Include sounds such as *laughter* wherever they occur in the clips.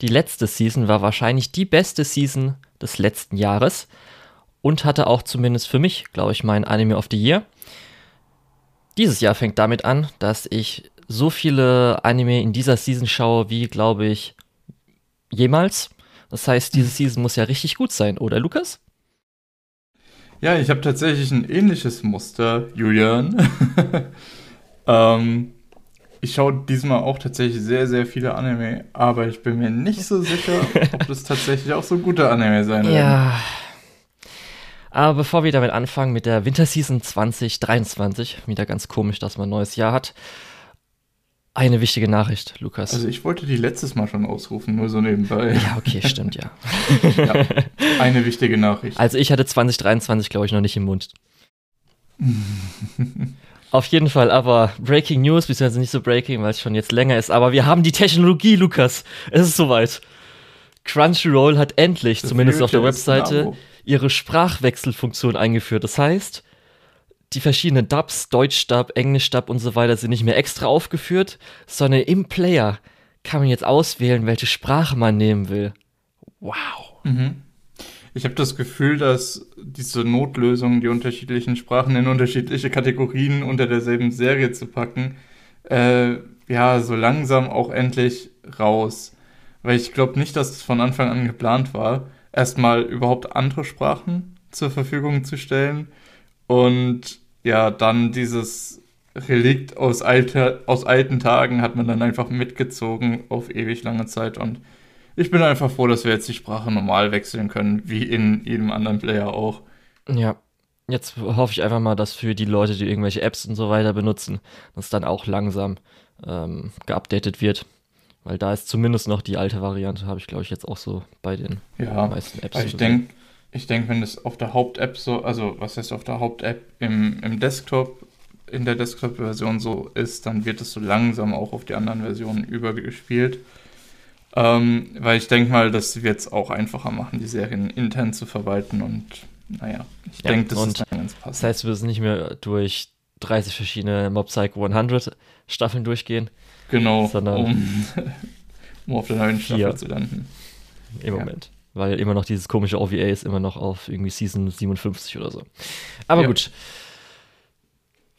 die letzte Season war wahrscheinlich die beste Season des letzten Jahres und hatte auch zumindest für mich, glaube ich, mein Anime of the Year. Dieses Jahr fängt damit an, dass ich so viele Anime in dieser Season schaue, wie, glaube ich, jemals. Das heißt, diese Season muss ja richtig gut sein, oder Lukas? Ja, ich habe tatsächlich ein ähnliches Muster, Julian. *laughs* ähm, ich schaue diesmal auch tatsächlich sehr, sehr viele Anime, aber ich bin mir nicht so sicher, ob das tatsächlich auch so gute Anime sein werden. Ja. Aber bevor wir damit anfangen mit der Winterseason 2023, wieder ganz komisch, dass man ein neues Jahr hat, eine wichtige Nachricht, Lukas. Also ich wollte die letztes Mal schon ausrufen, nur so nebenbei. Ja, okay, stimmt, ja. *laughs* ja. Eine wichtige Nachricht. Also ich hatte 2023, glaube ich, noch nicht im Mund. *laughs* Auf jeden Fall, aber Breaking News, beziehungsweise nicht so Breaking, weil es schon jetzt länger ist, aber wir haben die Technologie, Lukas. Es ist soweit. Crunchyroll hat endlich, The zumindest auf der Webseite, ihre Sprachwechselfunktion eingeführt. Das heißt, die verschiedenen Dubs, Deutsch-Dub, Englisch-Dub und so weiter sind nicht mehr extra aufgeführt, sondern im Player kann man jetzt auswählen, welche Sprache man nehmen will. Wow. Mhm. Ich habe das Gefühl, dass diese Notlösung, die unterschiedlichen Sprachen in unterschiedliche Kategorien unter derselben Serie zu packen, äh, ja, so langsam auch endlich raus. Weil ich glaube nicht, dass es von Anfang an geplant war, erstmal überhaupt andere Sprachen zur Verfügung zu stellen und ja, dann dieses Relikt aus, alter, aus alten Tagen hat man dann einfach mitgezogen auf ewig lange Zeit und ich bin einfach froh, dass wir jetzt die Sprache normal wechseln können, wie in jedem anderen Player auch. Ja, jetzt hoffe ich einfach mal, dass für die Leute, die irgendwelche Apps und so weiter benutzen, dass dann auch langsam ähm, geupdatet wird. Weil da ist zumindest noch die alte Variante, habe ich glaube ich jetzt auch so bei den ja, meisten Apps. Ich denke, ich denke, wenn es auf der Haupt-App so, also was heißt auf der Haupt-App im, im Desktop, in der Desktop-Version so ist, dann wird es so langsam auch auf die anderen Versionen übergespielt. Ähm, weil ich denke mal, das wird es auch einfacher machen, die Serien intern zu verwalten und naja, ich ja, denke, das ist dann ganz passend. Das heißt, wir müssen nicht mehr durch 30 verschiedene Mob Psycho 100 Staffeln durchgehen. Genau, sondern um, *laughs* um auf der neuen Staffel zu landen. Im ja. Moment. Weil immer noch dieses komische OVA ist immer noch auf irgendwie Season 57 oder so. Aber ja. gut.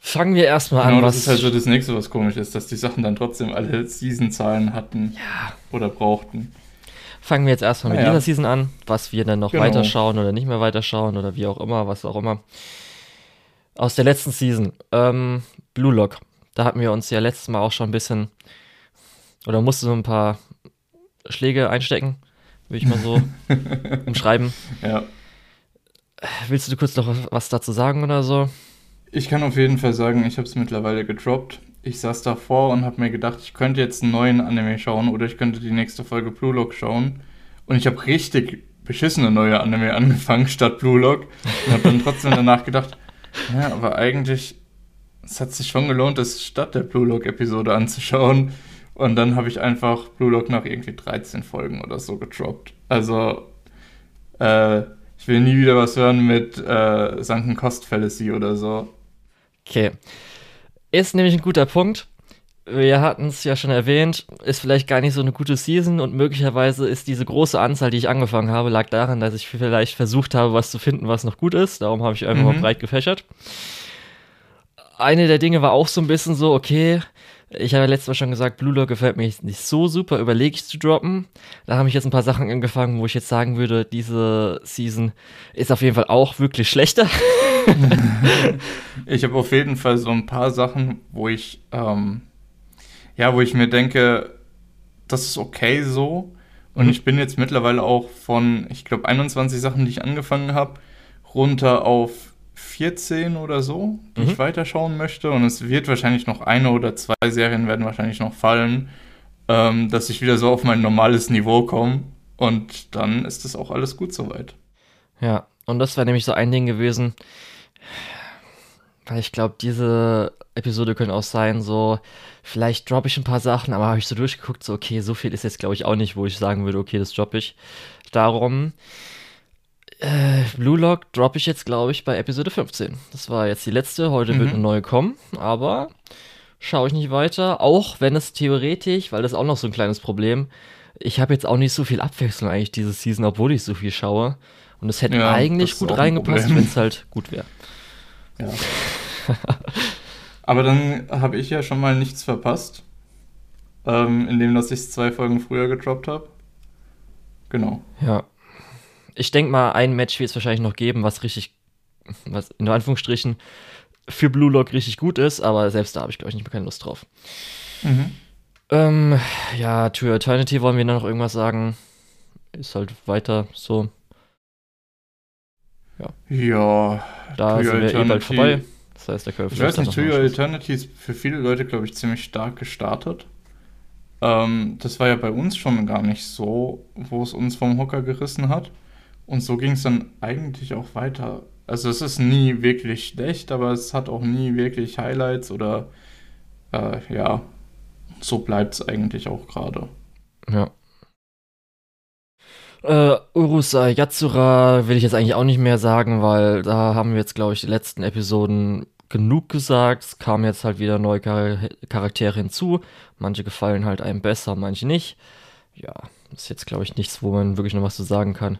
Fangen wir erstmal genau, an. Das ist halt so das nächste, was komisch ist, dass die Sachen dann trotzdem alle Season-Zahlen hatten ja. oder brauchten. Fangen wir jetzt erstmal mit ja. dieser Season an, was wir dann noch genau. weiterschauen oder nicht mehr weiterschauen oder wie auch immer, was auch immer. Aus der letzten Season, ähm, Blue Lock. Da hatten wir uns ja letztes Mal auch schon ein bisschen oder musste so ein paar Schläge einstecken, würde ich mal so *laughs* umschreiben. Ja. Willst du kurz noch was dazu sagen oder so? Ich kann auf jeden Fall sagen, ich habe es mittlerweile gedroppt. Ich saß davor und habe mir gedacht, ich könnte jetzt einen neuen Anime schauen oder ich könnte die nächste Folge Blue Lock schauen. Und ich habe richtig beschissene neue Anime angefangen statt Blue Lock und habe dann trotzdem *laughs* danach gedacht, ja, aber eigentlich, es hat sich schon gelohnt, das statt der Blue Lock Episode anzuschauen. Und dann habe ich einfach Blue Lock nach irgendwie 13 Folgen oder so gedroppt. Also, äh, ich will nie wieder was hören mit äh, Sunken Cost Fallacy oder so. Okay. Ist nämlich ein guter Punkt. Wir hatten es ja schon erwähnt, ist vielleicht gar nicht so eine gute Season und möglicherweise ist diese große Anzahl, die ich angefangen habe, lag daran, dass ich vielleicht versucht habe, was zu finden, was noch gut ist. Darum habe ich einfach mhm. mal breit gefächert. Eine der Dinge war auch so ein bisschen so, okay, ich habe ja letztes Mal schon gesagt, Blue Lock gefällt mir nicht so super, überlege ich zu droppen. Da habe ich jetzt ein paar Sachen angefangen, wo ich jetzt sagen würde, diese Season ist auf jeden Fall auch wirklich schlechter. *laughs* *laughs* ich habe auf jeden Fall so ein paar Sachen, wo ich, ähm, ja, wo ich mir denke, das ist okay so. Und mhm. ich bin jetzt mittlerweile auch von, ich glaube, 21 Sachen, die ich angefangen habe, runter auf 14 oder so, die mhm. ich weiterschauen möchte. Und es wird wahrscheinlich noch eine oder zwei Serien werden wahrscheinlich noch fallen, ähm, dass ich wieder so auf mein normales Niveau komme. Und dann ist das auch alles gut soweit. Ja, und das wäre nämlich so ein Ding gewesen, weil ich glaube, diese Episode könnte auch sein, so, vielleicht droppe ich ein paar Sachen, aber habe ich so durchgeguckt, so, okay, so viel ist jetzt, glaube ich, auch nicht, wo ich sagen würde, okay, das droppe ich. Darum äh, Blue Lock droppe ich jetzt, glaube ich, bei Episode 15. Das war jetzt die letzte. Heute mhm. wird eine neue kommen, aber schaue ich nicht weiter. Auch wenn es theoretisch, weil das ist auch noch so ein kleines Problem, ich habe jetzt auch nicht so viel Abwechslung eigentlich diese Season, obwohl ich so viel schaue. Und es hätte ja, eigentlich gut reingepasst, wenn es halt gut wäre. Ja. *laughs* Aber dann habe ich ja schon mal nichts verpasst, ähm, indem dass ich zwei Folgen früher gedroppt habe. Genau. Ja. Ich denke mal, ein Match wird es wahrscheinlich noch geben, was richtig, was in Anführungsstrichen für Blue Lock richtig gut ist, aber selbst da habe ich, glaube ich, nicht mehr keine Lust drauf. Mhm. Ähm, ja, To Eternity wollen wir noch irgendwas sagen. Ist halt weiter so. Ja. Ja. Da sind wir eh bald vorbei. Das heißt, der Ich weiß nicht, Your Eternity ist für viele Leute, glaube ich, ziemlich stark gestartet. Ähm, das war ja bei uns schon gar nicht so, wo es uns vom Hocker gerissen hat. Und so ging es dann eigentlich auch weiter. Also es ist nie wirklich schlecht, aber es hat auch nie wirklich Highlights oder äh, ja, so bleibt es eigentlich auch gerade. Ja. Äh, Urusa Yatsura will ich jetzt eigentlich auch nicht mehr sagen, weil da haben wir jetzt, glaube ich, die letzten Episoden genug gesagt. Es kamen jetzt halt wieder neue Char Charaktere hinzu. Manche gefallen halt einem besser, manche nicht. Ja, ist jetzt, glaube ich, nichts, wo man wirklich noch was zu sagen kann.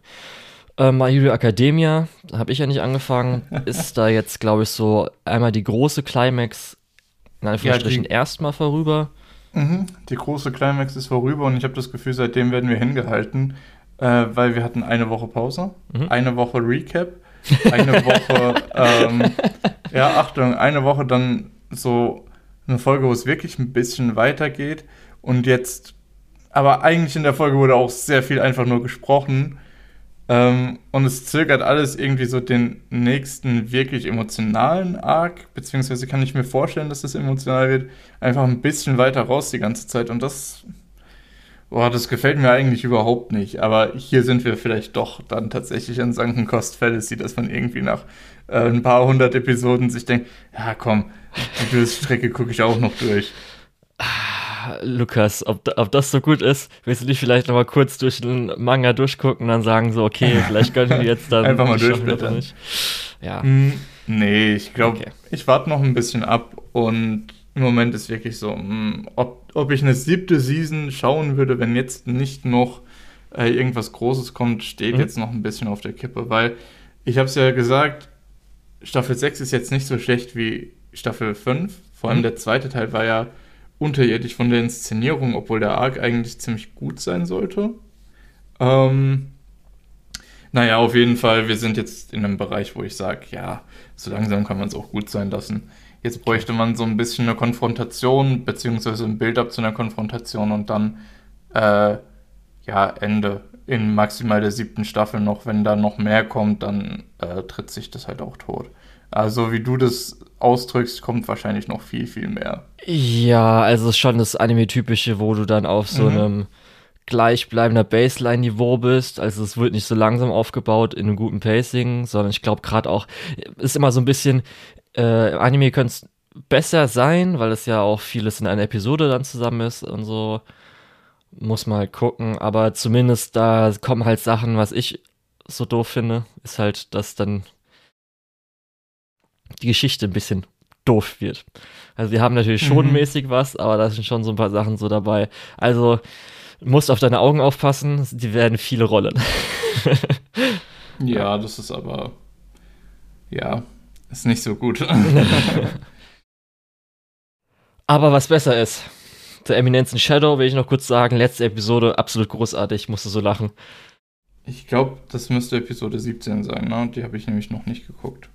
Äh, My Hero Academia, habe ich ja nicht angefangen, *laughs* ist da jetzt, glaube ich, so einmal die große Climax in Anführungsstrichen ja, erstmal vorüber. Mhm, die große Climax ist vorüber und ich habe das Gefühl, seitdem werden wir hingehalten äh, weil wir hatten eine Woche Pause, mhm. eine Woche Recap, *laughs* eine Woche, ähm, ja, Achtung, eine Woche dann so eine Folge, wo es wirklich ein bisschen weitergeht. Und jetzt, aber eigentlich in der Folge wurde auch sehr viel einfach nur gesprochen. Ähm, und es zögert alles irgendwie so den nächsten wirklich emotionalen Arc, beziehungsweise kann ich mir vorstellen, dass das emotional wird, einfach ein bisschen weiter raus die ganze Zeit. Und das Boah, das gefällt mir eigentlich überhaupt nicht. Aber hier sind wir vielleicht doch dann tatsächlich an Sunken Cost Fallacy, dass man irgendwie nach äh, ein paar hundert Episoden sich denkt, ja komm, die Durststrecke gucke ich auch noch durch. Ah, Lukas, ob, ob das so gut ist, willst du dich vielleicht noch mal kurz durch den Manga durchgucken und dann sagen so, okay, *laughs* vielleicht können wir jetzt dann einfach mal durchblättern. Ja. Hm, nee, ich glaube, okay. ich warte noch ein bisschen ab und im Moment ist wirklich so, hm, ob, ob ich eine siebte Season schauen würde, wenn jetzt nicht noch äh, irgendwas Großes kommt, steht mhm. jetzt noch ein bisschen auf der Kippe, weil ich habe es ja gesagt, Staffel 6 ist jetzt nicht so schlecht wie Staffel 5. Vor allem mhm. der zweite Teil war ja unterirdisch von der Inszenierung, obwohl der Arc eigentlich ziemlich gut sein sollte. Ähm, naja, auf jeden Fall, wir sind jetzt in einem Bereich, wo ich sage, ja, so langsam kann man es auch gut sein lassen. Jetzt bräuchte man so ein bisschen eine Konfrontation, beziehungsweise ein Build-up zu einer Konfrontation und dann, äh, ja, Ende. In maximal der siebten Staffel noch, wenn da noch mehr kommt, dann äh, tritt sich das halt auch tot. Also, wie du das ausdrückst, kommt wahrscheinlich noch viel, viel mehr. Ja, also schon das Anime-typische, wo du dann auf so mhm. einem gleichbleibender Baseline-Niveau bist. Also es wird nicht so langsam aufgebaut in einem guten Pacing, sondern ich glaube gerade auch, ist immer so ein bisschen, äh, Anime könnte es besser sein, weil es ja auch vieles in einer Episode dann zusammen ist und so. Muss halt gucken, aber zumindest da kommen halt Sachen, was ich so doof finde, ist halt, dass dann die Geschichte ein bisschen doof wird. Also die haben natürlich schon mhm. mäßig was, aber da sind schon so ein paar Sachen so dabei. Also musst auf deine Augen aufpassen, die werden viele rollen. *laughs* ja, das ist aber ja, ist nicht so gut. *laughs* Aber was besser ist. Der Eminenzen Shadow will ich noch kurz sagen. Letzte Episode, absolut großartig. Ich musste so lachen. Ich glaube, das müsste Episode 17 sein, ne? Die habe ich nämlich noch nicht geguckt.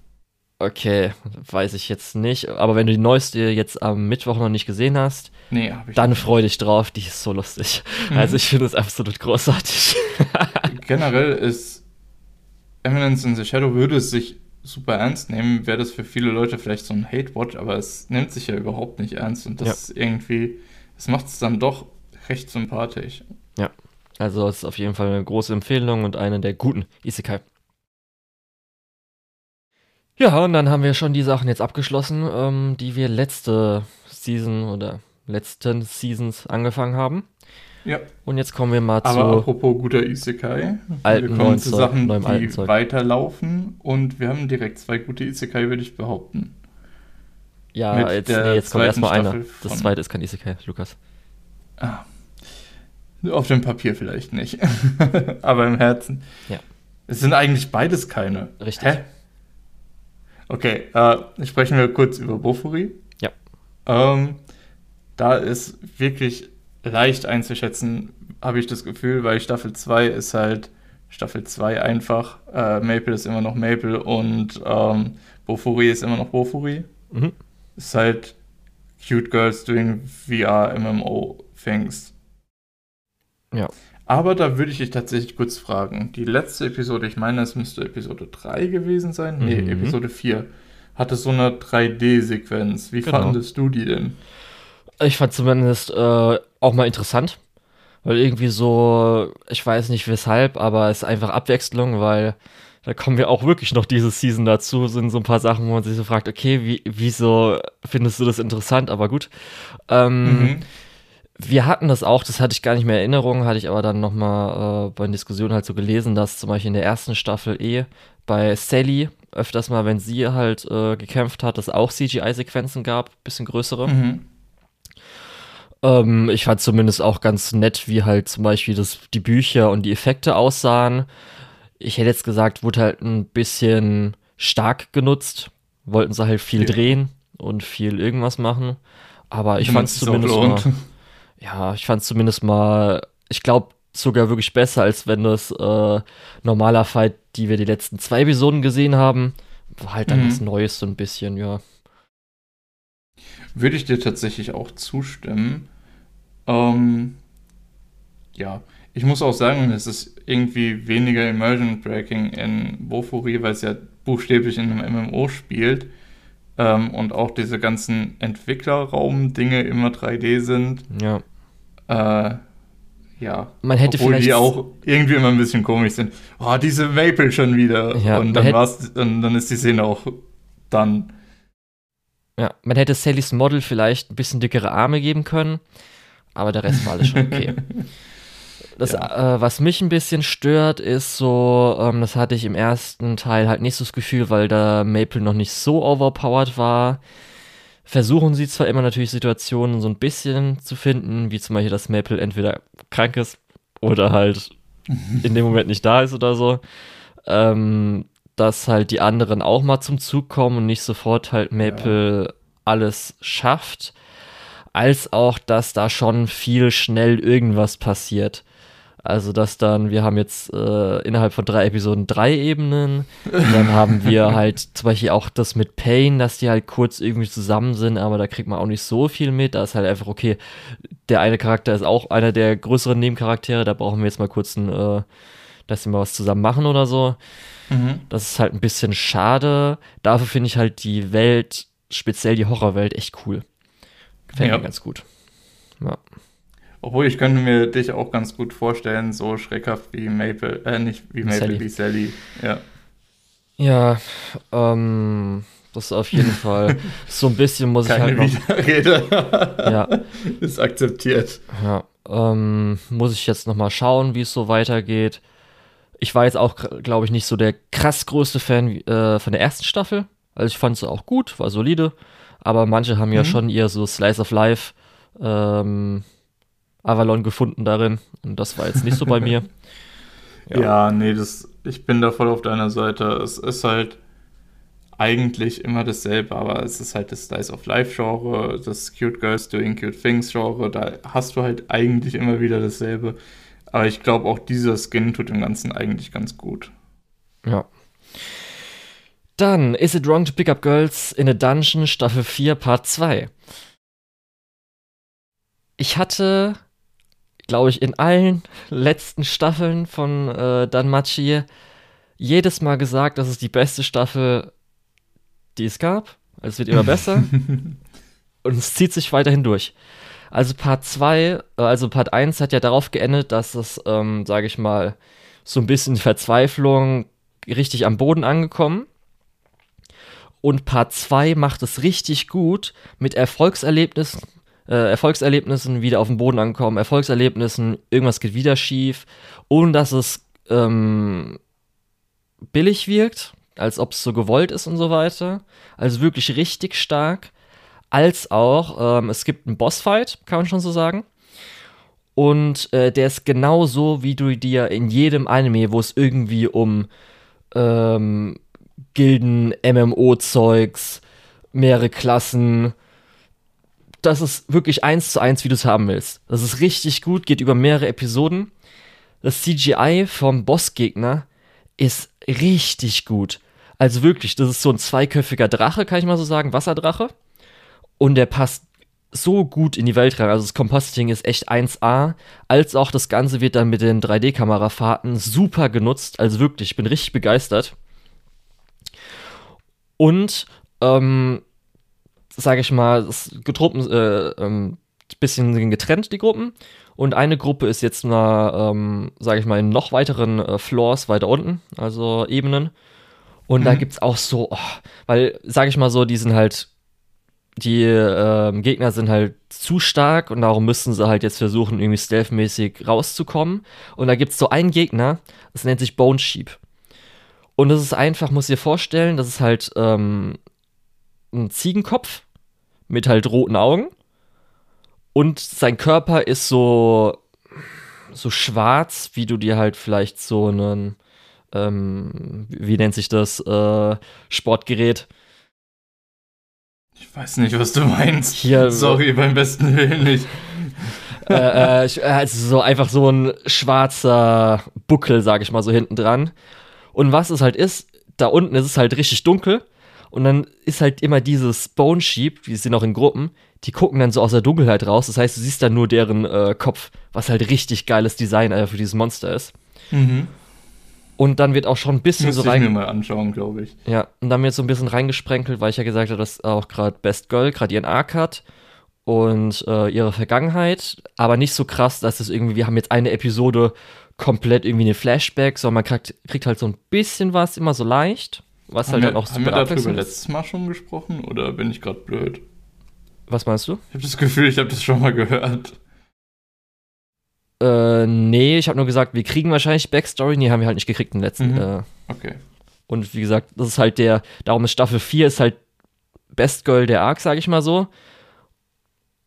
Okay, weiß ich jetzt nicht. Aber wenn du die neueste jetzt am Mittwoch noch nicht gesehen hast, nee, dann freu dich drauf. Die ist so lustig. Mhm. Also ich finde es absolut großartig. Generell ist Eminence in the Shadow würde es sich super ernst nehmen, wäre das für viele Leute vielleicht so ein Hate-Watch, aber es nimmt sich ja überhaupt nicht ernst und das ja. irgendwie, das macht es dann doch recht sympathisch. Ja, also es ist auf jeden Fall eine große Empfehlung und eine der guten Isekai. Ja, und dann haben wir schon die Sachen jetzt abgeschlossen, ähm, die wir letzte Season oder letzten Seasons angefangen haben. Ja. Und jetzt kommen wir mal Aber zu. Aber apropos guter Isekai. Alten, wir kommen zu Sachen, die weiterlaufen. Und wir haben direkt zwei gute Isekai, würde ich behaupten. Ja, jetzt, nee, jetzt kommt erstmal einer. Das zweite ist kein Isekai, Lukas. Ah. Auf dem Papier vielleicht nicht. *laughs* Aber im Herzen. Ja. Es sind eigentlich beides keine. Richtig. Hä? Okay, äh, sprechen wir kurz über Bofuri. Ja. Ähm, da ist wirklich leicht einzuschätzen, habe ich das Gefühl, weil Staffel 2 ist halt Staffel 2 einfach. Äh, Maple ist immer noch Maple und ähm, Bofuri ist immer noch Bofuri. Mhm. Ist halt cute girls doing VR MMO things. Ja. Aber da würde ich dich tatsächlich kurz fragen. Die letzte Episode, ich meine, es müsste Episode 3 gewesen sein. Nee, Mhm. Episode 4. Hatte so eine 3D-Sequenz. Wie Genau. fandest du die denn? Ich fand zumindest äh, auch mal interessant, weil irgendwie so, ich weiß nicht weshalb, aber es ist einfach Abwechslung, weil da kommen wir auch wirklich noch diese Season dazu, sind so ein paar Sachen, wo man sich so fragt, okay, wie, wieso findest du das interessant, aber gut. Ähm, Mhm. Wir hatten das auch, das hatte ich gar nicht mehr in Erinnerung, hatte ich aber dann nochmal äh, bei den Diskussionen halt so gelesen, dass zum Beispiel in der ersten Staffel eh bei Sally öfters mal, wenn sie halt äh, gekämpft hat, es auch CGI-Sequenzen gab, bisschen größere. Mhm. Ähm, ich fand zumindest auch ganz nett, wie halt zum Beispiel das, die Bücher und die Effekte aussahen. Ich hätte jetzt gesagt, wurde halt ein bisschen stark genutzt. Wollten sie halt viel Ja. drehen und viel irgendwas machen. Aber ich fand es zumindest mal, ja, ich fand zumindest mal, ich glaube sogar wirklich besser, als wenn das äh, normaler Fight, die wir die letzten zwei Episoden gesehen haben, war halt dann Mhm. was Neues so ein bisschen, ja. Würde ich dir tatsächlich auch zustimmen. Ähm, ja, ich muss auch sagen, es ist irgendwie weniger Immersion Breaking in Bofuri, weil es ja buchstäblich in einem MMO spielt. Ähm, und auch diese ganzen Entwicklerraum-Dinge immer 3D sind. Ja. Äh, ja. Man hätte Obwohl vielleicht die auch irgendwie immer ein bisschen komisch sind. Oh, diese Maple schon wieder. Ja, und dann hätte- war's, und dann ist die Szene auch dann. Ja, man hätte Sallys Model vielleicht ein bisschen dickere Arme geben können, aber der Rest war alles schon okay. *laughs* Das, äh, was mich ein bisschen stört, ist so, ähm, das hatte ich im ersten Teil halt nicht so das Gefühl, weil da Maple noch nicht so overpowered war. Versuchen sie zwar immer natürlich Situationen so ein bisschen zu finden, wie zum Beispiel, dass Maple entweder krank ist oder halt *laughs* in dem Moment nicht da ist oder so. Ähm, dass halt die anderen auch mal zum Zug kommen und nicht sofort halt Maple alles schafft, als auch, dass da schon viel schnell irgendwas passiert. Also, dass dann, wir haben jetzt äh, innerhalb von drei Episoden drei Ebenen. Und dann haben *laughs* wir halt zum Beispiel auch das mit Pain, dass die halt kurz irgendwie zusammen sind, aber da kriegt man auch nicht so viel mit. Da ist halt einfach, okay, der eine Charakter ist auch einer der größeren Nebencharaktere, da brauchen wir jetzt mal kurz ein, äh, dass sie mal was zusammen machen oder so. Mhm. Das ist halt ein bisschen schade. Dafür finde ich halt die Welt, speziell die Horrorwelt, echt cool. Gefällt Ja. mir ganz gut. Ja. Obwohl ich könnte mir dich auch ganz gut vorstellen, so schreckhaft wie Maple, äh, nicht wie Maple, Sally. wie Sally. Ja. Ja, ähm, das ist auf jeden *laughs* Fall so ein bisschen muss ich Keine halt noch. Widerrede. *laughs* Ja, Ist akzeptiert. ja, ähm, muss ich jetzt noch mal schauen, wie es so weitergeht. Ich war jetzt auch, glaube ich, nicht so der krass größte Fan äh, von der ersten Staffel. Also ich fand sie auch gut, war solide. Aber manche haben ja Mhm. schon eher so Slice of Life ähm, Avalon gefunden darin. Und das war jetzt nicht so bei mir. *laughs* Ja. Ja. nee, das, ich bin da voll auf deiner Seite. Es ist halt eigentlich immer dasselbe, aber es ist halt das Slice of Life Genre, das Cute Girls Doing Cute Things Genre. Da hast du halt eigentlich immer wieder dasselbe. Aber ich glaube, auch dieser Skin tut dem Ganzen eigentlich ganz gut. Ja. Dann Is It Wrong to Pick Up Girls in a Dungeon Staffel 4 Part 2. Ich hatte, glaube ich, in allen *laughs* letzten Staffeln von äh, Danmachi jedes Mal gesagt, das ist die beste Staffel, die es gab. Also es wird immer besser. *laughs* Und es zieht sich weiterhin durch. Also Part 2, äh, also Part 1 hat ja darauf geendet, dass es, ähm, sage ich mal, so ein bisschen Verzweiflung richtig am Boden angekommen. Und Part 2 macht es richtig gut mit Erfolgserlebnissen, äh, Erfolgserlebnissen wieder auf den Boden ankommen, Erfolgserlebnissen, irgendwas geht wieder schief, ohne dass es ähm, billig wirkt, als ob es so gewollt ist und so weiter. Also wirklich richtig stark. Als auch, ähm, es gibt einen Bossfight, kann man schon so sagen. Und äh, der ist genauso, wie du dir in jedem Anime, wo es irgendwie um ähm, Gilden, MMO-Zeugs, mehrere Klassen, das ist wirklich eins zu eins, wie du es haben willst. Das ist richtig gut, geht über mehrere Episoden. Das CGI vom Bossgegner ist richtig gut. Also wirklich, das ist so ein zweiköpfiger Drache, kann ich mal so sagen, Wasserdrache. Und der passt so gut in die Welt rein. Also das Compositing ist echt 1A, als auch das Ganze wird dann mit den 3D-Kamerafahrten super genutzt. Also wirklich, ich bin richtig begeistert. Und, ähm, sage ich mal, das Gruppen, äh, ähm, bisschen getrennt, die Gruppen. Und eine Gruppe ist jetzt mal, ähm, sage ich mal, in noch weiteren äh, Floors weiter unten, also Ebenen. Und mhm. da gibt es auch so, oh, weil, sage ich mal so, die sind halt, die äh, Gegner sind halt zu stark und darum müssen sie halt jetzt versuchen, irgendwie stealthmäßig rauszukommen. Und da gibt es so einen Gegner, das nennt sich Bone Sheep. Und das ist einfach, muss dir vorstellen, das ist halt ähm, ein Ziegenkopf mit halt roten Augen. Und sein Körper ist so, so schwarz, wie du dir halt vielleicht so einen ähm, wie nennt sich das, äh, Sportgerät. Ich weiß nicht, was du meinst. Hier, Sorry, beim besten Willen nicht. äh, äh, also so einfach so ein schwarzer Buckel, sag ich mal, so hinten dran. Und was es halt ist, da unten ist es halt richtig dunkel. Und dann ist halt immer dieses Bone Sheep, die sind auch in Gruppen, die gucken dann so aus der Dunkelheit raus. Das heißt, du siehst dann nur deren äh, Kopf, was halt richtig geiles Design äh, für dieses Monster ist. Mhm. Und dann wird auch schon ein bisschen Müsste so rein. Ich mir mal anschauen, glaube ich. Ja, und dann wird so ein bisschen reingesprenkelt, weil ich ja gesagt habe, dass auch gerade Best Girl gerade ihren Arc hat und äh, ihre Vergangenheit, aber nicht so krass, dass es irgendwie, wir haben jetzt eine Episode komplett irgendwie eine Flashback, sondern man kriegt, kriegt halt so ein bisschen was, immer so leicht, was haben halt wir, dann auch super Haben wir darüber letztes Mal schon gesprochen oder bin ich gerade blöd? Was meinst du? Ich habe das Gefühl, ich habe das schon mal gehört. Äh, nee, ich habe nur gesagt, wir kriegen wahrscheinlich Backstory. Nee, haben wir halt nicht gekriegt im letzten. Mhm. Äh. Okay. Und wie gesagt, das ist halt der, darum ist Staffel 4 ist halt Best Girl der Arc, sage ich mal so.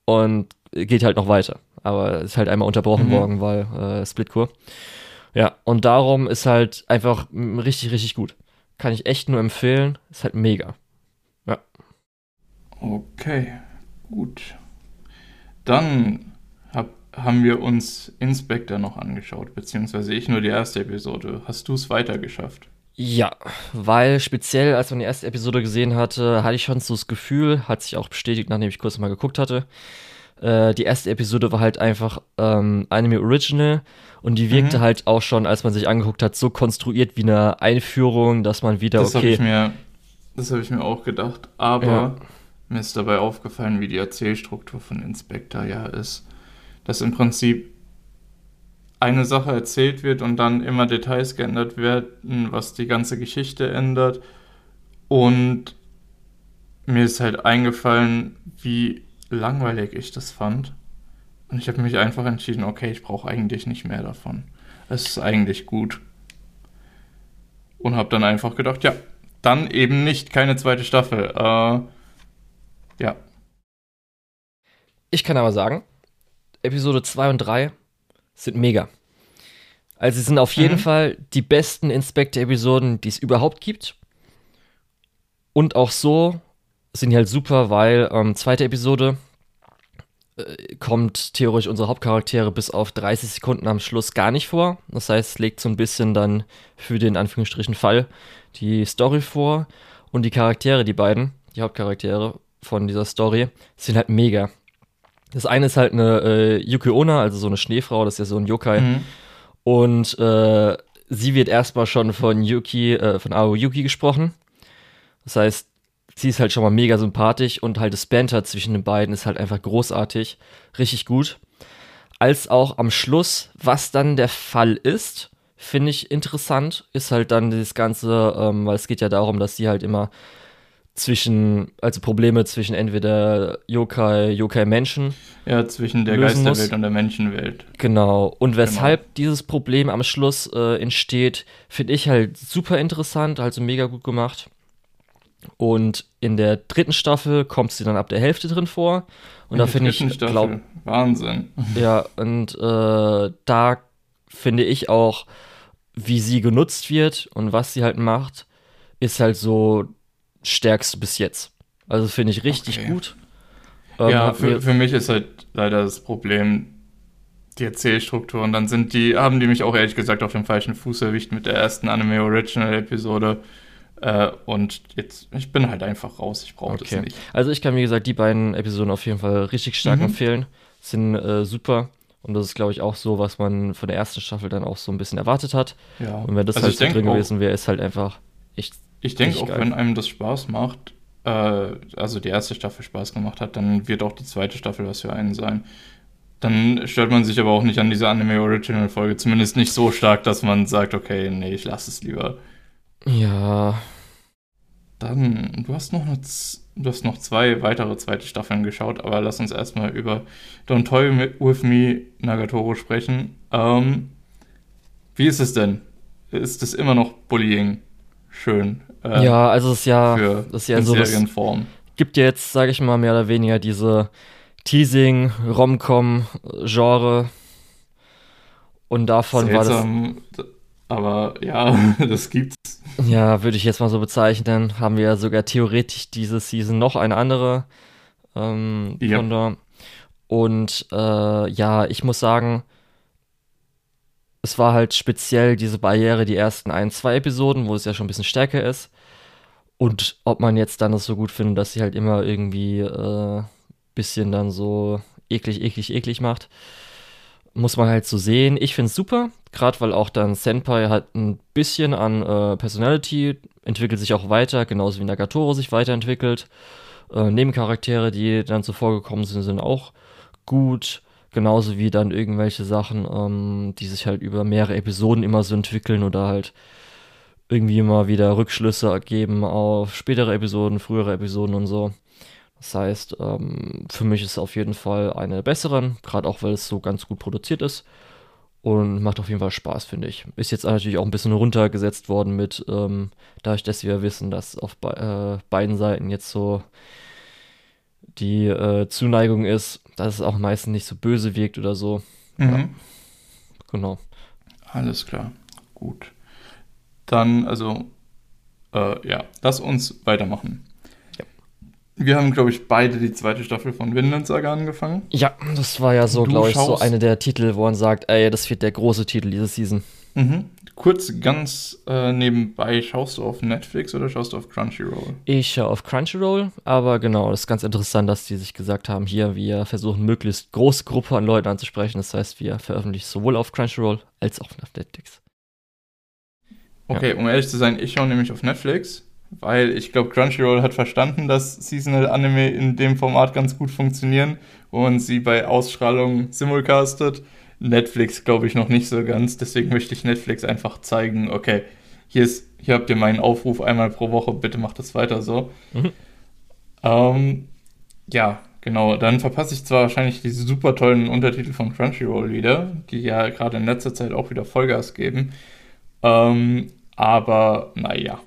Und geht halt noch weiter. Aber ist halt einmal unterbrochen mhm. worden, weil äh, Splitcore. Ja, und darum ist halt einfach richtig, richtig gut. Kann ich echt nur empfehlen. Ist halt mega. Ja. Okay, gut. Dann haben wir uns Inspector noch angeschaut, beziehungsweise ich nur die erste Episode. Hast du es weitergeschafft? Ja, weil speziell, als man die erste Episode gesehen hatte, hatte ich schon so das Gefühl, hat sich auch bestätigt, nachdem ich kurz mal geguckt hatte. Äh, die erste Episode war halt einfach ähm, Anime Original und die wirkte mhm. halt auch schon, als man sich angeguckt hat, so konstruiert wie eine Einführung, dass man wieder das okay. Hab mir, das habe ich mir auch gedacht, aber ja. mir ist dabei aufgefallen, wie die Erzählstruktur von Inspector ja ist dass im Prinzip eine Sache erzählt wird und dann immer Details geändert werden, was die ganze Geschichte ändert. Und mir ist halt eingefallen, wie langweilig ich das fand. Und ich habe mich einfach entschieden, okay, ich brauche eigentlich nicht mehr davon. Es ist eigentlich gut. Und habe dann einfach gedacht, ja, dann eben nicht keine zweite Staffel. Äh, ja. Ich kann aber sagen, Episode 2 und 3 sind mega. Also sie sind auf jeden mhm. Fall die besten Inspector-Episoden, die es überhaupt gibt. Und auch so sind die halt super, weil ähm, zweite Episode äh, kommt theoretisch unsere Hauptcharaktere bis auf 30 Sekunden am Schluss gar nicht vor. Das heißt, es legt so ein bisschen dann für den Anführungsstrichen Fall die Story vor. Und die Charaktere, die beiden, die Hauptcharaktere von dieser Story, sind halt mega. Das eine ist halt eine äh, Yuki Onna, also so eine Schneefrau, das ist ja so ein Yokai. Mhm. Und äh, sie wird erstmal schon von Yuki, äh, von Ao Yuki gesprochen. Das heißt, sie ist halt schon mal mega sympathisch und halt das Banter zwischen den beiden ist halt einfach großartig, richtig gut. Als auch am Schluss, was dann der Fall ist, finde ich interessant, ist halt dann das Ganze, ähm, weil es geht ja darum, dass sie halt immer zwischen, also Probleme zwischen entweder Yokai, Yokai-Menschen. Ja, zwischen der Geisterwelt muss. und der Menschenwelt. Genau. Und weshalb genau. dieses Problem am Schluss äh, entsteht, finde ich halt super interessant, also mega gut gemacht. Und in der dritten Staffel kommt sie dann ab der Hälfte drin vor. Und in da finde ich, glaube Wahnsinn. *laughs* Ja, und äh, da finde ich auch, wie sie genutzt wird und was sie halt macht, ist halt so stärkste bis jetzt. Also finde ich richtig okay. gut. Ähm, ja, für, für mich ist halt leider das Problem die Erzählstruktur und dann sind die, haben die mich auch ehrlich gesagt auf dem falschen Fuß erwischt mit der ersten Anime Original Episode. Äh, und jetzt, ich bin halt einfach raus, ich brauche okay. das nicht. Also ich kann, wie gesagt, die beiden Episoden auf jeden Fall richtig stark mhm. empfehlen. Sind äh, super. Und das ist, glaube ich, auch so, was man von der ersten Staffel dann auch so ein bisschen erwartet hat. Ja. Und wenn das also halt so drin gewesen wäre, ist halt einfach echt. Ich denke auch, geil. wenn einem das Spaß macht, äh, also die erste Staffel Spaß gemacht hat, dann wird auch die zweite Staffel was für einen sein. Dann stört man sich aber auch nicht an dieser Anime Original Folge. Zumindest nicht so stark, dass man sagt, okay, nee, ich lasse es lieber. Ja. Dann, du hast noch eine, du hast noch zwei weitere zweite Staffeln geschaut, aber lass uns erstmal über Don't Toy With Me Nagatoro sprechen. Ähm, wie ist es denn? Ist es immer noch Bullying? Schön. Äh, ja, also es ist ja, für das ist ja so Serienform. Gibt ja jetzt, sage ich mal, mehr oder weniger diese Teasing, Romcom, Genre. Und davon Seltsam, war das. Aber ja, *laughs* das gibt's. Ja, würde ich jetzt mal so bezeichnen. Haben wir ja sogar theoretisch diese Season noch eine andere ähm, yep. Und äh, ja, ich muss sagen, es war halt speziell diese Barriere, die ersten ein, zwei Episoden, wo es ja schon ein bisschen stärker ist. Und ob man jetzt dann das so gut findet, dass sie halt immer irgendwie äh, bisschen dann so eklig, eklig, eklig macht. Muss man halt so sehen. Ich finde es super, gerade weil auch dann Senpai halt ein bisschen an äh, Personality entwickelt sich auch weiter, genauso wie Nagatoro sich weiterentwickelt. Äh, Nebencharaktere, die dann zuvor gekommen sind, sind auch gut. Genauso wie dann irgendwelche Sachen, ähm, die sich halt über mehrere Episoden immer so entwickeln oder halt irgendwie immer wieder Rückschlüsse ergeben auf spätere Episoden, frühere Episoden und so. Das heißt, ähm, für mich ist es auf jeden Fall eine der besseren, gerade auch weil es so ganz gut produziert ist. Und macht auf jeden Fall Spaß, finde ich. Ist jetzt natürlich auch ein bisschen runtergesetzt worden mit, ähm, dadurch, dass wir wissen, dass auf be äh, beiden Seiten jetzt so die äh, Zuneigung ist, dass es auch meistens nicht so böse wirkt oder so. Mhm. Ja. Genau. Alles klar. Gut. Dann, also, äh, ja, lass uns weitermachen. Wir haben, glaube ich, beide die zweite Staffel von Vinland Saga angefangen. Ja, das war ja so, glaube ich, so eine der Titel, wo man sagt, ey, das wird der große Titel diese Season. Mhm. Kurz ganz äh, nebenbei, schaust du auf Netflix oder schaust du auf Crunchyroll? Ich schaue auf Crunchyroll, aber genau, das ist ganz interessant, dass die sich gesagt haben, hier, wir versuchen möglichst große Gruppe an Leuten anzusprechen. Das heißt, wir veröffentlichen sowohl auf Crunchyroll als auch auf Netflix. Okay, ja. um ehrlich zu sein, ich schaue nämlich auf Netflix weil ich glaube, Crunchyroll hat verstanden, dass Seasonal Anime in dem Format ganz gut funktionieren und sie bei Ausstrahlung simulcastet. Netflix glaube ich noch nicht so ganz, deswegen möchte ich Netflix einfach zeigen, okay, hier, ist, hier habt ihr meinen Aufruf einmal pro Woche, bitte macht das weiter so. Mhm. Ähm, ja, genau, dann verpasse ich zwar wahrscheinlich diese super tollen Untertitel von Crunchyroll wieder, die ja gerade in letzter Zeit auch wieder Vollgas geben, ähm, aber naja.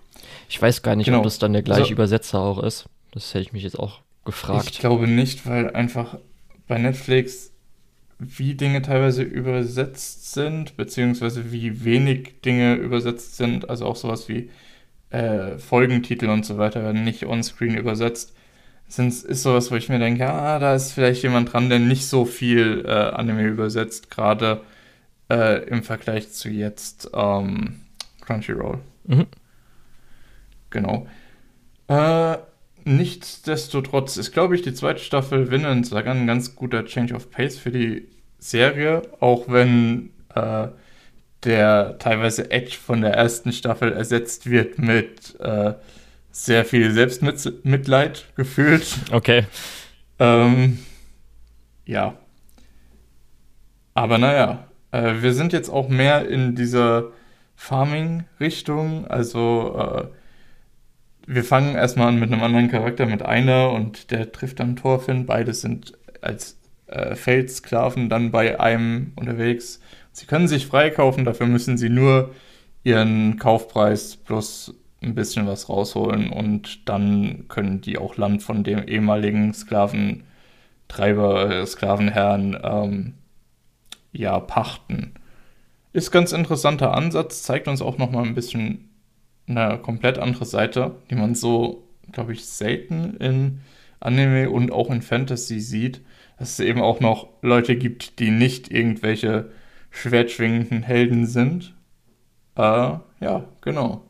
Ich weiß gar nicht, genau. ob das dann der gleiche also, Übersetzer auch ist. Das hätte ich mich jetzt auch gefragt. Ich glaube nicht, weil einfach bei Netflix wie Dinge teilweise übersetzt sind, beziehungsweise wie wenig Dinge übersetzt sind, also auch sowas wie äh, Folgentitel und so weiter werden nicht onscreen übersetzt. Das ist sowas, wo ich mir denke, ah, da ist vielleicht jemand dran, der nicht so viel äh, Anime übersetzt, gerade äh, im Vergleich zu jetzt ähm, Crunchyroll. Mhm. Genau. Äh, nichtsdestotrotz ist, glaube ich, die zweite Staffel Vinland Saga ein ganz guter Change of Pace für die Serie, auch wenn äh, der teilweise Edge von der ersten Staffel ersetzt wird mit äh, sehr viel Selbstmitleid gefühlt. Okay. Ähm, ja. Aber naja, äh, wir sind jetzt auch mehr in dieser Farming-Richtung, also äh, wir fangen erstmal an mit einem anderen Charakter, mit einer und der trifft dann Thorfinn. Beide sind als äh, Feldsklaven dann bei einem unterwegs. Sie können sich freikaufen, dafür müssen sie nur ihren Kaufpreis plus ein bisschen was rausholen und dann können die auch Land von dem ehemaligen Sklaventreiber, äh, Sklavenherrn, ähm, ja, pachten. Ist ganz interessanter Ansatz, zeigt uns auch nochmal ein bisschen eine komplett andere Seite, die man so, glaube ich, selten in Anime und auch in Fantasy sieht, dass es eben auch noch Leute gibt, die nicht irgendwelche schwertschwingenden Helden sind. Äh, ja, genau.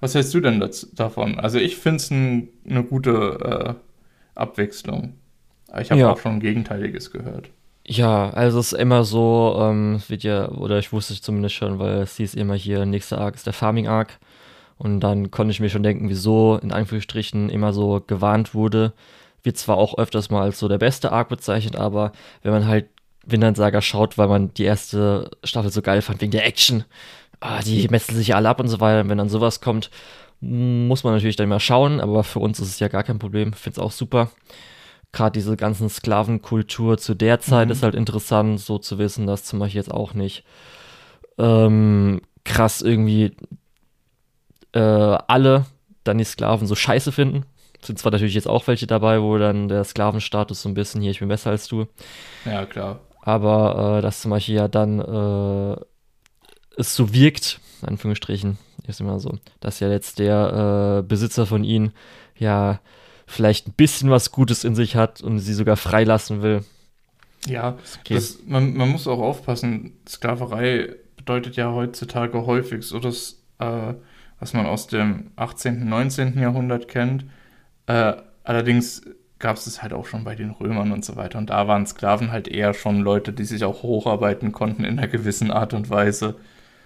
Was hältst du denn das, davon? Also ich finde es ein, eine gute äh, Abwechslung. Ich habe ja. auch schon Gegenteiliges gehört. Ja, also es ist immer so, ähm, wird ja, oder ich wusste es zumindest schon, weil es hieß immer hier, nächster Arc ist der Farming Arc. Und dann konnte ich mir schon denken, wieso in Anführungsstrichen immer so gewarnt wurde. Wird zwar auch öfters mal als so der beste Arc bezeichnet, aber wenn man halt Vinland Saga schaut, weil man die erste Staffel so geil fand, wegen der Action, ah, die metzeln sich alle ab und so weiter. Und wenn dann sowas kommt, muss man natürlich dann mal schauen, aber für uns ist es ja gar kein Problem. Ich finde es auch super. Gerade diese ganzen Sklavenkultur zu der Zeit mhm. ist halt interessant, so zu wissen, dass zum Beispiel jetzt auch nicht ähm, krass irgendwie äh, alle dann die Sklaven so scheiße finden. Sind zwar natürlich jetzt auch welche dabei, wo dann der Sklavenstatus so ein bisschen hier, ich bin besser als du. Ja, klar. Aber äh, dass zum Beispiel ja dann äh, es so wirkt, in Anführungsstrichen, ist immer so, dass ja jetzt der äh, Besitzer von ihnen ja vielleicht ein bisschen was Gutes in sich hat und sie sogar freilassen will. Ja, okay. das, man, man muss auch aufpassen, Sklaverei bedeutet ja heutzutage häufig so, dass äh, was man aus dem 18., 19. Jahrhundert kennt. Äh, allerdings gab es es halt auch schon bei den Römern und so weiter. Und da waren Sklaven halt eher schon Leute, die sich auch hocharbeiten konnten in einer gewissen Art und Weise.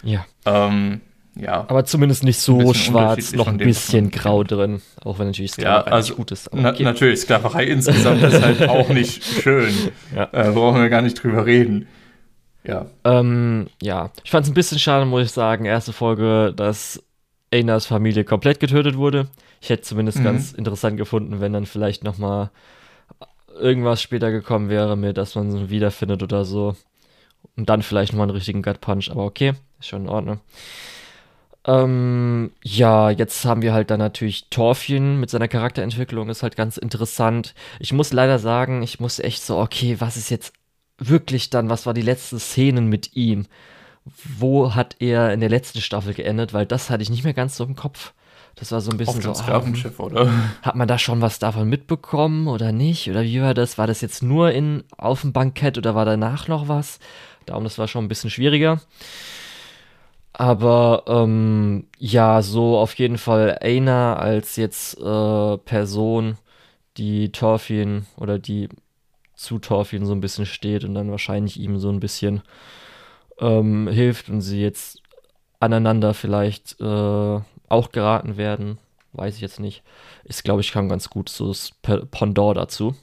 Ja. Ähm, ja. Aber zumindest nicht so schwarz, noch ein bisschen grau drin. Auch wenn natürlich Sklaverei ja, also, gut ist. Okay. Na, natürlich, Sklaverei insgesamt ist halt *laughs* auch nicht schön. Ja. Äh, brauchen wir gar nicht drüber reden. Ja. Ähm, ja, ich fand es ein bisschen schade, muss ich sagen, erste Folge, dass Einas Familie komplett getötet wurde. Ich hätte zumindest mhm. ganz interessant gefunden, wenn dann vielleicht noch mal irgendwas später gekommen wäre, mit, dass man ihn wiederfindet oder so. Und dann vielleicht noch mal einen richtigen Gut Punch. Aber okay, ist schon in Ordnung. Ähm, ja, jetzt haben wir halt dann natürlich Thorfinn mit seiner Charakterentwicklung, ist halt ganz interessant. Ich muss leider sagen, ich muss echt so, okay, was ist jetzt wirklich dann, was war die letzten Szenen mit ihm? Wo hat er in der letzten Staffel geendet, weil das hatte ich nicht mehr ganz so im Kopf. Das war so ein bisschen Auf so. Sklavenschiff, oh, oder? *laughs* Hat man da schon was davon mitbekommen oder nicht? Oder wie war das? War das jetzt nur in, auf dem Bankett oder war danach noch was? Darum, das war schon ein bisschen schwieriger. Aber ähm, ja, so auf jeden Fall Aina als jetzt äh, Person, die Thorfinn oder die zu Thorfinn so ein bisschen steht und dann wahrscheinlich ihm so ein bisschen ähm, hilft und sie jetzt aneinander vielleicht äh, auch geraten werden, weiß ich jetzt nicht. Ist, glaube ich, kam ganz gut so das Pendant dazu.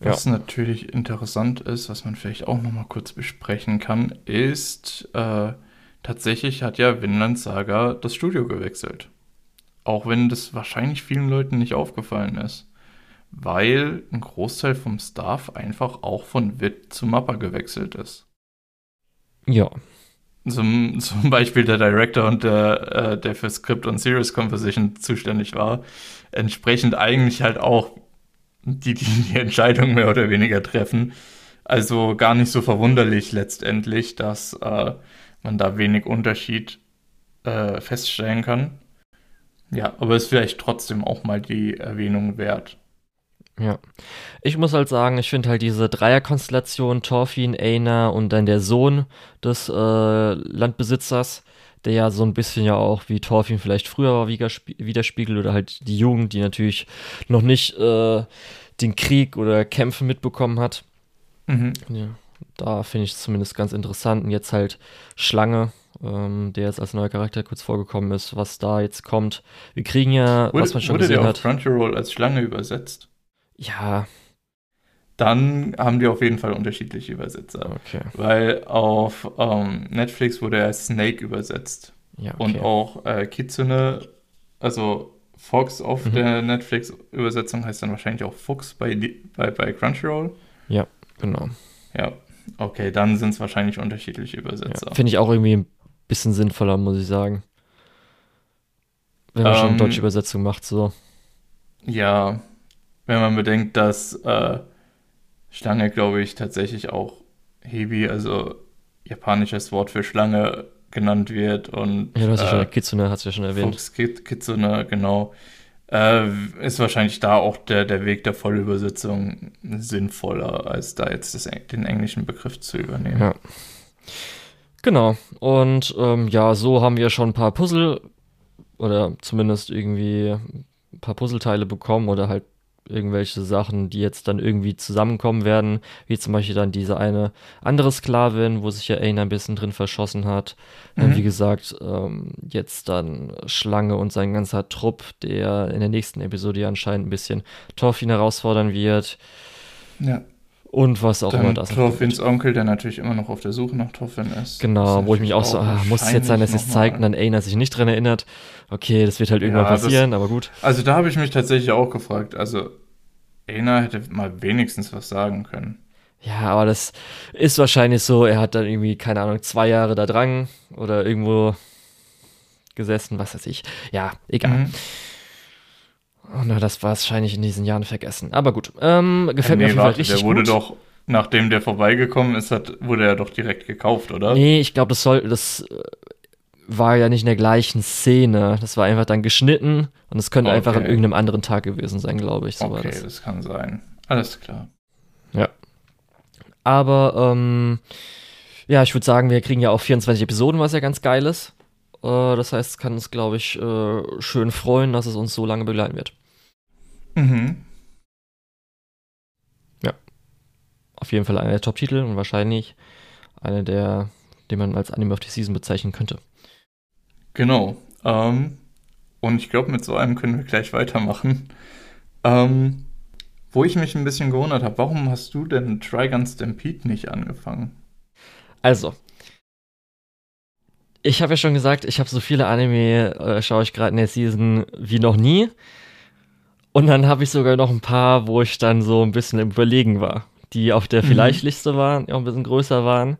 Was ja. natürlich interessant ist, was man vielleicht auch noch mal kurz besprechen kann, ist, äh, tatsächlich hat ja Vinland Saga das Studio gewechselt. Auch wenn das wahrscheinlich vielen Leuten nicht aufgefallen ist. Weil ein Großteil vom Staff einfach auch von Wit zu Mappa gewechselt ist. Ja. Zum, zum Beispiel der Director und der, äh, der für Script und Series Composition zuständig war, entsprechend eigentlich halt auch die, die die Entscheidung mehr oder weniger treffen. Also gar nicht so verwunderlich letztendlich, dass äh, man da wenig Unterschied äh, feststellen kann. Ja, aber ist vielleicht trotzdem auch mal die Erwähnung wert. Ja. Ich muss halt sagen, ich finde halt diese Dreierkonstellation, Thorfinn, Aina und dann der Sohn des äh, Landbesitzers, der ja so ein bisschen ja auch wie Thorfinn vielleicht früher war, widerspiegelt oder halt die Jugend, die natürlich noch nicht äh, den Krieg oder Kämpfe mitbekommen hat. Mhm. Ja, da finde ich es zumindest ganz interessant. Und jetzt halt Schlange, ähm, der jetzt als neuer Charakter kurz vorgekommen ist, was da jetzt kommt. Wir kriegen ja, wurde, was man schon wurde gesehen der hat. auf Crunchyroll als Schlange übersetzt? Ja. Dann haben die auf jeden Fall unterschiedliche Übersetzer. Okay. Weil auf ähm, Netflix wurde er Snake übersetzt. Ja, okay. Und auch äh, Kitsune, also Fox auf mhm. der Netflix-Übersetzung heißt dann wahrscheinlich auch Fuchs bei, bei, bei Crunchyroll. Ja, genau. Ja, okay, dann sind es wahrscheinlich unterschiedliche Übersetzer. Ja, Finde ich auch irgendwie ein bisschen sinnvoller, muss ich sagen. Wenn man ähm, schon deutsche Übersetzung macht, so. Ja, wenn man bedenkt, dass äh, Schlange, glaube ich, tatsächlich auch Hebi, also japanisches Wort für Schlange, genannt wird. Und, ja, du hast ja schon, äh, Kitsune hast du ja schon erwähnt. Fuchs, Kitsune, genau. Äh, ist wahrscheinlich da auch der, der Weg der Vollübersetzung sinnvoller, als da jetzt das, den englischen Begriff zu übernehmen. Ja. Genau. Und ähm, ja, so haben wir schon ein paar Puzzle oder zumindest irgendwie ein paar Puzzleteile bekommen oder halt irgendwelche Sachen, die jetzt dann irgendwie zusammenkommen werden, wie zum Beispiel dann diese eine andere Sklavin, wo sich ja Ain ein bisschen drin verschossen hat. Mhm. wie gesagt, ähm, jetzt dann Schlange und sein ganzer Trupp, der in der nächsten Episode ja anscheinend ein bisschen Thorfinn herausfordern wird. Ja. Und was auch dann immer das Thorfinns Onkel, der natürlich immer noch auf der Suche nach Thorfinn ist. Genau, wo ich mich auch so, ah, muss es jetzt sein, dass es zeigt und dann Aina sich nicht dran erinnert. Okay, das wird halt irgendwann ja, passieren, das, aber gut. Also da habe ich mich tatsächlich auch gefragt. Also Aina hätte mal wenigstens was sagen können. Ja, aber das ist wahrscheinlich so, er hat dann irgendwie, keine Ahnung, zwei Jahre da dran oder irgendwo gesessen, was weiß ich. Ja, egal. Mhm. Oh, na, das war wahrscheinlich in diesen Jahren vergessen. Aber gut, ähm, gefällt nee, mir auf jeden Fall richtig der wurde gut. doch, nachdem der vorbeigekommen ist, hat, wurde er doch direkt gekauft, oder? Nee, ich glaube, das soll, das äh, war ja nicht in der gleichen Szene. Das war einfach dann geschnitten und es könnte okay. einfach an irgendeinem anderen Tag gewesen sein, glaube ich. So okay, das. das. kann sein. Alles klar. Ja. Aber, ähm, ja, ich würde sagen, wir kriegen ja auch 24 Episoden, was ja ganz geil ist. Äh, das heißt, es kann uns, glaube ich, äh, schön freuen, dass es uns so lange begleiten wird. Mhm. Ja. Auf jeden Fall einer der Top-Titel und wahrscheinlich einer der, den man als Anime of the Season bezeichnen könnte. Genau. Ähm, und ich glaube, mit so einem können wir gleich weitermachen. Ähm, wo ich mich ein bisschen gewundert habe, warum hast du denn Trigun Stampede nicht angefangen? Also, ich habe ja schon gesagt, ich habe so viele Anime, äh, schaue ich gerade in der Season wie noch nie. Und dann habe ich sogar noch ein paar, wo ich dann so ein bisschen im Überlegen war, die auf der mhm. Vielleicht-Liste waren, die auch ein bisschen größer waren.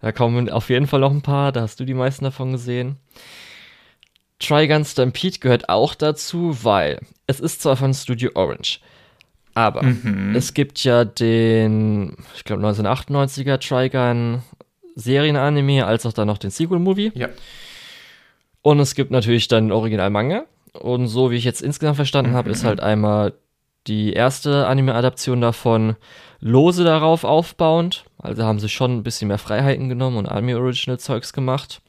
Da kommen auf jeden Fall noch ein paar, da hast du die meisten davon gesehen. Trigun Stampede gehört auch dazu, weil es ist zwar von Studio Orange, aber mhm. es gibt ja den, ich glaube 1998er Trigun Serienanime, als auch dann noch den Sequel-Movie. Ja. Und es gibt natürlich dann Original-Manga. Und so wie ich jetzt insgesamt verstanden mhm. habe, ist halt einmal die erste Anime-Adaption davon lose darauf aufbauend. Also haben sie schon ein bisschen mehr Freiheiten genommen und Anime-Original-Zeugs gemacht.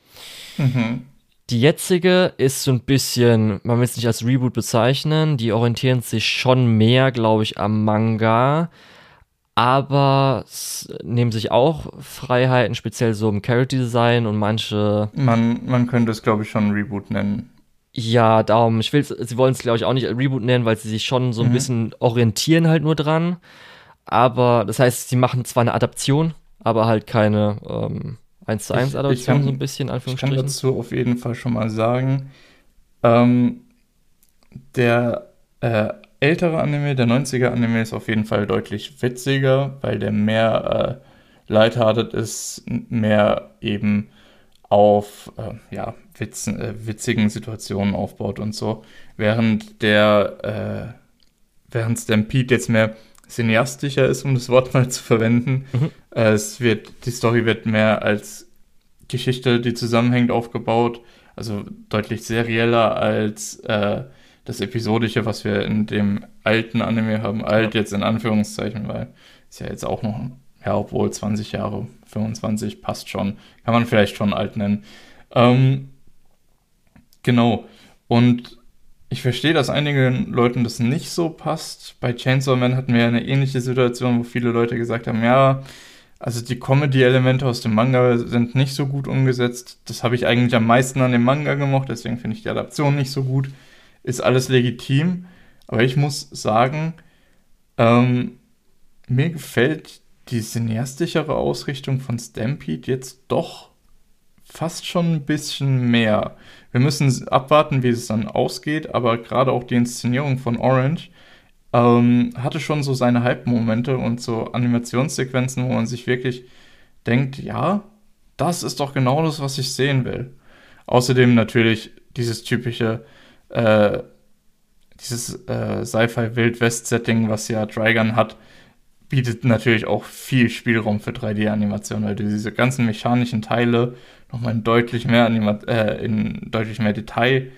Mhm. Die jetzige ist so ein bisschen, man will es nicht als Reboot bezeichnen, die orientieren sich schon mehr, glaube ich, am Manga, aber nehmen sich auch Freiheiten, speziell so im Character Design und manche. Man, man könnte es, glaube ich, schon Reboot nennen. Ja, darum, ich will sie wollen es, glaube ich, auch nicht Reboot nennen, weil sie sich schon so ein mhm. bisschen orientieren halt nur dran. Aber das heißt, sie machen zwar eine Adaption, aber halt keine ähm, 1 zu 1 Adaption, so ein bisschen, Anführungsstrichen. Ich kann dazu auf jeden Fall schon mal sagen, ähm, der äh, ältere Anime, der 90er Anime, ist auf jeden Fall deutlich witziger, weil der mehr äh, lighthearted ist, mehr eben auf äh, ja, Witzen, äh, witzigen Situationen aufbaut und so. Während der, äh, während Stampede jetzt mehr cineastischer ist, um das Wort mal zu verwenden. Mhm. Äh, es wird, die Story wird mehr als Geschichte, die zusammenhängt, aufgebaut. Also deutlich serieller als äh, das Episodische, was wir in dem alten Anime haben. Alt jetzt in Anführungszeichen, weil ist ja jetzt auch noch, ja, obwohl 20 Jahre, 25 passt schon. Kann man vielleicht schon alt nennen. Ähm, genau. Und ich verstehe, dass einigen Leuten das nicht so passt. Bei Chainsaw Man hatten wir eine ähnliche Situation, wo viele Leute gesagt haben, ja, also die Comedy-Elemente aus dem Manga sind nicht so gut umgesetzt. Das habe ich eigentlich am meisten an dem Manga gemocht, deswegen finde ich die Adaption nicht so gut. Ist alles legitim, aber ich muss sagen, ähm, mir gefällt die cineastischere Ausrichtung von Stampede jetzt doch fast schon ein bisschen mehr. Wir müssen abwarten, wie es dann ausgeht, aber gerade auch die Inszenierung von Orange ähm, hatte schon so seine Hype-Momente und so Animationssequenzen, wo man sich wirklich denkt, ja, das ist doch genau das, was ich sehen will. Außerdem natürlich dieses typische äh, dieses äh, Sci-Fi-Wild-West-Setting, was ja Trigun hat, bietet natürlich auch viel Spielraum für 3D-Animation, weil du diese ganzen mechanischen Teile nochmal in deutlich mehr Anima äh, in deutlich mehr Detail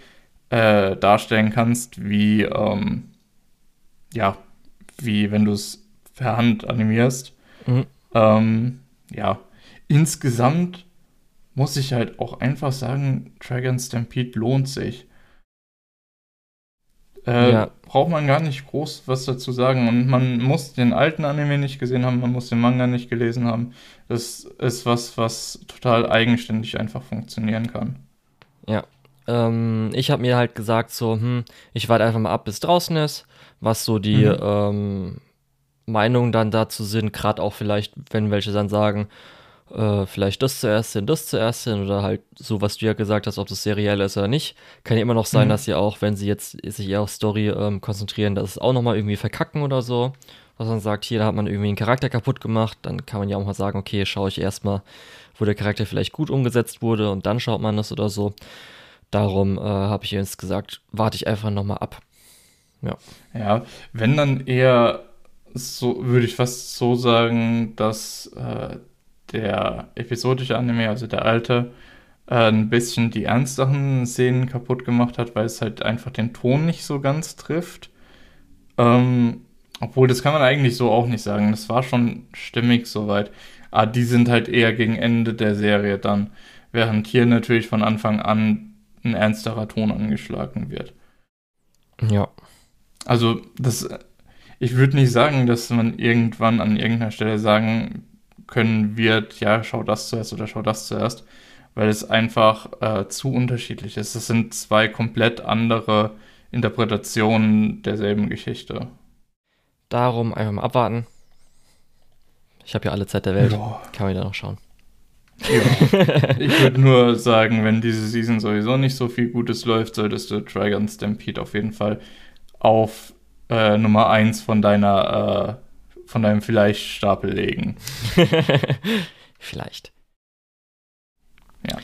äh, darstellen kannst, wie ähm, ja, wie wenn du es per Hand animierst. Mhm. Ähm, ja, insgesamt muss ich halt auch einfach sagen, Dragon Stampede lohnt sich. Äh, ja. Braucht man gar nicht groß was dazu sagen. Und man muss den alten Anime nicht gesehen haben, man muss den Manga nicht gelesen haben. Das ist was, was total eigenständig einfach funktionieren kann. Ja. Ähm, ich habe mir halt gesagt, so, hm, ich warte einfach mal ab, bis draußen ist, was so die mhm. ähm, Meinungen dann dazu sind, gerade auch vielleicht, wenn welche dann sagen, äh, vielleicht das zuerst hin, das zuerst hin oder halt so, was du ja gesagt hast, ob das seriell ist oder nicht. Kann ja immer noch sein, mhm. dass sie auch, wenn sie jetzt sich eher auf Story ähm, konzentrieren, dass es auch nochmal irgendwie verkacken oder so. Was man sagt, hier, da hat man irgendwie einen Charakter kaputt gemacht, dann kann man ja auch mal sagen, okay, schaue ich erstmal, wo der Charakter vielleicht gut umgesetzt wurde und dann schaut man das oder so. Darum äh, habe ich jetzt gesagt, warte ich einfach nochmal ab. Ja. Ja, wenn dann eher so, würde ich fast so sagen, dass äh, der episodische Anime, also der alte, äh, ein bisschen die ernsteren Szenen kaputt gemacht hat, weil es halt einfach den Ton nicht so ganz trifft. Ähm, obwohl, das kann man eigentlich so auch nicht sagen. Das war schon stimmig soweit. Aber die sind halt eher gegen Ende der Serie dann. Während hier natürlich von Anfang an ein ernsterer Ton angeschlagen wird. Ja. Also, das, ich würde nicht sagen, dass man irgendwann an irgendeiner Stelle sagen können wird, ja, schau das zuerst oder schau das zuerst, weil es einfach äh, zu unterschiedlich ist. Es sind zwei komplett andere Interpretationen derselben Geschichte. Darum einfach mal abwarten. Ich habe ja alle Zeit der Welt. Ja. Kann man da noch schauen. Ja. *laughs* ich würde nur sagen, wenn diese Season sowieso nicht so viel Gutes läuft, solltest du Dragon Stampede auf jeden Fall auf äh, Nummer 1 von deiner äh, von deinem Vielleicht-Stapel legen. *laughs* vielleicht. Ja.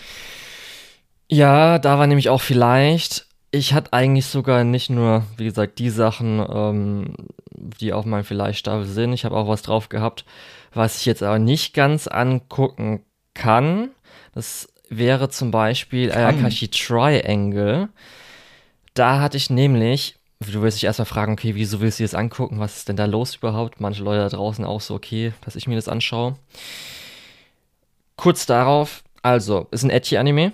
Ja, da war nämlich auch vielleicht. Ich hatte eigentlich sogar nicht nur, wie gesagt, die Sachen, ähm, die auf meinem Vielleicht-Stapel sind. Ich habe auch was drauf gehabt, was ich jetzt aber nicht ganz angucken kann. Das wäre zum Beispiel Ayakashi Triangle. Da hatte ich nämlich du wirst dich erstmal fragen, okay, wieso willst du das angucken? Was ist denn da los überhaupt? Manche Leute da draußen auch so, okay, dass ich mir das anschaue. Kurz darauf, also, ist ein Etchi-Anime.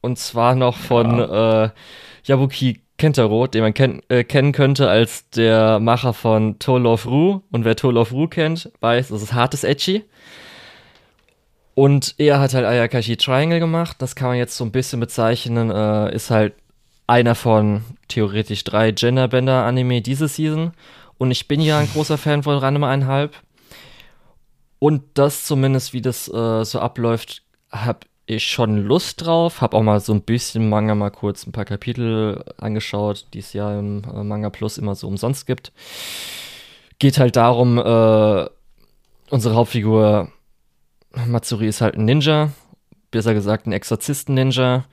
Und zwar noch von ja. äh, Yabuki Kentaro, den man ken äh, kennen könnte als der Macher von Toll of Ru. Und wer Toll of Ru kennt, weiß, das ist hartes Etchi. Und er hat halt Ayakashi Triangle gemacht. Das kann man jetzt so ein bisschen bezeichnen. Äh, ist halt einer von theoretisch drei Genderbender-Anime diese Season. Und ich bin ja ein *laughs* großer Fan von Ranma einhalb. Und das zumindest, wie das äh, so abläuft, habe ich schon Lust drauf. Habe auch mal so ein bisschen Manga mal kurz ein paar Kapitel angeschaut, die es ja im äh, Manga Plus immer so umsonst gibt. Geht halt darum, äh, unsere Hauptfigur Matsuri ist halt ein Ninja, besser gesagt ein Exorzisten-Ninja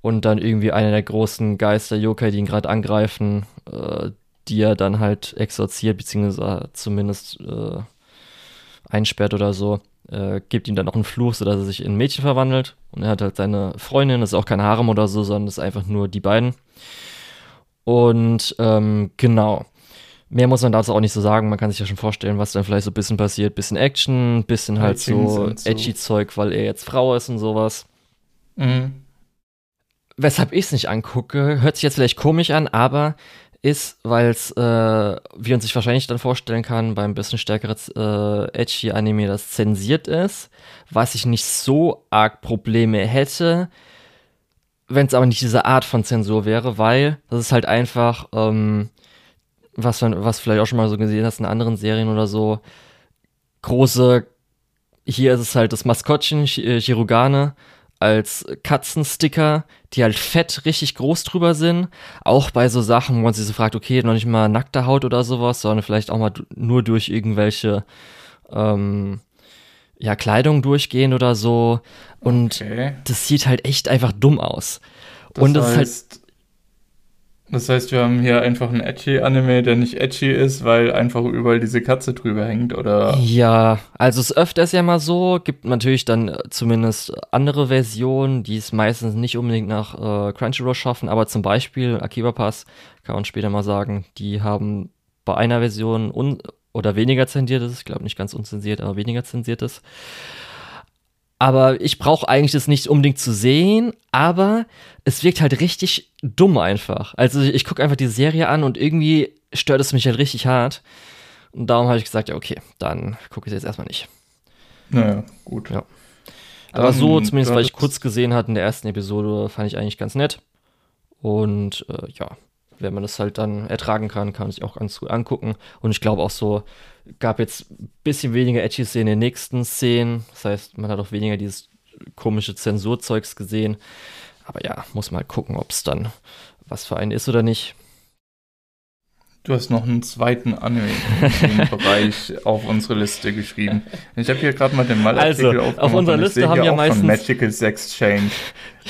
und dann irgendwie einer der großen Geister, Yokai, die ihn gerade angreifen, äh, die er dann halt exorziert, beziehungsweise zumindest äh, einsperrt oder so, äh, gibt ihm dann noch einen Fluch, sodass er sich in ein Mädchen verwandelt. Und er hat halt seine Freundin, das ist auch kein Harem oder so, sondern das ist einfach nur die beiden. Und ähm, genau. Mehr muss man dazu auch nicht so sagen. Man kann sich ja schon vorstellen, was dann vielleicht so ein bisschen passiert. Bisschen Action, bisschen halt so edgy Zeug, weil er jetzt Frau ist und sowas. Mhm weshalb ich es nicht angucke, hört sich jetzt vielleicht komisch an, aber ist, weil es, äh, wie man sich wahrscheinlich dann vorstellen kann, beim bisschen stärkeren äh, Edgy-Anime, das zensiert ist, was ich nicht so arg Probleme hätte, wenn es aber nicht diese Art von Zensur wäre, weil das ist halt einfach, ähm, was was vielleicht auch schon mal so gesehen hast in anderen Serien oder so, große, hier ist es halt das Maskottchen, Chirurgane, als Katzensticker, die halt fett richtig groß drüber sind. Auch bei so Sachen, wo man sich so fragt, okay, noch nicht mal nackte Haut oder sowas, sondern vielleicht auch mal nur durch irgendwelche ähm, ja, Kleidung durchgehen oder so. Und okay. das sieht halt echt einfach dumm aus. Das und das heißt, ist halt. Das heißt, wir haben hier einfach einen Edgy-Anime, der nicht edgy ist, weil einfach überall diese Katze drüber hängt, oder? Ja, also es öfters ja mal so, gibt natürlich dann äh, zumindest andere Versionen, die es meistens nicht unbedingt nach äh, Crunchyroll schaffen, aber zum Beispiel Akiba Pass, kann man später mal sagen, die haben bei einer Version un oder weniger zensiertes, ich glaube nicht ganz unzensiert, aber weniger zensiertes. Aber ich brauche eigentlich das nicht unbedingt zu sehen, aber es wirkt halt richtig dumm einfach. Also ich gucke einfach die Serie an und irgendwie stört es mich halt richtig hart. Und darum habe ich gesagt, ja, okay, dann gucke ich es jetzt erstmal nicht. Naja, gut. Ja. Aber so, zumindest weil ich kurz gesehen hatte in der ersten Episode, fand ich eigentlich ganz nett. Und äh, ja, wenn man das halt dann ertragen kann, kann man sich auch ganz gut angucken. Und ich glaube auch so, gab jetzt ein bisschen weniger edgy Szenen in den nächsten Szenen. Das heißt, man hat auch weniger dieses komische Zensurzeugs gesehen. Aber ja, muss mal gucken, ob es dann was für einen ist oder nicht. Du hast noch einen zweiten Anime im *laughs* Bereich auf unsere Liste geschrieben. Ich habe hier gerade mal den Mallartikel also, auf unserer Liste haben ja meistens Magical Sex Change.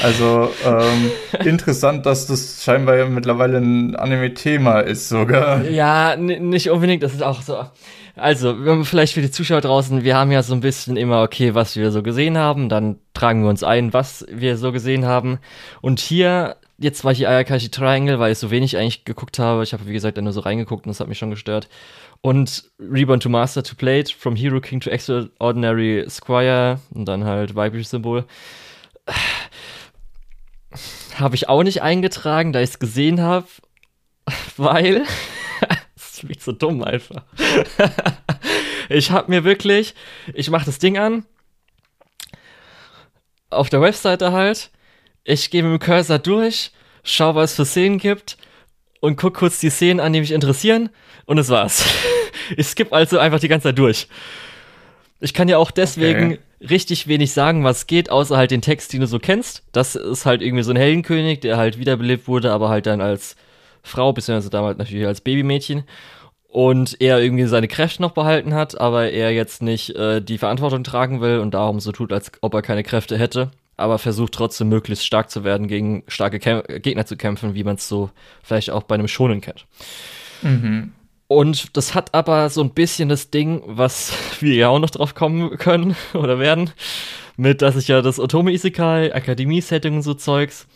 Also ähm, *laughs* interessant, dass das scheinbar ja mittlerweile ein Anime-Thema ist sogar. Ja, nicht unbedingt. Das ist auch so. Also, vielleicht für die Zuschauer draußen, wir haben ja so ein bisschen immer, okay, was wir so gesehen haben, dann tragen wir uns ein, was wir so gesehen haben. Und hier jetzt war ich Ayakashi Triangle, weil ich so wenig eigentlich geguckt habe. Ich habe, wie gesagt, nur so reingeguckt und das hat mich schon gestört. Und Reborn to Master to Plate, From Hero King to Extraordinary Squire und dann halt weibliches Symbol. Habe ich auch nicht eingetragen, da ich es gesehen habe, *laughs* weil. Ist so dumm einfach. ich habe mir wirklich. Ich mache das Ding an. Auf der Webseite halt ich gehe mit dem Cursor durch, schau, was es für Szenen gibt und guck kurz die Szenen an, die mich interessieren und das war's. *laughs* ich skippe also einfach die ganze Zeit durch. Ich kann ja auch deswegen okay. richtig wenig sagen, was geht, außer halt den Text, den du so kennst. Das ist halt irgendwie so ein Heldenkönig, der halt wiederbelebt wurde, aber halt dann als Frau, beziehungsweise damals natürlich als Babymädchen. Und er irgendwie seine Kräfte noch behalten hat, aber er jetzt nicht äh, die Verantwortung tragen will und darum so tut, als ob er keine Kräfte hätte aber versucht trotzdem möglichst stark zu werden, gegen starke Kä Gegner zu kämpfen, wie man es so vielleicht auch bei einem Shonen kennt. Mhm. Und das hat aber so ein bisschen das Ding, was *laughs* wir ja auch noch drauf kommen können *laughs* oder werden, mit, dass ich ja das Otome Isekai, Akademie-Setting und so Zeugs.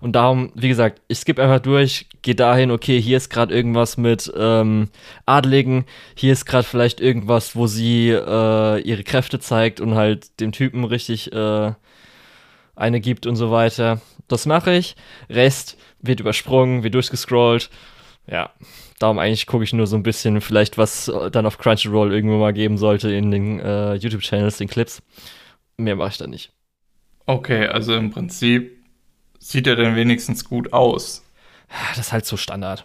Und darum, wie gesagt, ich skippe einfach durch, gehe dahin, okay, hier ist gerade irgendwas mit ähm, Adligen, hier ist gerade vielleicht irgendwas, wo sie äh, ihre Kräfte zeigt und halt dem Typen richtig äh, eine gibt und so weiter. Das mache ich. Rest wird übersprungen, wird durchgescrollt. Ja, darum eigentlich gucke ich nur so ein bisschen, vielleicht was dann auf Crunchyroll irgendwo mal geben sollte in den äh, YouTube-Channels, den Clips. Mehr mache ich da nicht. Okay, also im Prinzip sieht er dann wenigstens gut aus. Das ist halt so Standard.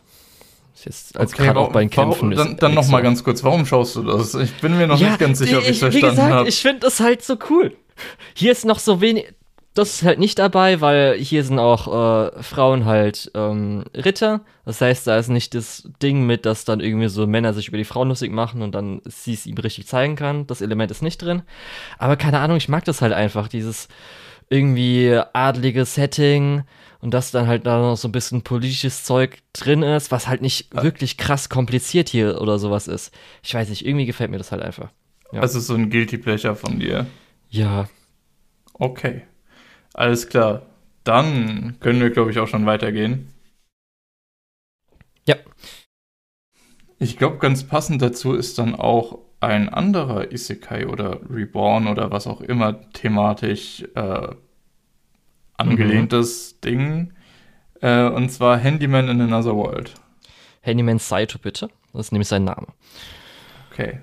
Jetzt, als okay, gerade auch bei den Kämpfen. Warum, dann dann noch mal ganz kurz, warum schaust du das? Ich bin mir noch ja, nicht ganz sicher, ob ich es verstanden habe. Ich finde das halt so cool. Hier ist noch so wenig, das ist halt nicht dabei, weil hier sind auch äh, Frauen halt ähm, Ritter. Das heißt, da ist nicht das Ding mit, dass dann irgendwie so Männer sich über die Frauen lustig machen und dann sie es ihm richtig zeigen kann. Das Element ist nicht drin. Aber keine Ahnung, ich mag das halt einfach, dieses irgendwie adlige Setting und dass dann halt da noch so ein bisschen politisches Zeug drin ist, was halt nicht ja. wirklich krass kompliziert hier oder sowas ist. Ich weiß nicht, irgendwie gefällt mir das halt einfach. Ja. Also so ein Guilty Pleasure von dir. Ja. Okay. Alles klar. Dann können wir, glaube ich, auch schon weitergehen. Ja. Ich glaube, ganz passend dazu ist dann auch ein anderer Isekai oder Reborn oder was auch immer thematisch äh, angelehntes mhm. Ding. Äh, und zwar Handyman in Another World. Handyman Saito, bitte. Das ist nämlich sein Name. Okay.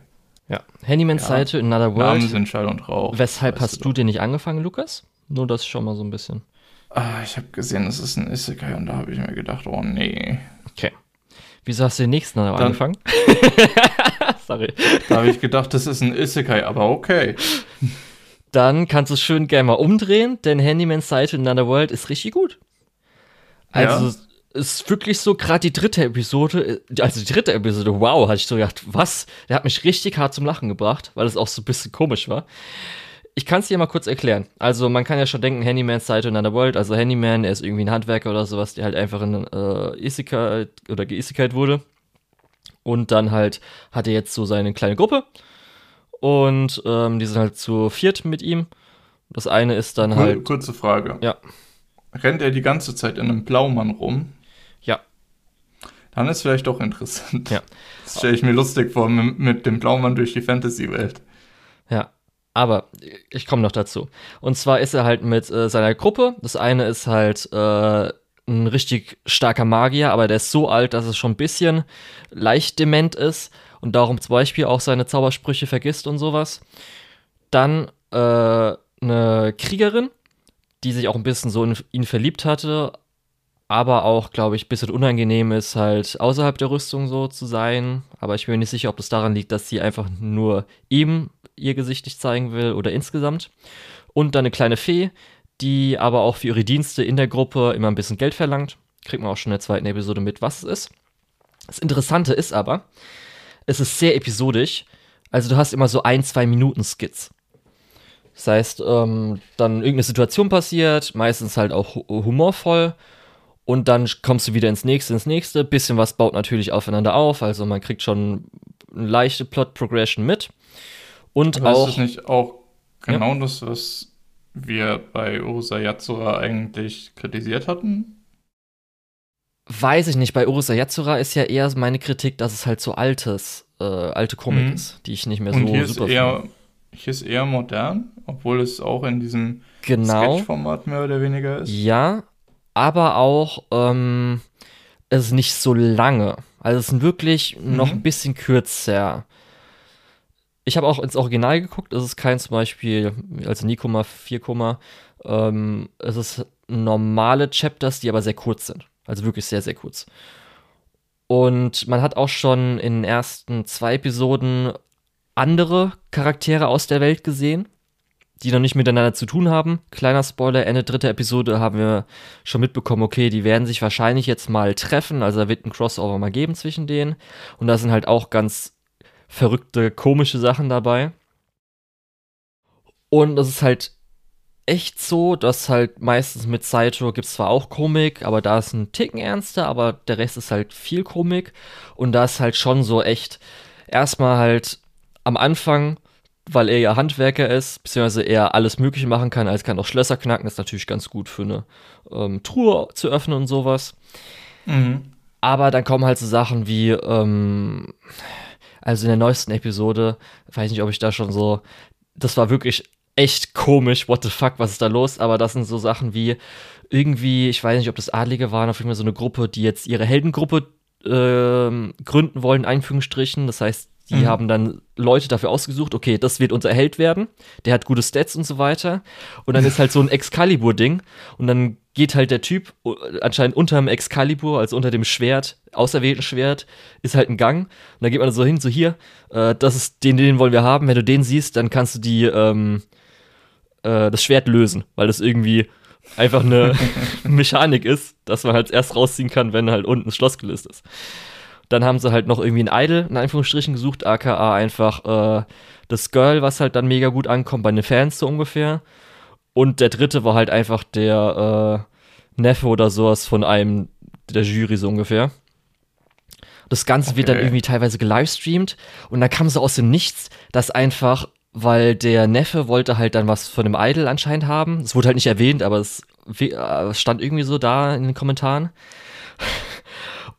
Ja. Handyman ja. Saito in Another World. Namen sind Schall und Rauch. Weshalb hast du, du den nicht angefangen, Lukas? Nur das schon mal so ein bisschen. Ah, ich habe gesehen, es ist ein Isekai und da habe ich mir gedacht, oh nee. Wieso hast du den nächsten dann, dann angefangen? *laughs* Sorry. Da habe ich gedacht, das ist ein Isekai, aber okay. Dann kannst du es schön gerne mal umdrehen, denn Handyman's Side in Another World ist richtig gut. Also, ja. ist wirklich so, gerade die dritte Episode, also die dritte Episode, wow, hatte ich so gedacht, was? Der hat mich richtig hart zum Lachen gebracht, weil es auch so ein bisschen komisch war ich kann es dir mal kurz erklären. Also man kann ja schon denken, Handyman's Side in Another World, also Handyman, er ist irgendwie ein Handwerker oder sowas, der halt einfach in äh, Isekai oder geisekai wurde. Und dann halt hat er jetzt so seine kleine Gruppe. Und ähm, die sind halt zu viert mit ihm. Das eine ist dann halt. Kurze Frage. Ja. Rennt er die ganze Zeit in einem Blaumann rum? Ja. Dann ist vielleicht doch interessant. Ja. Das stelle ich mir lustig vor, mit, mit dem Blaumann durch die Fantasy-Welt. Ja. Aber ich komme noch dazu. Und zwar ist er halt mit äh, seiner Gruppe. Das eine ist halt äh, ein richtig starker Magier, aber der ist so alt, dass es schon ein bisschen leicht dement ist und darum zum Beispiel auch seine Zaubersprüche vergisst und sowas. Dann äh, eine Kriegerin, die sich auch ein bisschen so in ihn verliebt hatte, aber auch, glaube ich, ein bisschen unangenehm ist, halt außerhalb der Rüstung so zu sein. Aber ich bin mir nicht sicher, ob das daran liegt, dass sie einfach nur ihm ihr Gesicht nicht zeigen will oder insgesamt. Und dann eine kleine Fee, die aber auch für ihre Dienste in der Gruppe immer ein bisschen Geld verlangt. Kriegt man auch schon in der zweiten Episode mit, was es ist. Das Interessante ist aber, es ist sehr episodisch. Also du hast immer so ein, zwei Minuten Skits. Das heißt, ähm, dann irgendeine Situation passiert, meistens halt auch humorvoll. Und dann kommst du wieder ins nächste, ins nächste. Bisschen was baut natürlich aufeinander auf. Also man kriegt schon eine leichte Plot-Progression mit. Und Aber auch. ist das nicht auch genau ja. das, was wir bei Ursa Yatsura eigentlich kritisiert hatten? Weiß ich nicht. Bei Ursa Yatsura ist ja eher meine Kritik, dass es halt so altes, äh, alte Komik mhm. ist, die ich nicht mehr Und so hier super ist eher. Hier ist eher modern, obwohl es auch in diesem genau. Sketch-Format mehr oder weniger ist. Ja, aber auch ähm, es ist nicht so lange. Also es sind wirklich mhm. noch ein bisschen kürzer. Ich habe auch ins Original geguckt. Es ist kein zum Beispiel, also Nikoma, 4, ähm, es ist normale Chapters, die aber sehr kurz sind. Also wirklich sehr, sehr kurz. Und man hat auch schon in den ersten zwei Episoden andere Charaktere aus der Welt gesehen, die noch nicht miteinander zu tun haben. Kleiner Spoiler, Ende dritter Episode haben wir schon mitbekommen, okay, die werden sich wahrscheinlich jetzt mal treffen, also da wird ein Crossover mal geben zwischen denen. Und da sind halt auch ganz verrückte, komische Sachen dabei. Und das ist halt echt so, dass halt meistens mit Saito gibt es zwar auch Komik, aber da ist ein Ticken ernster, aber der Rest ist halt viel Komik. Und da ist halt schon so echt erstmal halt am Anfang, weil er ja Handwerker ist, beziehungsweise er alles Mögliche machen kann, als kann auch Schlösser knacken, das ist natürlich ganz gut für eine ähm, Truhe zu öffnen und sowas. Mhm. Aber dann kommen halt so Sachen wie, ähm, also in der neuesten Episode, weiß nicht, ob ich da schon so, das war wirklich echt komisch, what the fuck, was ist da los? Aber das sind so Sachen wie irgendwie, ich weiß nicht, ob das Adlige waren, auf jeden Fall so eine Gruppe, die jetzt ihre Heldengruppe äh, gründen wollen, in Einführungsstrichen. Das heißt, die mhm. haben dann Leute dafür ausgesucht, okay, das wird unser Held werden, der hat gute Stats und so weiter. Und dann ist halt so ein Excalibur-Ding. Und dann geht halt der Typ äh, anscheinend unter dem Excalibur, also unter dem Schwert, auserwählten Schwert, ist halt ein Gang. Und dann geht man so hin, so hier, äh, das ist den, den wollen wir haben. Wenn du den siehst, dann kannst du die, ähm, äh, das Schwert lösen, weil das irgendwie einfach eine *laughs* Mechanik ist, dass man halt erst rausziehen kann, wenn halt unten das Schloss gelöst ist. Dann haben sie halt noch irgendwie ein Idol, in Anführungsstrichen, gesucht, aka einfach äh, das Girl, was halt dann mega gut ankommt bei den Fans so ungefähr. Und der dritte war halt einfach der äh, Neffe oder sowas von einem der Jury so ungefähr. Das Ganze okay. wird dann irgendwie teilweise gelivestreamt und dann kam so aus dem Nichts, dass einfach, weil der Neffe wollte halt dann was von dem Idol anscheinend haben. Es wurde halt nicht erwähnt, aber es äh, stand irgendwie so da in den Kommentaren.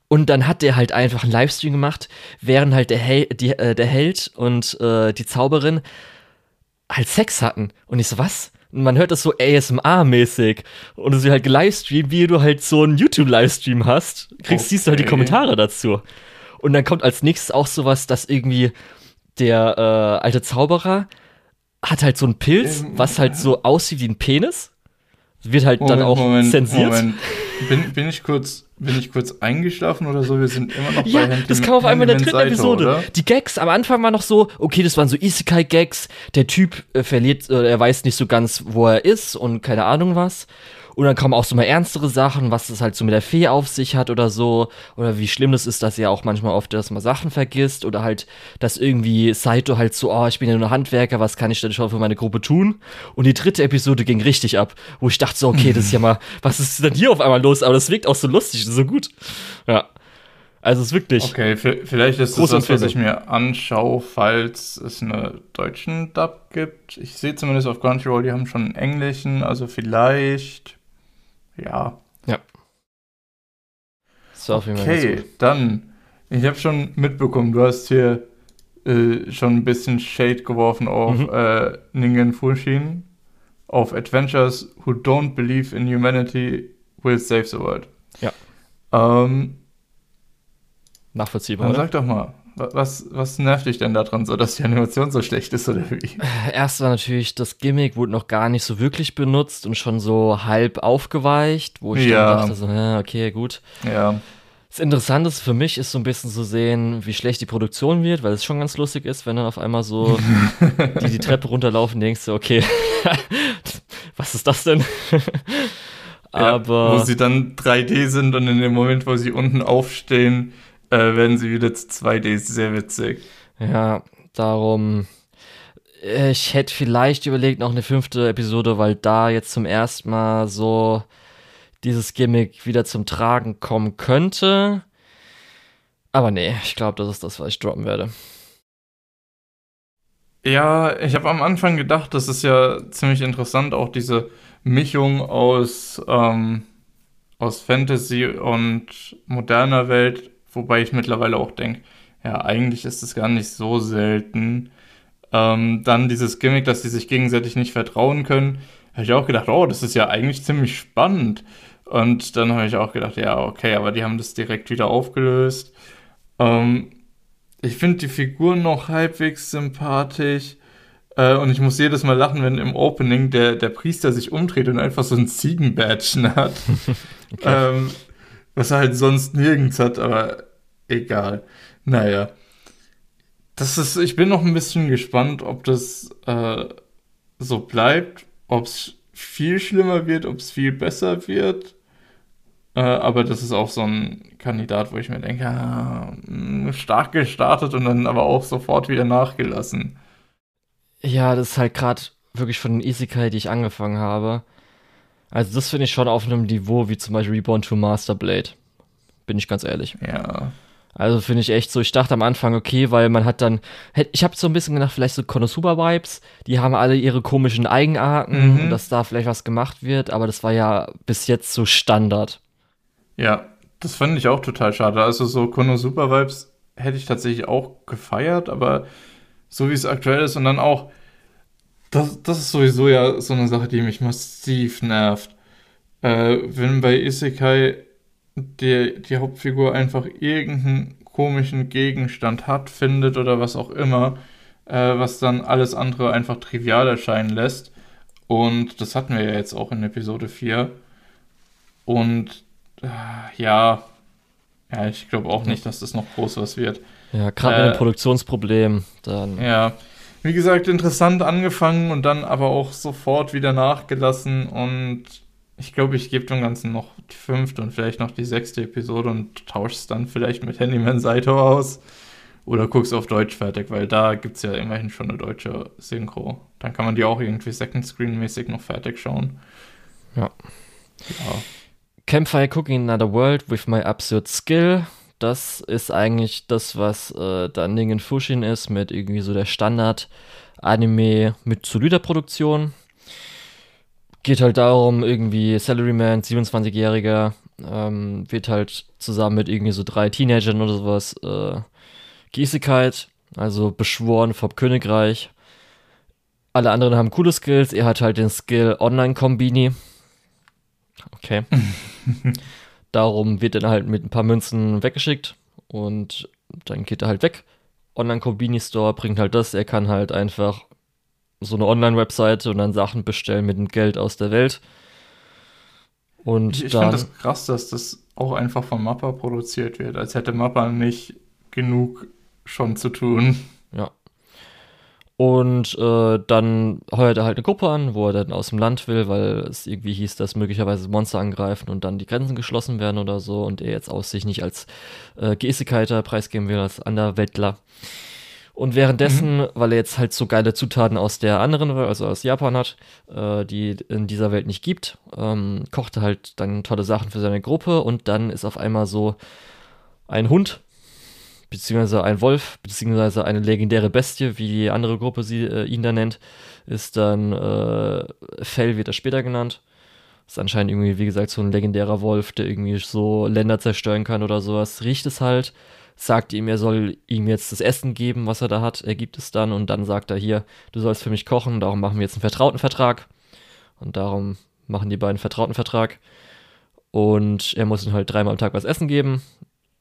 Und dann hat der halt einfach einen Livestream gemacht, während halt der, Hel die, äh, der Held und äh, die Zauberin halt Sex hatten. Und ich so, was? Und man hört das so ASMR-mäßig. Und es wird halt gelivestreamt, wie du halt so einen YouTube-Livestream hast. Kriegst, okay. siehst du halt die Kommentare dazu. Und dann kommt als nächstes auch sowas, dass irgendwie der äh, alte Zauberer hat halt so einen Pilz, ähm, was halt so aussieht wie ein Penis. Wird halt Moment, dann auch Moment, zensiert. Moment. Bin, bin, ich kurz, bin ich kurz eingeschlafen oder so? Wir sind immer noch ja, bei Handy, das kam auf einmal in der dritten Seite, Episode. Oder? Die Gags am Anfang waren noch so, okay, das waren so Isekai-Gags. Der Typ äh, verliert, äh, er weiß nicht so ganz, wo er ist und keine Ahnung was. Und dann kommen auch so mal ernstere Sachen, was es halt so mit der Fee auf sich hat oder so. Oder wie schlimm das ist, dass er auch manchmal oft dass man Sachen vergisst. Oder halt, dass irgendwie Saito halt so, oh, ich bin ja nur Handwerker, was kann ich denn schon für meine Gruppe tun? Und die dritte Episode ging richtig ab, wo ich dachte so, okay, das ist ja *laughs* mal, was ist denn hier auf einmal los? Aber das wirkt auch so lustig, so gut. Ja. Also es ist wirklich. Okay, vielleicht ist das das, was ich mir anschaue, falls es einen deutschen Dub gibt. Ich sehe zumindest auf Crunchyroll, die haben schon einen englischen, also vielleicht. Ja. Ja. So, auf jeden Fall okay, dann. Ich habe schon mitbekommen, du hast hier äh, schon ein bisschen Shade geworfen auf mhm. äh, Ningen Fushin. Auf Adventures Who Don't Believe in Humanity Will Save the World. Ja. Ähm, Nachvollziehbar. Dann sag doch mal, was, was nervt dich denn daran, so dass die Animation so schlecht ist oder wie? Erst war natürlich, das Gimmick wurde noch gar nicht so wirklich benutzt und schon so halb aufgeweicht, wo ich ja. dachte so, okay, gut. Ja. Das Interessante für mich ist so ein bisschen zu sehen, wie schlecht die Produktion wird, weil es schon ganz lustig ist, wenn dann auf einmal so *laughs* die die Treppe runterlaufen, denkst du, okay, *laughs* was ist das denn? Aber ja, wo sie dann 3D sind und in dem Moment, wo sie unten aufstehen, äh, werden sie wieder zu 2D. Sehr witzig. Ja, darum. Ich hätte vielleicht überlegt, noch eine fünfte Episode, weil da jetzt zum ersten Mal so dieses Gimmick wieder zum Tragen kommen könnte. Aber nee, ich glaube, das ist das, was ich droppen werde. Ja, ich habe am Anfang gedacht, das ist ja ziemlich interessant, auch diese Mischung aus, ähm, aus Fantasy und moderner Welt Wobei ich mittlerweile auch denke, ja, eigentlich ist es gar nicht so selten. Ähm, dann dieses Gimmick, dass sie sich gegenseitig nicht vertrauen können, habe ich auch gedacht, oh, das ist ja eigentlich ziemlich spannend. Und dann habe ich auch gedacht, ja, okay, aber die haben das direkt wieder aufgelöst. Ähm, ich finde die Figuren noch halbwegs sympathisch. Äh, und ich muss jedes Mal lachen, wenn im Opening der, der Priester sich umdreht und einfach so ein Ziegenbadge hat. *laughs* okay. ähm, was er halt sonst nirgends hat, aber egal. Naja. Das ist, ich bin noch ein bisschen gespannt, ob das äh, so bleibt, ob es viel schlimmer wird, ob es viel besser wird. Äh, aber das ist auch so ein Kandidat, wo ich mir denke, ah, hm, stark gestartet und dann aber auch sofort wieder nachgelassen. Ja, das ist halt gerade wirklich von den Isekai, die ich angefangen habe. Also das finde ich schon auf einem Niveau wie zum Beispiel Reborn to Master Blade. Bin ich ganz ehrlich. Ja. Also finde ich echt so, ich dachte am Anfang, okay, weil man hat dann, ich habe so ein bisschen gedacht, vielleicht so Konosuba-Vibes, die haben alle ihre komischen Eigenarten, mhm. dass da vielleicht was gemacht wird, aber das war ja bis jetzt so Standard. Ja, das fand ich auch total schade. Also so Konosuba-Vibes hätte ich tatsächlich auch gefeiert, aber so wie es aktuell ist und dann auch, das, das ist sowieso ja so eine Sache, die mich massiv nervt. Äh, wenn bei Isekai die, die Hauptfigur einfach irgendeinen komischen Gegenstand hat, findet oder was auch immer, äh, was dann alles andere einfach trivial erscheinen lässt. Und das hatten wir ja jetzt auch in Episode 4. Und äh, ja, ja, ich glaube auch nicht, dass das noch groß was wird. Ja, gerade äh, mit dem Produktionsproblem. Dann. Ja, wie gesagt, interessant angefangen und dann aber auch sofort wieder nachgelassen. Und ich glaube, ich gebe dem Ganzen noch die fünfte und vielleicht noch die sechste Episode und tausche es dann vielleicht mit Handyman Saito aus. Oder guck's auf Deutsch fertig, weil da gibt es ja immerhin schon eine deutsche Synchro. Dann kann man die auch irgendwie Second Screen-mäßig noch fertig schauen. Ja. ja. Campfire Cooking Another World with My Absurd Skill das ist eigentlich das, was äh, dann Ningen Fushin ist, mit irgendwie so der Standard-Anime mit solider Produktion. Geht halt darum, irgendwie Salaryman, 27-Jähriger, ähm, wird halt zusammen mit irgendwie so drei Teenagern oder sowas äh, Gießigkeit, also beschworen vom Königreich. Alle anderen haben coole Skills, er hat halt den Skill Online-Kombini. Okay. *laughs* Darum wird er halt mit ein paar Münzen weggeschickt und dann geht er halt weg. Online-Kombini-Store bringt halt das, er kann halt einfach so eine Online-Webseite und dann Sachen bestellen mit dem Geld aus der Welt. Und ich, ich finde das krass, dass das auch einfach von Mappa produziert wird, als hätte Mappa nicht genug schon zu tun. Ja. Und äh, dann heuert er halt eine Gruppe an, wo er dann aus dem Land will, weil es irgendwie hieß, dass möglicherweise Monster angreifen und dann die Grenzen geschlossen werden oder so und er jetzt aus sich nicht als äh, Geessigkeiter preisgeben will, als Anderweltler. Und währenddessen, mhm. weil er jetzt halt so geile Zutaten aus der anderen Welt, also aus Japan hat, äh, die in dieser Welt nicht gibt, ähm, kocht er halt dann tolle Sachen für seine Gruppe und dann ist auf einmal so ein Hund beziehungsweise ein Wolf, beziehungsweise eine legendäre Bestie, wie die andere Gruppe sie äh, ihn da nennt, ist dann äh, Fell wird er später genannt. Ist anscheinend irgendwie, wie gesagt, so ein legendärer Wolf, der irgendwie so Länder zerstören kann oder sowas. Riecht es halt, sagt ihm, er soll ihm jetzt das Essen geben, was er da hat. Er gibt es dann und dann sagt er hier, du sollst für mich kochen, darum machen wir jetzt einen vertrauten Vertrag. Und darum machen die beiden vertrauten Vertrag. Und er muss ihm halt dreimal am Tag was essen geben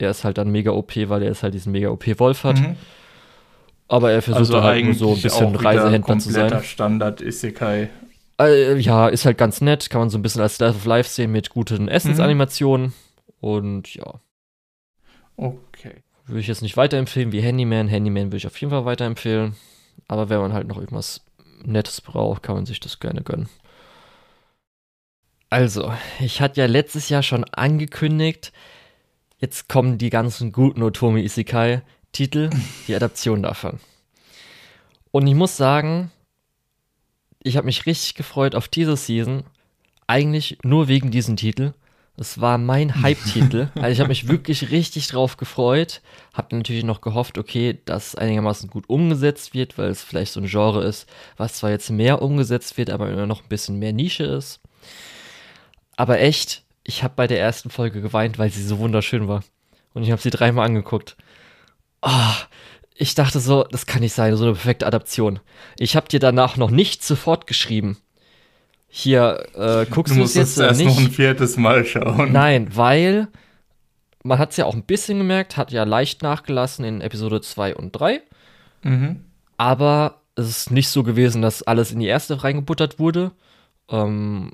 er ist halt dann mega OP, weil er ist halt diesen mega OP-Wolf hat. Mhm. Aber er versucht also halt nur so ein bisschen Reisehändler zu sein. Standard Isekai. Äh, ja, ist halt ganz nett, kann man so ein bisschen als Life of Life sehen mit guten Essensanimationen. Mhm. Und ja. Okay. Würde ich jetzt nicht weiterempfehlen wie Handyman. Handyman würde ich auf jeden Fall weiterempfehlen. Aber wenn man halt noch irgendwas Nettes braucht, kann man sich das gerne gönnen. Also, ich hatte ja letztes Jahr schon angekündigt, jetzt kommen die ganzen guten Otomi Isekai Titel, die Adaption davon. Und ich muss sagen, ich habe mich richtig gefreut auf diese Season, eigentlich nur wegen diesem Titel. Es war mein *laughs* Hype-Titel. also ich habe mich wirklich richtig drauf gefreut. Habe natürlich noch gehofft, okay, dass einigermaßen gut umgesetzt wird, weil es vielleicht so ein Genre ist, was zwar jetzt mehr umgesetzt wird, aber immer noch ein bisschen mehr Nische ist. Aber echt, ich habe bei der ersten Folge geweint, weil sie so wunderschön war. Und ich habe sie dreimal angeguckt. Oh, ich dachte so, das kann nicht sein, so eine perfekte Adaption. Ich habe dir danach noch nicht sofort geschrieben. Hier, äh, guckst du es jetzt erst nicht? noch ein viertes Mal schauen. Nein, weil man hat es ja auch ein bisschen gemerkt, hat ja leicht nachgelassen in Episode 2 und 3. Mhm. Aber es ist nicht so gewesen, dass alles in die erste reingebuttert wurde. Ähm,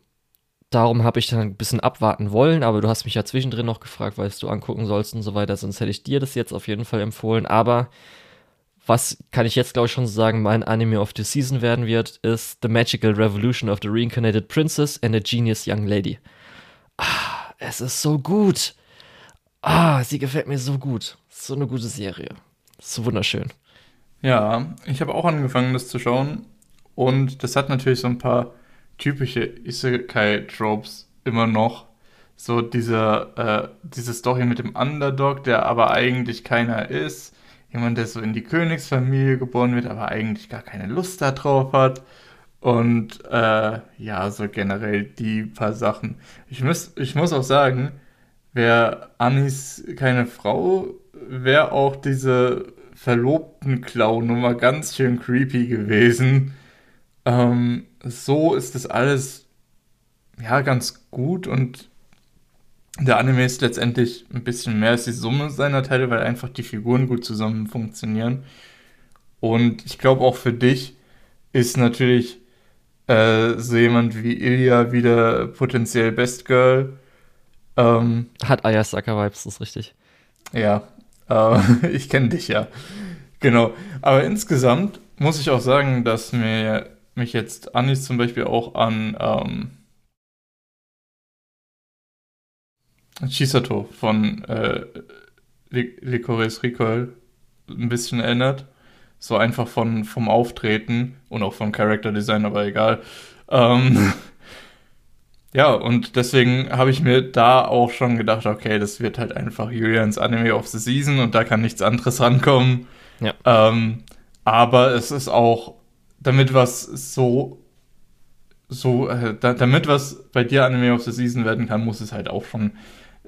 darum habe ich dann ein bisschen abwarten wollen, aber du hast mich ja zwischendrin noch gefragt, was du angucken sollst und so weiter, sonst hätte ich dir das jetzt auf jeden Fall empfohlen. Aber was kann ich jetzt, glaube ich, schon sagen, mein Anime of the Season werden wird, ist The Magical Revolution of the Reincarnated Princess and a Genius Young Lady. Ah, es ist so gut. Ah, sie gefällt mir so gut. So eine gute Serie. So wunderschön. Ja, ich habe auch angefangen, das zu schauen. Und das hat natürlich so ein paar typische Isekai-Tropes immer noch. So diese, äh, diese Story mit dem Underdog, der aber eigentlich keiner ist. Jemand, der so in die Königsfamilie geboren wird, aber eigentlich gar keine Lust darauf hat. Und äh, ja, so generell die paar Sachen. Ich muss, ich muss auch sagen, wäre Anis keine Frau, wäre auch diese verlobten Clown-Nummer ganz schön creepy gewesen. Ähm, so ist das alles ja ganz gut und der Anime ist letztendlich ein bisschen mehr als die Summe seiner Teile, weil einfach die Figuren gut zusammen funktionieren. Und ich glaube auch für dich ist natürlich äh, so jemand wie Ilya wieder potenziell Best Girl. Ähm, Hat Ayasaka-Vibes, das ist richtig. Ja, äh, *laughs* ich kenne dich ja. Genau. Aber insgesamt muss ich auch sagen, dass mir mich jetzt Anis zum Beispiel auch an ähm, Chisato von äh, Licorice Recoil ein bisschen erinnert. So einfach von, vom Auftreten und auch vom Character Design, aber egal. Ähm, *laughs* ja, und deswegen habe ich mir da auch schon gedacht, okay, das wird halt einfach Julians Anime of the Season und da kann nichts anderes rankommen. Ja. Ähm, aber es ist auch damit was so, so, äh, da, damit was bei dir Anime of the Season werden kann, muss es halt auch schon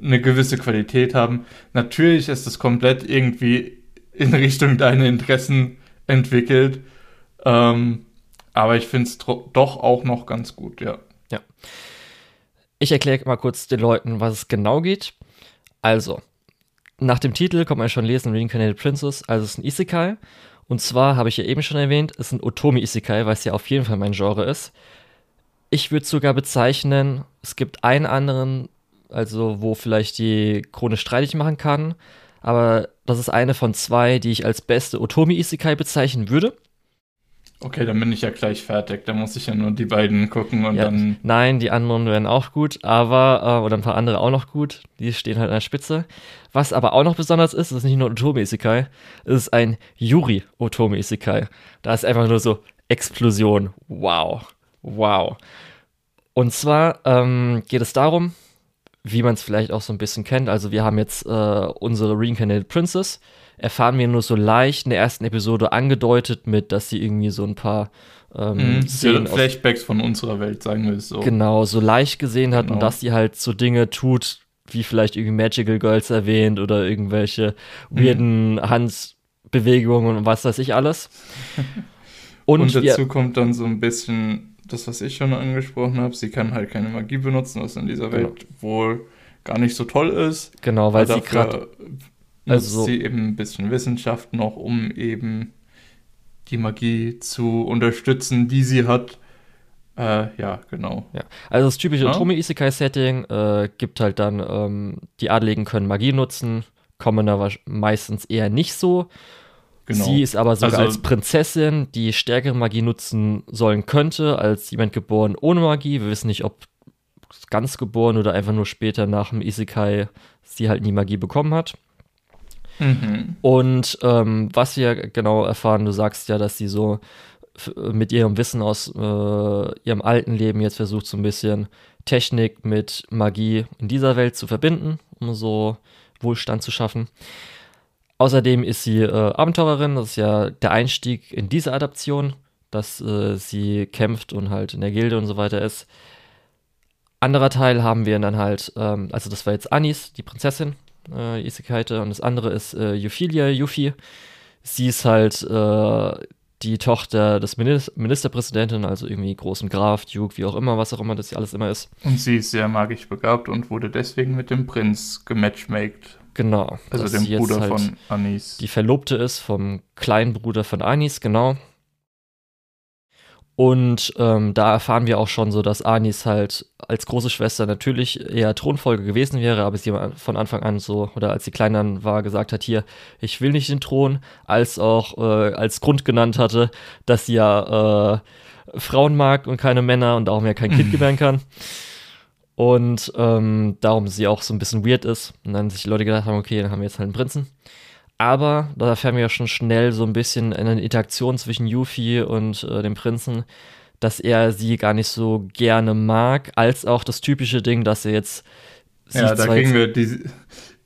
eine gewisse Qualität haben. Natürlich ist es komplett irgendwie in Richtung deiner Interessen entwickelt. Ähm, aber ich finde es doch auch noch ganz gut, ja. Ja. Ich erkläre mal kurz den Leuten, was es genau geht. Also, nach dem Titel kann man schon lesen, Reincarnated Princess, also es ist ein Isekai. Und zwar habe ich ja eben schon erwähnt, ist ein Otomi Isekai, weil es ja auf jeden Fall mein Genre ist. Ich würde sogar bezeichnen, es gibt einen anderen, also wo vielleicht die Krone streitig machen kann, aber das ist eine von zwei, die ich als beste Otomi Isekai bezeichnen würde. Okay, dann bin ich ja gleich fertig. Da muss ich ja nur die beiden gucken und Ja, dann. nein, die anderen werden auch gut, aber, äh, oder ein paar andere auch noch gut. Die stehen halt an der Spitze. Was aber auch noch besonders ist, ist nicht nur Otome Isekai, es ist ein Yuri Otome Isekai. Da ist einfach nur so Explosion. Wow. Wow. Und zwar ähm, geht es darum, wie man es vielleicht auch so ein bisschen kennt. Also wir haben jetzt äh, unsere Reincarnated Princess. Erfahren wir nur so leicht in der ersten Episode angedeutet mit, dass sie irgendwie so ein paar ähm, Mhm. Flashbacks von unserer Welt, sagen wir es so. genau so leicht gesehen hat und Genau. dass sie halt so Dinge tut, wie vielleicht irgendwie Magical Girls erwähnt oder irgendwelche weirden Handbewegungen und was weiß ich alles. *laughs* Und, Und, dazu kommt dann so ein bisschen das, was ich schon angesprochen habe. Sie kann halt keine Magie benutzen, was in dieser Genau. Welt wohl gar nicht so toll ist. genau, weil sie dafür gerade also so- sie eben ein bisschen Wissenschaft noch, um eben die Magie zu unterstützen, die sie hat. Äh, ja, genau. Ja, also das typische Ja. Otome Isekai Setting äh, gibt halt dann, ähm, die Adeligen können Magie nutzen, Commoner wasch- meistens eher nicht so. genau. Sie ist aber sogar Also- als Prinzessin, die stärkere Magie nutzen sollen könnte, als jemand geboren ohne Magie. Wir wissen nicht, ob ganz geboren oder einfach nur später nach dem Isekai sie halt nie Magie bekommen hat. Mhm. Und ähm, was wir genau erfahren, du sagst ja, dass sie so mit ihrem Wissen aus äh, ihrem alten Leben jetzt versucht, so ein bisschen Technik mit Magie in dieser Welt zu verbinden, um so Wohlstand zu schaffen. Außerdem ist sie äh, Abenteurerin, das ist ja der Einstieg in diese Adaption, dass äh, sie kämpft und halt in der Gilde und so weiter ist. Anderer Teil haben wir dann halt, ähm, also das war jetzt Anis, die Prinzessin, äh, Isekaite, und das andere ist äh, Euphilia Yuffie. Sie ist halt äh, die Tochter des Minis Ministerpräsidenten, also irgendwie großen Graf, Duke, wie auch immer, was auch immer das alles immer ist. Und sie ist sehr magisch begabt und wurde deswegen mit dem Prinz gematchmaked. Genau. Also dem Bruder halt von Anis. die Verlobte ist vom kleinen Bruder von Anis, genau. Und ähm, da erfahren wir auch schon so, dass Anis halt als große Schwester natürlich eher Thronfolge gewesen wäre, aber sie von Anfang an so, oder als sie klein dann war, gesagt hat, hier, ich will nicht den Thron, als auch äh, als Grund genannt hatte, dass sie ja äh, Frauen mag und keine Männer und darum ja kein Kind *laughs* gebären kann. Und ähm, darum sie auch so ein bisschen weird ist. Und dann sich die Leute gedacht haben, okay, dann haben wir jetzt halt einen Prinzen. Aber da erfahren wir ja schon schnell so ein bisschen eine Interaktion zwischen Yuffie und äh, dem Prinzen, dass er sie gar nicht so gerne mag, als auch das typische Ding, dass er jetzt sie Ja, da kriegen wir die.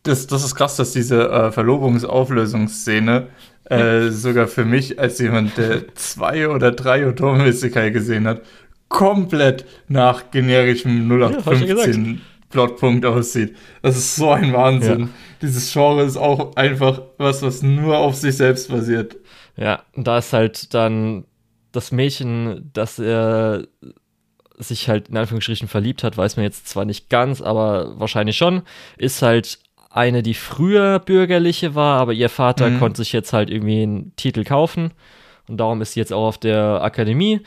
Das, das ist krass, dass diese äh, Verlobungsauflösungsszene äh, sogar für mich als jemand, der zwei oder drei Otome Isekai gesehen hat, komplett nach generischem Ja, hab ich ja 0815 Plotpunkt aussieht. Das ist so ein Wahnsinn. Ja. Dieses Genre ist auch einfach was, was nur auf sich selbst basiert. Ja, und da ist halt dann das Mädchen, das er sich halt in Anführungsstrichen verliebt hat, weiß man jetzt zwar nicht ganz, aber wahrscheinlich schon, ist halt eine, die früher bürgerliche war, aber ihr Vater Mhm. konnte sich jetzt halt irgendwie einen Titel kaufen und darum ist sie jetzt auch auf der Akademie.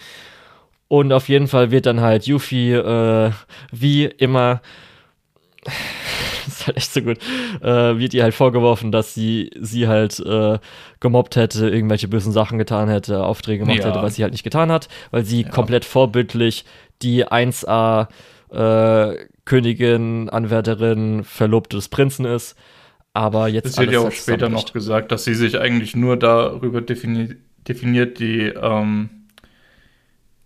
Und auf jeden Fall wird dann halt Yuffie äh, wie immer das *laughs* ist halt echt so gut, äh, wird ihr halt vorgeworfen, dass sie sie halt äh, gemobbt hätte, irgendwelche bösen Sachen getan hätte, Aufträge gemacht Ja. hätte, was sie halt nicht getan hat, weil sie komplett vorbildlich die 1A äh, Königin, Anwärterin, Verlobte des Prinzen ist. Aber jetzt Es wird ja auch später noch gesagt, dass sie sich eigentlich nur darüber defini definiert, die, ähm,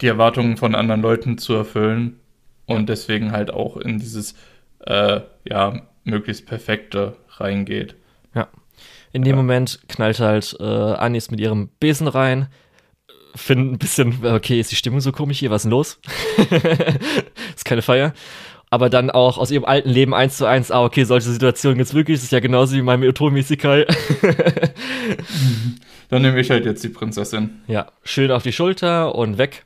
die Erwartungen von anderen Leuten zu erfüllen und deswegen halt auch in dieses äh, ja, möglichst perfekte reingeht. In dem Ja. Moment knallt halt äh, Anis mit ihrem Besen rein. Finden ein bisschen, okay, ist die Stimmung so komisch hier, was ist denn los? *laughs* ist keine Feier. Aber dann auch aus ihrem alten Leben eins zu eins, ah, okay, solche Situationen gibt's wirklich, das ist ja genauso wie mein Otomi-Isekai. *laughs* Dann nehme ich halt jetzt die Prinzessin. ja, schön auf die Schulter und weg.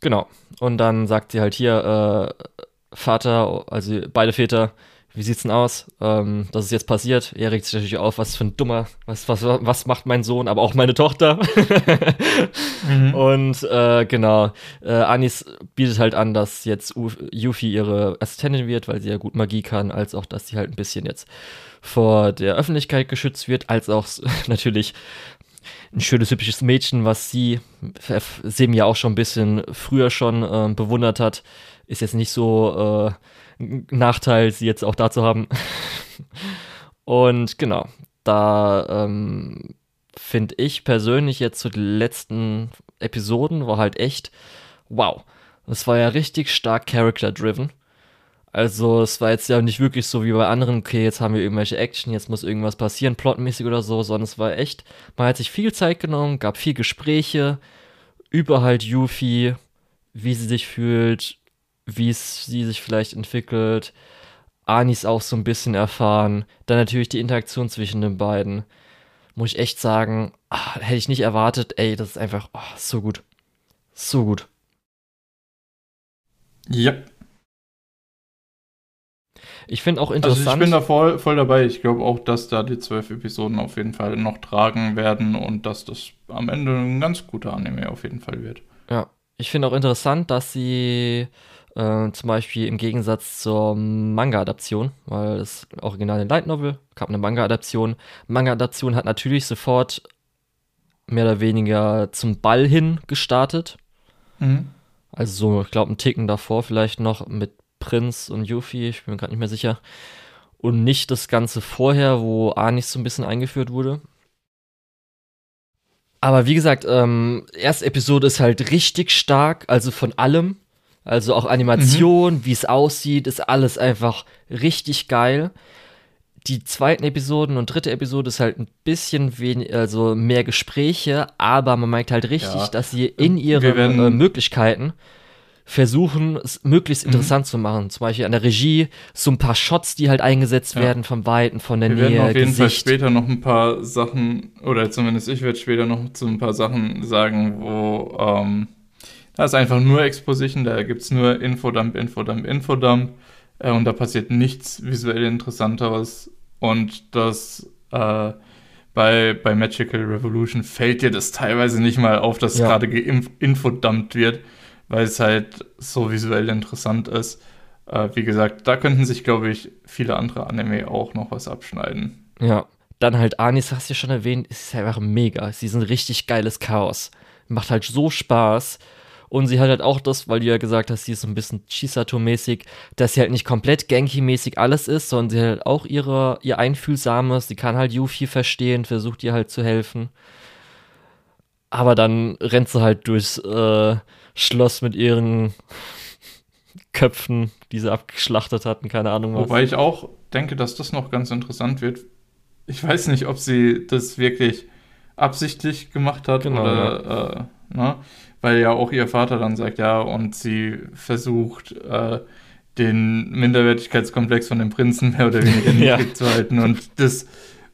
Genau. Und dann sagt sie halt hier, äh, Vater, also beide Väter, wie sieht's denn aus? Ähm, das ist jetzt passiert. Er regt sich natürlich auf, was für ein dummer, was, was, was macht mein Sohn, aber auch meine Tochter. *laughs* Und äh, genau, äh, Anis bietet halt an, dass jetzt U Yuffie ihre Assistentin wird, weil sie ja gut Magie kann, als auch, dass sie halt ein bisschen jetzt vor der Öffentlichkeit geschützt wird, als auch *laughs* natürlich ein schönes, hübsches Mädchen, was sie, Sim ja auch schon ein bisschen früher schon äh, bewundert hat. Ist jetzt nicht so äh, ein Nachteil, sie jetzt auch da zu haben. *laughs* Und genau, da ähm, finde ich persönlich jetzt zu den letzten Episoden war halt echt, wow, das war ja richtig stark character-driven. Also es war jetzt ja nicht wirklich so wie bei anderen, okay, jetzt haben wir irgendwelche Action, jetzt muss irgendwas passieren, plotmäßig oder so, sondern es war echt, man hat sich viel Zeit genommen, gab viel Gespräche über halt Yuffie, wie sie sich fühlt, wie es sie sich vielleicht entwickelt, Anis auch so ein bisschen erfahren, dann natürlich die Interaktion zwischen den beiden. Muss ich echt sagen, ach, hätte ich nicht erwartet, ey, das ist einfach oh, so gut. So gut. Ja, ich finde auch interessant. Also ich bin da voll, voll dabei. Ich glaube auch, dass da die zwölf Episoden auf jeden Fall noch tragen werden und dass das am Ende ein ganz guter Anime auf jeden Fall wird. Ja, ich finde auch interessant, dass sie äh, zum Beispiel im Gegensatz zur Manga-Adaption, weil das originale Light Novel gab eine Manga-Adaption. Manga-Adaption hat natürlich sofort mehr oder weniger zum Ball hin gestartet. Mhm. Also so, ich glaube, einen Ticken davor vielleicht noch mit Prinz und Yuffie, ich bin mir gerade nicht mehr sicher. Und nicht das Ganze vorher, wo Anis so ein bisschen eingeführt wurde. Aber wie gesagt, ähm, erste Episode ist halt richtig stark, also von allem. Also auch Animation, mhm. wie es aussieht, ist alles einfach richtig geil. Die zweiten Episoden und dritte Episode ist halt ein bisschen wenig, also mehr Gespräche, aber man merkt halt richtig, ja. dass sie in ihren äh, Möglichkeiten versuchen, es möglichst mhm. interessant zu machen. Zum Beispiel an der Regie so ein paar Shots, die halt eingesetzt ja. werden vom Weiten, von der Wir Nähe. Wir werden auf jeden Gesicht. Fall später noch ein paar Sachen, oder zumindest ich werde später noch zu ein paar Sachen sagen, wo ähm, da ist einfach nur Exposition, da gibt es nur Infodump, Infodump, Infodump äh, und da passiert nichts visuell Interessanteres und das äh, bei, bei Magical Revolution fällt dir das teilweise nicht mal auf, dass ja. gerade geinfodumpt wird weil es halt so visuell interessant ist. Äh, wie gesagt, da könnten sich, glaube ich, viele andere Anime auch noch was abschneiden. Ja, dann halt Anis, hast du ja schon erwähnt, ist einfach mega. Sie sind richtig geiles Chaos. Macht halt so Spaß. Und sie hat halt auch das, weil du ja gesagt hast, sie ist so ein bisschen Chisato-mäßig, dass sie halt nicht komplett Genki-mäßig alles ist, sondern sie hat halt auch ihre, ihr Einfühlsames, sie kann halt Yuffie verstehen, versucht ihr halt zu helfen. Aber dann rennt sie halt durchs äh, Schloss mit ihren *laughs* Köpfen, die sie abgeschlachtet hatten, keine Ahnung was. Wobei ich auch denke, dass das noch ganz interessant wird. Ich weiß nicht, ob sie das wirklich absichtlich gemacht hat genau, oder, ja. äh, ne? weil ja auch ihr Vater dann sagt, ja, und sie versucht, äh, den Minderwertigkeitskomplex von dem Prinzen mehr oder weniger *laughs* niedrig ja. zu halten und das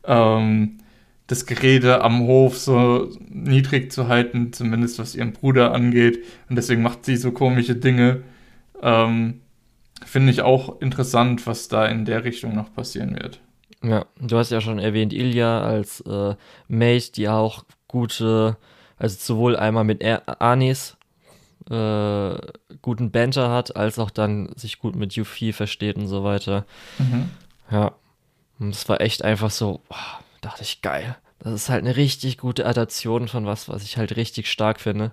ähm, das Gerede am Hof so niedrig zu halten, zumindest was ihren Bruder angeht. Und deswegen macht sie so komische Dinge. Ähm, Finde ich auch interessant, was da in der Richtung noch passieren wird. Ja, du hast ja schon erwähnt, Ilya als äh, Mate, die auch gute, also sowohl einmal mit Anis äh, guten Banter hat, als auch dann sich gut mit Yuffie versteht und so weiter. Mhm. Ja, und es war echt einfach so, wow, dachte ich, geil. Das ist halt eine richtig gute Adaption von was, was ich halt richtig stark finde.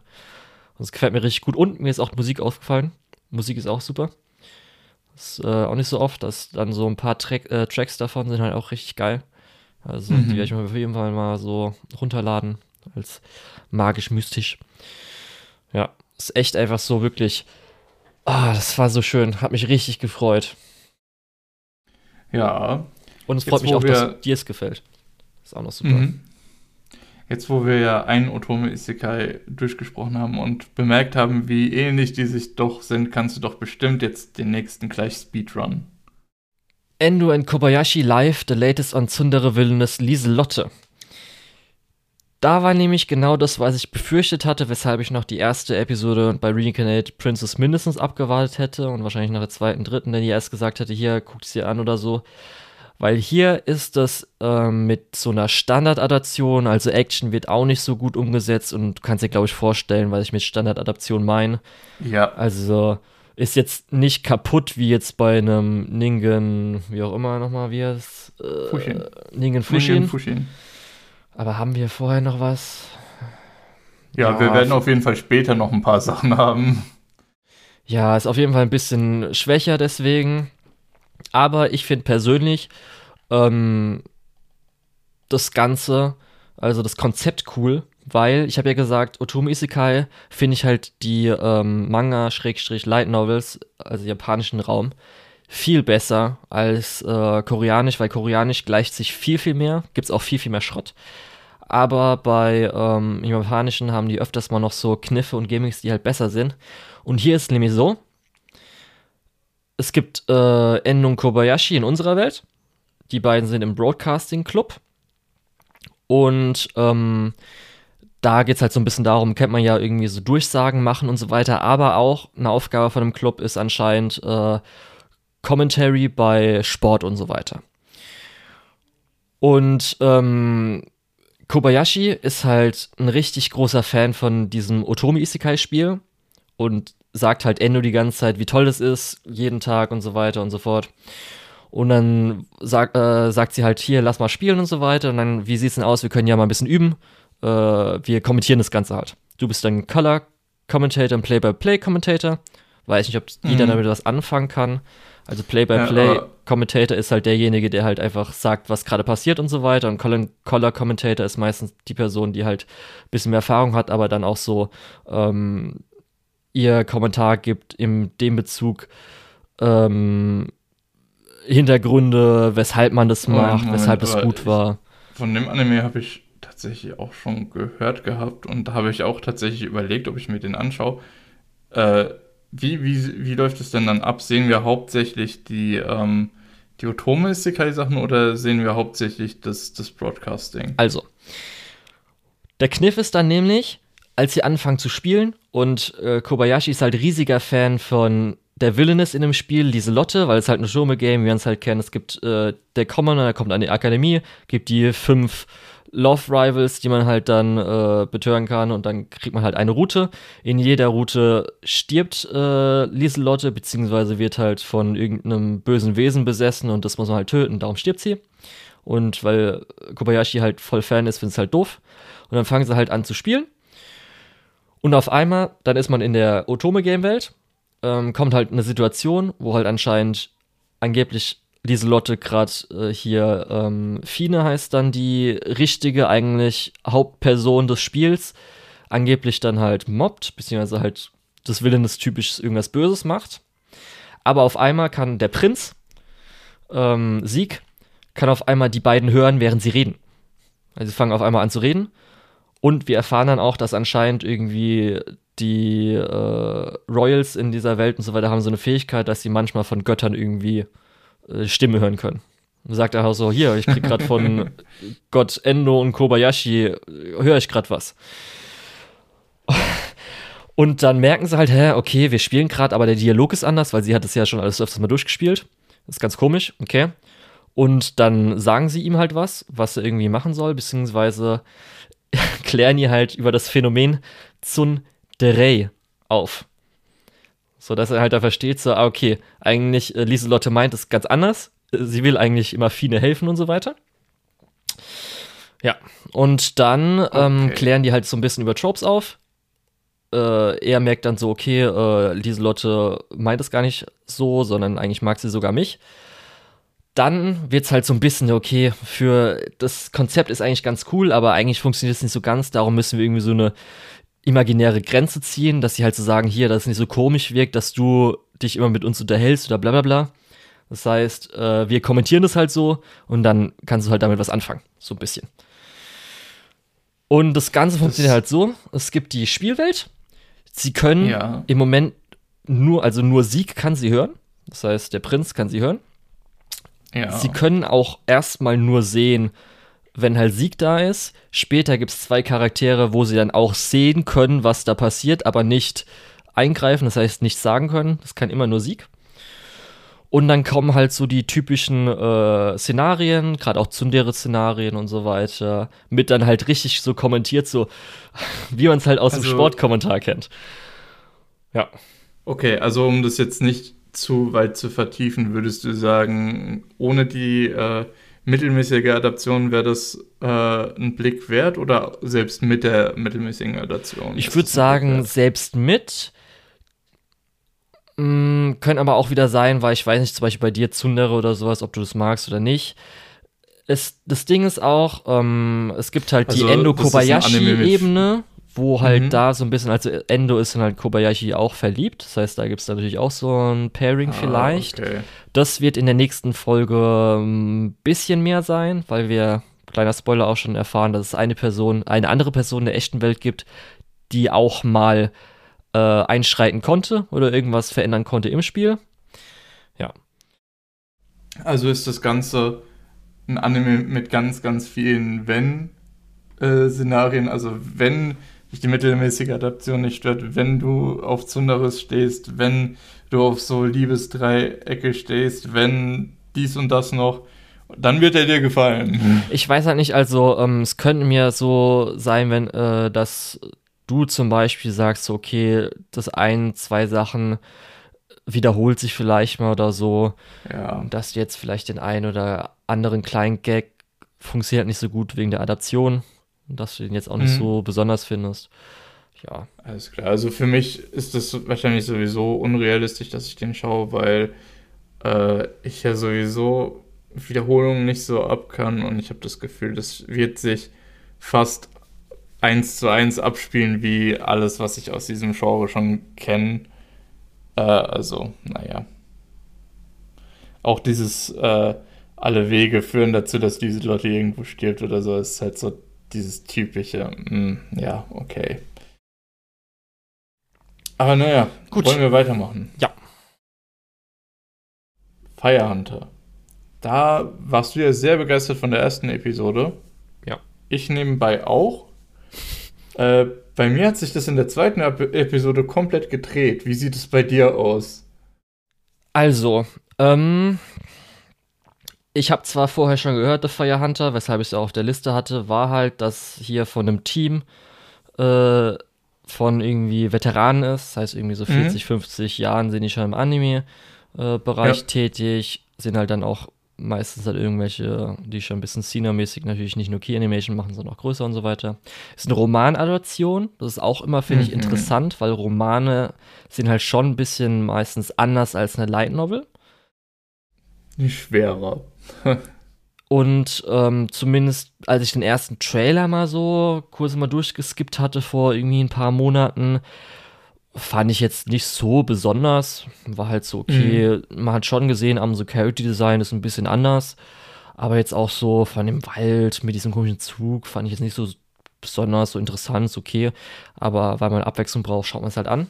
Und es gefällt mir richtig gut. Und mir ist auch Musik aufgefallen. Musik ist auch super. Das ist äh, auch nicht so oft, dass dann so ein paar Track, äh, Tracks davon sind halt auch richtig geil. Also mhm. die werde ich mir auf jeden Fall mal so runterladen. Als magisch-mystisch. Ja, ist echt einfach so wirklich. Ah, oh, das war so schön. Hat mich richtig gefreut. Ja. Und es freut mich auch, dass dir es gefällt. Ist auch noch super. Mhm. Jetzt, wo wir ja einen Otome Isekai durchgesprochen haben und bemerkt haben, wie ähnlich die sich doch sind, kannst du doch bestimmt jetzt den nächsten gleich Speedrun. Endo and Kobayashi Live, the latest on Tsundere Villainous Lieselotte. Da war nämlich genau das, was ich befürchtet hatte, weshalb ich noch die erste Episode bei Reincarnate Princess mindestens abgewartet hätte und wahrscheinlich nach der zweiten, dritten, denn die erst gesagt hätte, hier, guckt es dir an oder so. Weil hier ist das ähm, mit so einer Standardadaption, also Action wird auch nicht so gut umgesetzt und du kannst dir, glaube ich, vorstellen, was ich mit Standardadaption meine. Ja. Also ist jetzt nicht kaputt wie jetzt bei einem Ningen, wie auch immer nochmal, wie es? Äh, Fushin. Ningen Fushin. Ningen Fushin. Aber haben wir vorher noch was? Ja, ja, wir werden auf jeden Fall später noch ein paar Sachen haben. Ja, ist auf jeden Fall ein bisschen schwächer deswegen. Aber ich finde persönlich ähm, das Ganze, also das Konzept cool, weil ich habe ja gesagt, Otomo Isekai finde ich halt die ähm, Manga-Light Novels, also japanischen Raum, viel besser als äh, Koreanisch, weil Koreanisch gleicht sich viel, viel mehr, gibt es auch viel, viel mehr Schrott. Aber bei ähm, Japanischen haben die öfters mal noch so Kniffe und Gimmicks, die halt besser sind. Und hier ist nämlich so, es gibt äh, Endo und Kobayashi in unserer Welt. Die beiden sind im Broadcasting Club. Und ähm, da geht es halt so ein bisschen darum, kennt man ja irgendwie so Durchsagen machen und so weiter. Aber auch eine Aufgabe von dem Club ist anscheinend äh, Commentary bei Sport und so weiter. Und ähm, Kobayashi ist halt ein richtig großer Fan von diesem Otomi Isekai Spiel und sagt halt Endo die ganze Zeit, wie toll das ist, jeden Tag und so weiter und so fort. Und dann sag, äh, sagt sie halt hier, lass mal spielen und so weiter. Und dann, wie sieht's denn aus? Wir können ja mal ein bisschen üben. Äh, wir kommentieren das Ganze halt. Du bist dann Color Commentator und Play-by-Play Commentator. Weiß nicht, ob jeder mhm. damit was anfangen kann. Also Play-by-Play-Commentator ist halt derjenige, der halt einfach sagt, was gerade passiert und so weiter. Und Color-Commentator ist meistens die Person, die halt ein bisschen mehr Erfahrung hat, aber dann auch so ähm, ihr Kommentar gibt in dem Bezug ähm, Hintergründe, weshalb man das macht, Moment, weshalb es gut war. Von dem Anime habe ich tatsächlich auch schon gehört gehabt und da habe ich auch tatsächlich überlegt, ob ich mir den anschaue. Äh, wie, wie, wie läuft es denn dann ab? Sehen wir hauptsächlich die, ähm, die Otome Isekai-Sachen oder sehen wir hauptsächlich das, das Broadcasting? Also, der Kniff ist dann nämlich, als sie anfangen zu spielen und äh, Kobayashi ist halt riesiger Fan von der Villainess in dem Spiel, Lieselotte, weil es halt ein Shome-Game, wie wir es halt kennen. Es gibt äh, der Commoner, der kommt an die Akademie, gibt die fünf Love Rivals, die man halt dann äh, betören kann und dann kriegt man halt eine Route. In jeder Route stirbt äh, Lieselotte, beziehungsweise wird halt von irgendeinem bösen Wesen besessen und das muss man halt töten, darum stirbt sie. Und weil Kobayashi halt voll Fan ist, findet es halt doof. Und dann fangen sie halt an zu spielen. Und auf einmal, dann ist man in der Otome-Game-Welt, ähm, kommt halt eine Situation, wo halt anscheinend angeblich Lieselotte gerade äh, hier, ähm, Fine heißt dann die richtige, eigentlich Hauptperson des Spiels, angeblich dann halt mobbt, beziehungsweise halt des Willens typisch irgendwas Böses macht. Aber auf einmal kann der Prinz, ähm, Sieg, kann auf einmal die beiden hören, während sie reden. Also sie fangen auf einmal an zu reden. Und wir erfahren dann auch, dass anscheinend irgendwie die äh, Royals in dieser Welt und so weiter haben so eine Fähigkeit, dass sie manchmal von Göttern irgendwie Stimme hören können. Und sagt er auch so, hier, ich krieg gerade von *laughs* Gott Endo und Kobayashi, höre ich gerade was. Und dann merken sie halt, hä, okay, wir spielen gerade, aber der Dialog ist anders, weil sie hat es ja schon alles öfters mal durchgespielt. Das ist ganz komisch, okay. Und dann sagen sie ihm halt was, was er irgendwie machen soll, beziehungsweise *laughs* klären ihr halt über das Phänomen Tsundere auf. So dass er halt da versteht, so, ah, okay, eigentlich, äh, Lieselotte meint es ganz anders. Sie will eigentlich immer Fine helfen und so weiter. Ja, und dann ähm, okay. klären die halt so ein bisschen über Tropes auf. Äh, er merkt dann so, okay, äh, Lieselotte meint es gar nicht so, sondern eigentlich mag sie sogar mich. Dann wird es halt so ein bisschen, okay, für das Konzept ist eigentlich ganz cool, aber eigentlich funktioniert es nicht so ganz. Darum müssen wir irgendwie so eine imaginäre Grenze ziehen, dass sie halt so sagen, hier, dass es nicht so komisch wirkt, dass du dich immer mit uns unterhältst oder bla bla bla. Das heißt, äh, wir kommentieren das halt so und dann kannst du halt damit was anfangen. So ein bisschen. Und das Ganze funktioniert das halt so: Es gibt die Spielwelt. Sie können ja. im Moment nur, also nur Sieg kann sie hören. Das heißt, der Prinz kann sie hören. Ja. Sie können auch erstmal nur sehen, wenn halt Sieg da ist. Später gibt es zwei Charaktere, wo sie dann auch sehen können, was da passiert, aber nicht eingreifen, das heißt nicht sagen können. Das kann immer nur Sieg. Und dann kommen halt so die typischen äh, Szenarien, gerade auch Tsundere-Szenarien und so weiter, mit dann halt richtig so kommentiert, so *laughs* wie man es halt aus also, dem Sportkommentar kennt. Ja. Okay, also um das jetzt nicht zu weit zu vertiefen, würdest du sagen, ohne die äh, mittelmäßige Adaption wäre das äh, ein Blick wert oder selbst mit der mittelmäßigen Adaption? Ich würde sagen, selbst mit. Mh, mm, können aber auch wieder sein, weil ich weiß nicht, zum Beispiel bei dir Zundere oder sowas, ob du das magst oder nicht. Es, das Ding ist auch, ähm, es gibt halt also, die Endo-Kobayashi-Ebene, wo halt mhm. da so ein bisschen, also Endo ist dann halt Kobayashi auch verliebt. Das heißt, da gibt es natürlich auch so ein Pairing ah, vielleicht. Okay. Das wird in der nächsten Folge ein ähm, bisschen mehr sein, weil wir, kleiner Spoiler, auch schon erfahren, dass es eine Person, eine andere Person in der echten Welt gibt, die auch mal äh, einschreiten konnte oder irgendwas verändern konnte im Spiel. Ja. Also ist das Ganze ein Anime mit ganz, ganz vielen Wenn-Szenarien. Äh, also wenn dich die mittelmäßige Adaption nicht stört, wenn du auf Zunderes stehst, wenn du auf so Liebesdreiecke stehst, wenn dies und das noch, dann wird er dir gefallen. Ich weiß halt nicht, also ähm, es könnte mir so sein, wenn äh, dass du zum Beispiel sagst, okay, das ein, zwei Sachen wiederholt sich vielleicht mal oder so, ja. dass jetzt vielleicht den einen oder anderen kleinen Gag funktioniert nicht so gut wegen der Adaption dass du den jetzt auch nicht mhm. so besonders findest. Ja. Alles klar. Also für mich ist das wahrscheinlich sowieso unrealistisch, dass ich den schaue, weil äh, ich ja sowieso Wiederholungen nicht so ab kann und ich habe das Gefühl, das wird sich fast eins zu eins abspielen wie alles, was ich aus diesem Genre schon kenne. Äh, also, naja. Auch dieses äh, alle Wege führen dazu, dass diese Leute irgendwo stirbt oder so, ist halt so dieses typische, mh, hm, ja, okay. Aber naja, Gut. wollen wir weitermachen? Ja. Firehunter. Da warst du ja sehr begeistert von der ersten Episode. Ja. Ich nebenbei auch. äh, bei mir hat sich das in der zweiten Episode komplett gedreht. Wie sieht es bei dir aus? Also, ähm, ich habe zwar vorher schon gehört, The Fire Hunter, weshalb ich es auch auf der Liste hatte, war halt, dass hier von einem Team äh, von irgendwie Veteranen ist, das heißt irgendwie so 40, mhm. 50 Jahren sind die schon im Anime-Bereich äh, ja. tätig, sind halt dann auch meistens halt irgendwelche, die schon ein bisschen Senior-mäßig natürlich nicht nur Key-Animation machen, sondern auch größer und so weiter. Ist eine Romanadaption, das ist auch immer, finde ich, mhm. interessant, weil Romane sind halt schon ein bisschen meistens anders als eine Light Novel. Schwerer. *laughs* Und ähm, zumindest als ich den ersten Trailer mal so kurz mal durchgeskippt hatte vor irgendwie ein paar Monaten, fand ich jetzt nicht so besonders. War halt so, okay, mhm. man hat schon gesehen, am so Character Design ist ein bisschen anders. Aber jetzt auch so von dem Wald mit diesem komischen Zug fand ich jetzt nicht so besonders so interessant, ist okay. Aber weil man Abwechslung braucht, schaut man es halt an.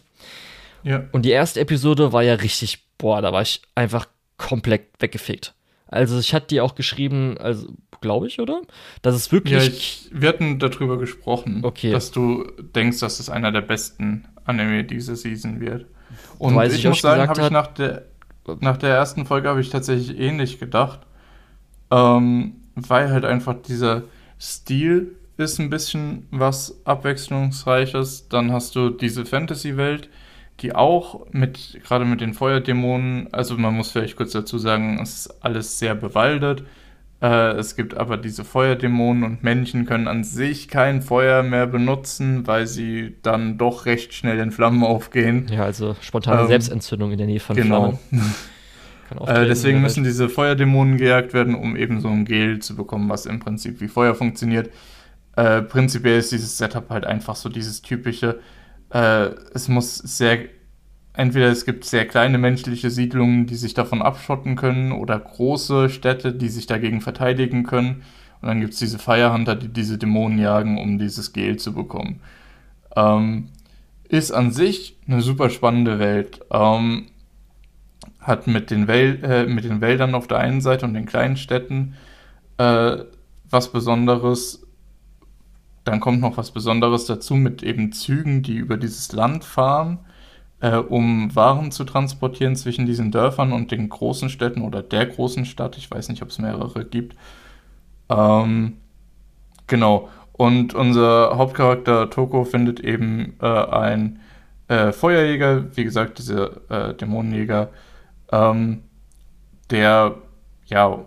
Ja. Und die erste Episode war ja richtig, boah, da war ich einfach komplett weggefickt. Also ich hatte dir auch geschrieben, also glaube ich, oder? Dass es wirklich. Ja, ich, wir hatten darüber gesprochen, okay. dass du denkst, dass es einer der besten Anime diese Season wird. Und ich, ich muss sagen, habe ich nach der, nach der ersten Folge habe ich tatsächlich ähnlich gedacht. Ähm, weil halt einfach dieser Stil ist ein bisschen was Abwechslungsreiches. Dann hast du diese Fantasy-Welt, die auch mit, gerade mit den Feuerdämonen, also man muss vielleicht kurz dazu sagen, es ist alles sehr bewaldet. Äh, es gibt aber diese Feuerdämonen und Männchen können an sich kein Feuer mehr benutzen, weil sie dann doch recht schnell in Flammen aufgehen. Ja, also spontane ähm, Selbstentzündung in der Nähe von genau. Flammen. *laughs* äh, deswegen müssen diese Feuerdämonen gejagt werden, um eben so ein Gel zu bekommen, was im Prinzip wie Feuer funktioniert. Äh, prinzipiell ist dieses Setup halt einfach so dieses typische, äh, es muss sehr, entweder es gibt sehr kleine menschliche Siedlungen, die sich davon abschotten können, oder große Städte, die sich dagegen verteidigen können. Und dann gibt es diese Firehunter, die diese Dämonen jagen, um dieses Gel zu bekommen. Ähm, ist an sich eine super spannende Welt. Ähm, hat mit den, Wel äh, mit den Wäldern auf der einen Seite und den kleinen Städten äh, was Besonderes. Dann kommt noch was Besonderes dazu mit eben Zügen, die über dieses Land fahren, äh, um Waren zu transportieren zwischen diesen Dörfern und den großen Städten oder der großen Stadt. Ich weiß nicht, ob es mehrere gibt. Ähm, genau. Und unser Hauptcharakter Toko findet eben äh, ein äh, Feuerjäger, wie gesagt, dieser äh, Dämonenjäger, ähm, der ja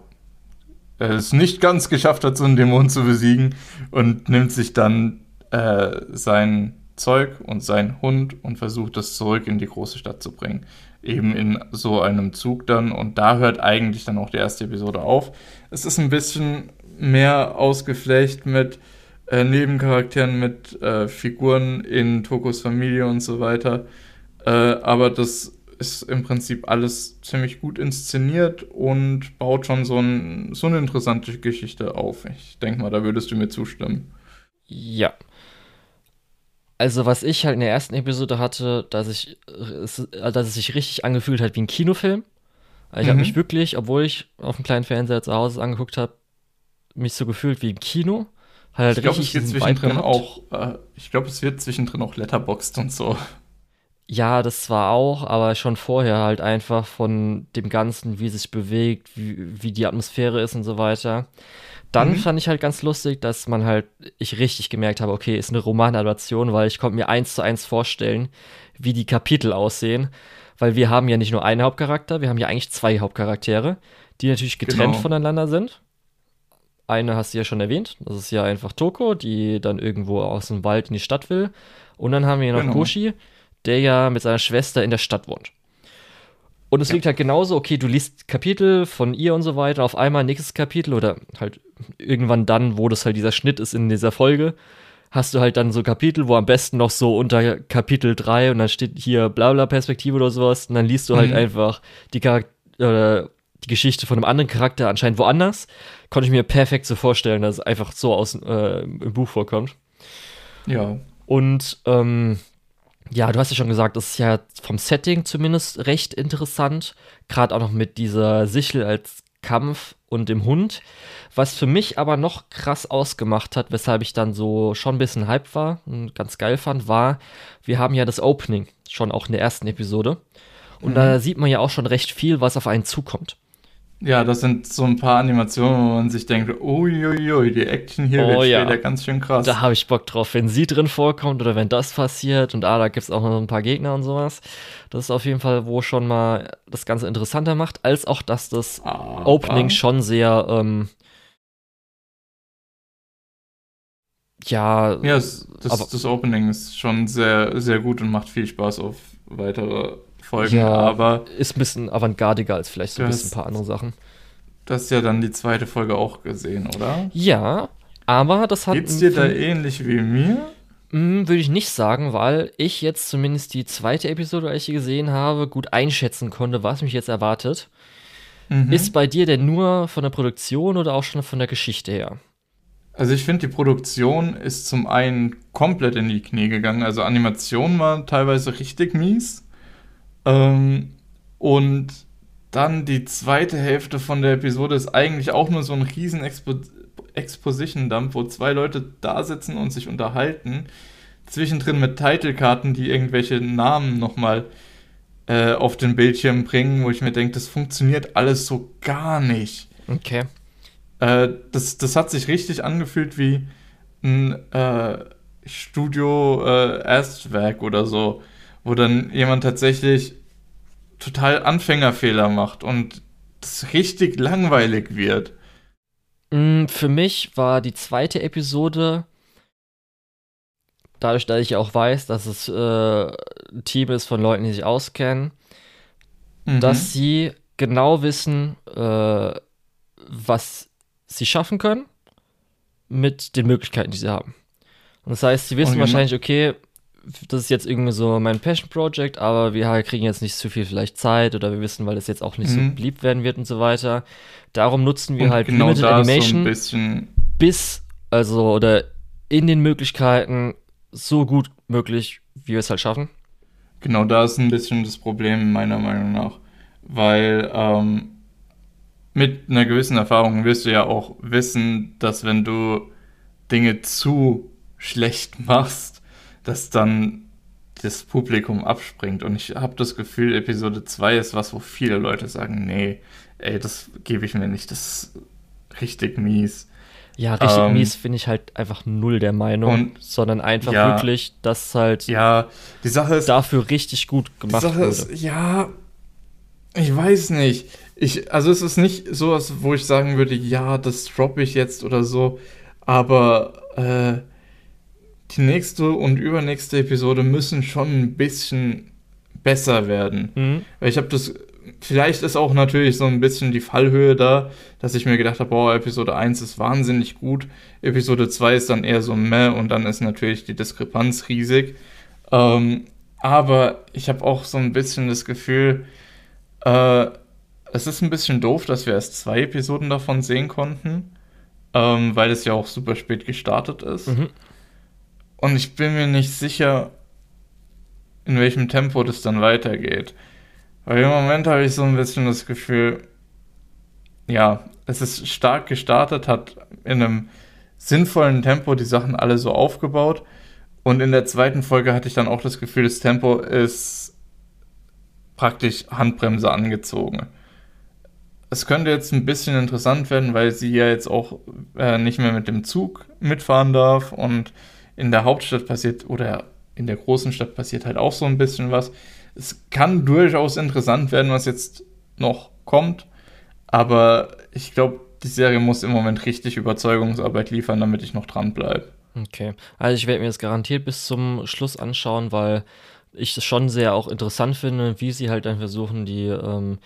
es nicht ganz geschafft hat, so einen Dämon zu besiegen und nimmt sich dann äh, sein Zeug und seinen Hund und versucht das zurück in die große Stadt zu bringen. Eben in so einem Zug dann und da hört eigentlich dann auch die erste Episode auf. Es ist ein bisschen mehr ausgeflecht mit äh, Nebencharakteren, mit äh, Figuren in Tokos Familie und so weiter. Äh, aber das ist im Prinzip alles ziemlich gut inszeniert und baut schon so, ein, so eine interessante Geschichte auf. Ich denke mal, da würdest du mir zustimmen. Ja. Also, was ich halt in der ersten Episode hatte, dass ich, dass es sich richtig angefühlt hat wie ein Kinofilm. Also ich mhm. habe mich wirklich, obwohl ich auf dem kleinen Fernseher zu Hause angeguckt habe, mich so gefühlt wie im Kino. Halt ich glaube, es wird zwischendrin auch, äh, ich glaube, es wird zwischendrin auch Letterboxd und so. Ja, das zwar auch, aber schon vorher halt einfach von dem Ganzen, wie es sich bewegt, wie, wie die Atmosphäre ist und so weiter. Dann mhm. fand ich halt ganz lustig, dass man halt, ich richtig gemerkt habe, okay, ist eine Romanadaption, weil ich konnte mir eins zu eins vorstellen, wie die Kapitel aussehen. Weil wir haben ja nicht nur einen Hauptcharakter, wir haben ja eigentlich zwei Hauptcharaktere, die natürlich getrennt genau. voneinander sind. Eine hast du ja schon erwähnt, das ist ja einfach Toko, die dann irgendwo aus dem Wald in die Stadt will. Und dann haben wir noch genau. Koshi, der ja mit seiner Schwester in der Stadt wohnt. Und es ja. liegt halt genauso, okay, du liest Kapitel von ihr und so weiter, auf einmal nächstes Kapitel oder halt irgendwann dann, wo das halt dieser Schnitt ist in dieser Folge, hast du halt dann so Kapitel, wo am besten noch so unter Kapitel 3 und dann steht hier Blabla Perspektive oder sowas und dann liest du halt mhm. einfach die Charakter oder die Geschichte von einem anderen Charakter anscheinend woanders. Konnte ich mir perfekt so vorstellen, dass es einfach so aus äh, im Buch vorkommt. Ja. Und ähm, ja, du hast ja schon gesagt, das ist ja vom Setting zumindest recht interessant. Gerade auch noch mit dieser Sichel als Kampf und dem Hund. Was für mich aber noch krass ausgemacht hat, weshalb ich dann so schon ein bisschen hype war und ganz geil fand, war, wir haben ja das Opening schon auch in der ersten Episode. Und mhm. da sieht man ja auch schon recht viel, was auf einen zukommt. Ja, das sind so ein paar Animationen, wo man sich denkt, uiuiui, die Action hier oh, wird ja. später ganz schön krass. Da habe ich Bock drauf, wenn sie drin vorkommt oder wenn das passiert und ah, da gibt es auch noch ein paar Gegner und sowas. Das ist auf jeden Fall, wo schon mal das Ganze interessanter macht, als auch, dass das Aber. Opening schon sehr, ähm, ja. Ja, das, das, das Opening ist schon sehr, sehr gut und macht viel Spaß auf weitere Folgen, ja, aber. Ist ein bisschen avantgardiger als vielleicht so ein bisschen ein paar andere Sachen. Du hast ja dann die zweite Folge auch gesehen, oder? Ja, aber das hat. Geht's dir da ähnlich wie mir? Hm, würde ich nicht sagen, weil ich jetzt zumindest die zweite Episode, als ich gesehen habe, gut einschätzen konnte, was mich jetzt erwartet. Mhm. Ist bei dir denn nur von der Produktion oder auch schon von der Geschichte her? Also ich finde, die Produktion ist zum einen komplett in die Knie gegangen. Also Animation war teilweise richtig mies. Ähm, und dann die zweite Hälfte von der Episode ist eigentlich auch nur so ein riesen Expo Exposition-Dump, wo zwei Leute da sitzen und sich unterhalten. Zwischendrin mit Titelkarten, die irgendwelche Namen nochmal äh, auf den Bildschirm bringen, wo ich mir denke, das funktioniert alles so gar nicht. Okay. Äh, das, das hat sich richtig angefühlt wie ein äh, Studio-Erstwerk äh, oder so wo dann jemand tatsächlich total Anfängerfehler macht und es richtig langweilig wird. Mm, für mich war die zweite Episode, dadurch, dass ich auch weiß, dass es äh, ein Team ist von Leuten, die sich auskennen, mhm. dass sie genau wissen, äh, was sie schaffen können mit den Möglichkeiten, die sie haben. Und das heißt, sie wissen genau. wahrscheinlich, okay, das ist jetzt irgendwie so mein Passion Project, aber wir kriegen jetzt nicht zu viel vielleicht Zeit oder wir wissen, weil das jetzt auch nicht mhm. so beliebt werden wird und so weiter. Darum nutzen wir und halt genau Limited Animation so bis, also oder in den Möglichkeiten so gut möglich, wie wir es halt schaffen. Genau, da ist ein bisschen das Problem meiner Meinung nach, weil ähm, mit einer gewissen Erfahrung wirst du ja auch wissen, dass wenn du Dinge zu schlecht machst, dass dann das Publikum abspringt. Und ich habe das Gefühl, Episode 2 ist was, wo viele Leute sagen, nee, ey, das gebe ich mir nicht, das ist richtig mies. Ja, richtig ähm, mies finde ich halt einfach null der Meinung, und, sondern einfach ja, wirklich, dass halt ja, die Sache ist, dafür richtig gut gemacht die Sache wurde. Ist, ja, ich weiß nicht. ich, also es ist nicht sowas, wo ich sagen würde, ja, das droppe ich jetzt oder so, aber äh, die nächste und übernächste Episode müssen schon ein bisschen besser werden. Mhm. Weil ich habe das, vielleicht ist auch natürlich so ein bisschen die Fallhöhe da, dass ich mir gedacht habe, boah, Episode 1 ist wahnsinnig gut, Episode 2 ist dann eher so meh und dann ist natürlich die Diskrepanz riesig. Ähm, aber ich habe auch so ein bisschen das Gefühl, äh, es ist ein bisschen doof, dass wir erst zwei Episoden davon sehen konnten, ähm, weil es ja auch super spät gestartet ist. Mhm. Und ich bin mir nicht sicher, in welchem Tempo das dann weitergeht. Weil im Moment habe ich so ein bisschen das Gefühl, ja, es ist stark gestartet, hat in einem sinnvollen Tempo die Sachen alle so aufgebaut. Und in der zweiten Folge hatte ich dann auch das Gefühl, das Tempo ist praktisch Handbremse angezogen es könnte jetzt ein bisschen interessant werden, weil sie ja jetzt auch äh, nicht mehr mit dem Zug mitfahren darf und in der Hauptstadt passiert oder in der großen Stadt passiert halt auch so ein bisschen was. Es kann durchaus interessant werden, was jetzt noch kommt, aber ich glaube, die Serie muss im Moment richtig Überzeugungsarbeit liefern, damit ich noch dran bleibe. Okay, also ich werde mir das garantiert bis zum Schluss anschauen, weil ich es schon sehr auch interessant finde, wie sie halt dann versuchen, die ähm,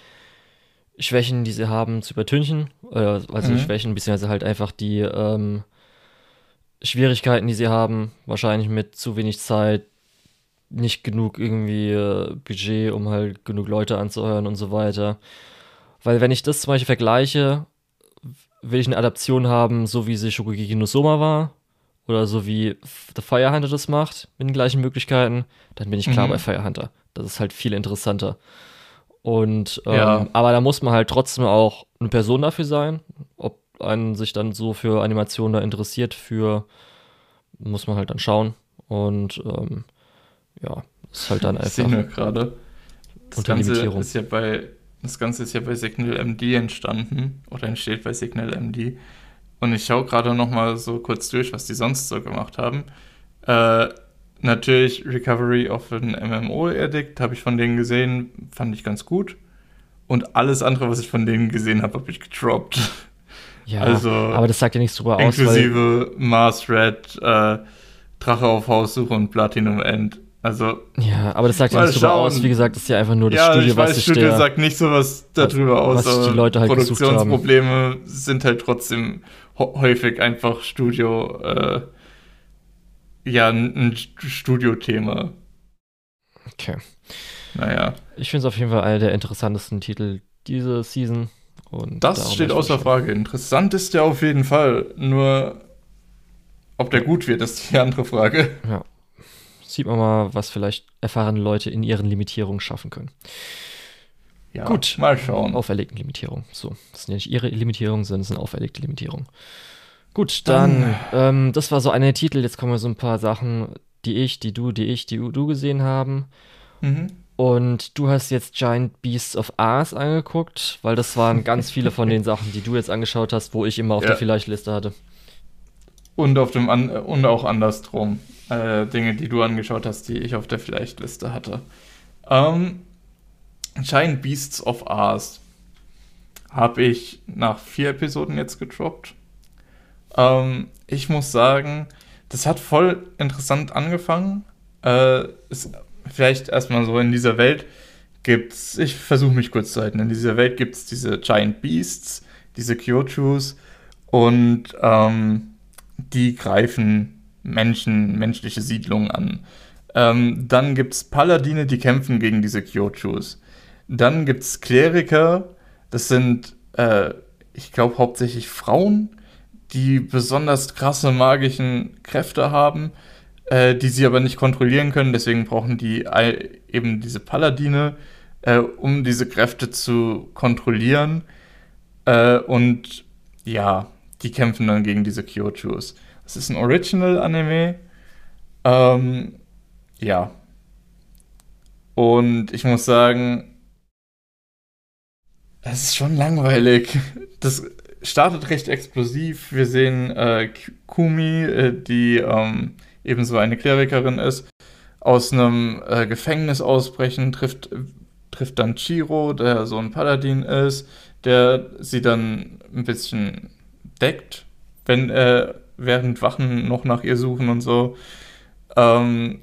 Schwächen, die sie haben, zu übertünchen. Äh, also mhm. Schwächen, beziehungsweise halt einfach die ähm, Schwierigkeiten, die sie haben. Wahrscheinlich mit zu wenig Zeit, nicht genug irgendwie äh, Budget, um halt genug Leute anzuhören und so weiter. Weil wenn ich das zum Beispiel vergleiche, will ich eine Adaption haben, so wie sie Shokugeki no Soma war. Oder so wie The Firehunter das macht, mit den gleichen Möglichkeiten, dann bin ich klar mhm. bei Firehunter. Das ist halt viel interessanter. Und ähm, ja. aber da muss man halt trotzdem auch eine Person dafür sein. Ob einen sich dann so für Animationen da interessiert, für muss man halt dann schauen. Und ähm, ja, ist halt dann *laughs* einfach. Ich sehe nur gerade. Das Ganze ist ja bei das Ganze ist ja bei Signal MD entstanden oder entsteht bei Signal MD. Und ich schaue gerade noch mal so kurz durch, was die sonst so gemacht haben. Äh, Natürlich Recovery of an MMO-Addict habe ich von denen gesehen, fand ich ganz gut. Und alles andere, was ich von denen gesehen habe, habe ich gedroppt. *laughs* Ja, also, aber das sagt ja nicht super aus. Inklusive Mars Red, äh, Drache auf Haussuche und Platinum End. Also. Ja, aber das sagt ja nicht super aus. Wie gesagt, das ist ja einfach nur das ja, Studio, ich weiß, was das Studio der, sagt nicht so was darüber was, aus. Was die Leute halt Produktionsprobleme sind halt trotzdem häufig einfach Studio. Äh, ja, ein Studiothema. Okay. Naja. Ich finde es auf jeden Fall einer der interessantesten Titel diese Season. Und das steht außer Frage. Interessant ist der auf jeden Fall. Nur, ob der gut wird, ist die andere Frage. Ja. Sieht man mal, was vielleicht erfahrene Leute in ihren Limitierungen schaffen können. Ja, gut. Mal schauen. Auferlegten Limitierungen. So. Das sind ja nicht ihre Limitierungen, sondern es sind auferlegte Limitierungen. Gut, dann, ähm, das war so eine Titel. Jetzt kommen wir so ein paar Sachen, die ich, die du, die ich, die du gesehen haben. Mhm. Und du hast jetzt Giant Beasts of Ars angeguckt, weil das waren ganz *laughs* viele von den Sachen, die du jetzt angeschaut hast, wo ich immer auf ja. der Vielleicht-Liste hatte. Und auf dem An und auch andersrum. Äh, Dinge, die du angeschaut hast, die ich auf der Vielleicht-Liste hatte. Ähm, Giant Beasts of Ars habe ich nach vier Episoden jetzt gedroppt. Ähm, ich muss sagen, das hat voll interessant angefangen. Äh, ist vielleicht erstmal so in dieser Welt gibt's, ich versuche mich kurz zu halten, in dieser Welt gibt es diese Giant Beasts, diese Kyochus und ähm, die greifen Menschen, menschliche Siedlungen an. Ähm, dann gibt es Paladine, die kämpfen gegen diese Kyochus. Dann gibt es Kleriker, das sind, äh, ich glaube, hauptsächlich Frauen, die besonders krasse magischen Kräfte haben, äh, die sie aber nicht kontrollieren können. Deswegen brauchen die eben diese Paladine, äh, um diese Kräfte zu kontrollieren. Äh, und ja, die kämpfen dann gegen diese Kyochus. Das ist ein Original-Anime. Ähm, ja. Und ich muss sagen, es ist schon langweilig. *laughs* Das startet recht explosiv. Wir sehen äh, Kumi, äh, die ähm, ebenso eine Klerikerin ist, aus einem äh, Gefängnis ausbrechen, trifft trifft dann Chiro, der so ein Paladin ist, der sie dann ein bisschen deckt, wenn äh, während Wachen noch nach ihr suchen und so. Ähm,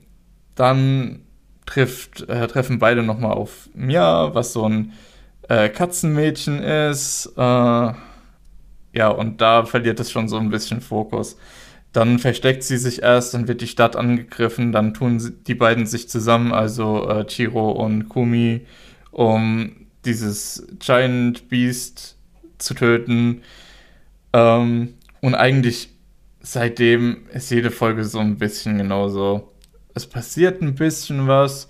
dann trifft, äh, treffen beide nochmal auf Mia, was so ein äh, Katzenmädchen ist. Äh, ja, und da verliert es schon so ein bisschen Fokus. Dann versteckt sie sich erst, dann wird die Stadt angegriffen, dann tun die beiden sich zusammen, also äh, Chiro und Kumi, um dieses Giant Beast zu töten. Ähm, und eigentlich seitdem ist jede Folge so ein bisschen genauso. Es passiert ein bisschen was,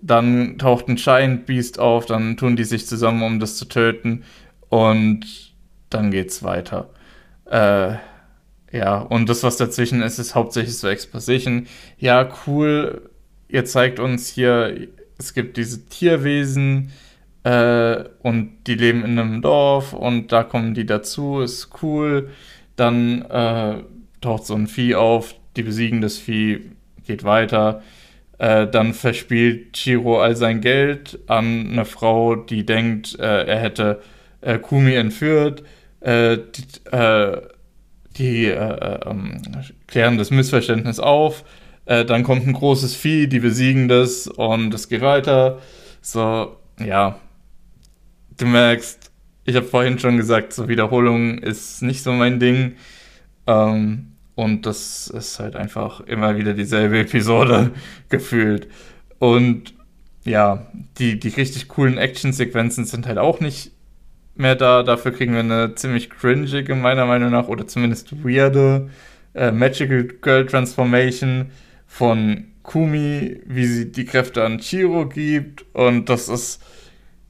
dann taucht ein Giant Beast auf, dann tun die sich zusammen, um das zu töten und dann geht's weiter. Äh, ja, und das, was dazwischen ist, ist hauptsächlich so Exposition. Ja, cool, ihr zeigt uns hier, es gibt diese Tierwesen äh, und die leben in einem Dorf und da kommen die dazu, ist cool. Dann äh, taucht so ein Vieh auf, die besiegen das Vieh, geht weiter. Äh, dann verspielt Chiro all sein Geld an eine Frau, die denkt, äh, er hätte äh, Kumi entführt. Äh, die, äh, die äh, ähm, klären das Missverständnis auf. dann kommt ein großes Vieh, die besiegen das und es geht weiter. So, ja. Du merkst, ich habe vorhin schon gesagt, so Wiederholung ist nicht so mein Ding. Ähm, und das ist halt einfach immer wieder dieselbe *laughs* Episode gefühlt. Und ja, die, die richtig coolen Action-Sequenzen sind halt auch nicht mehr da. Dafür kriegen wir eine ziemlich cringige, meiner Meinung nach, oder zumindest weirde äh, Magical Girl Transformation von Kumi, wie sie die Kräfte an Chiro gibt. Und das ist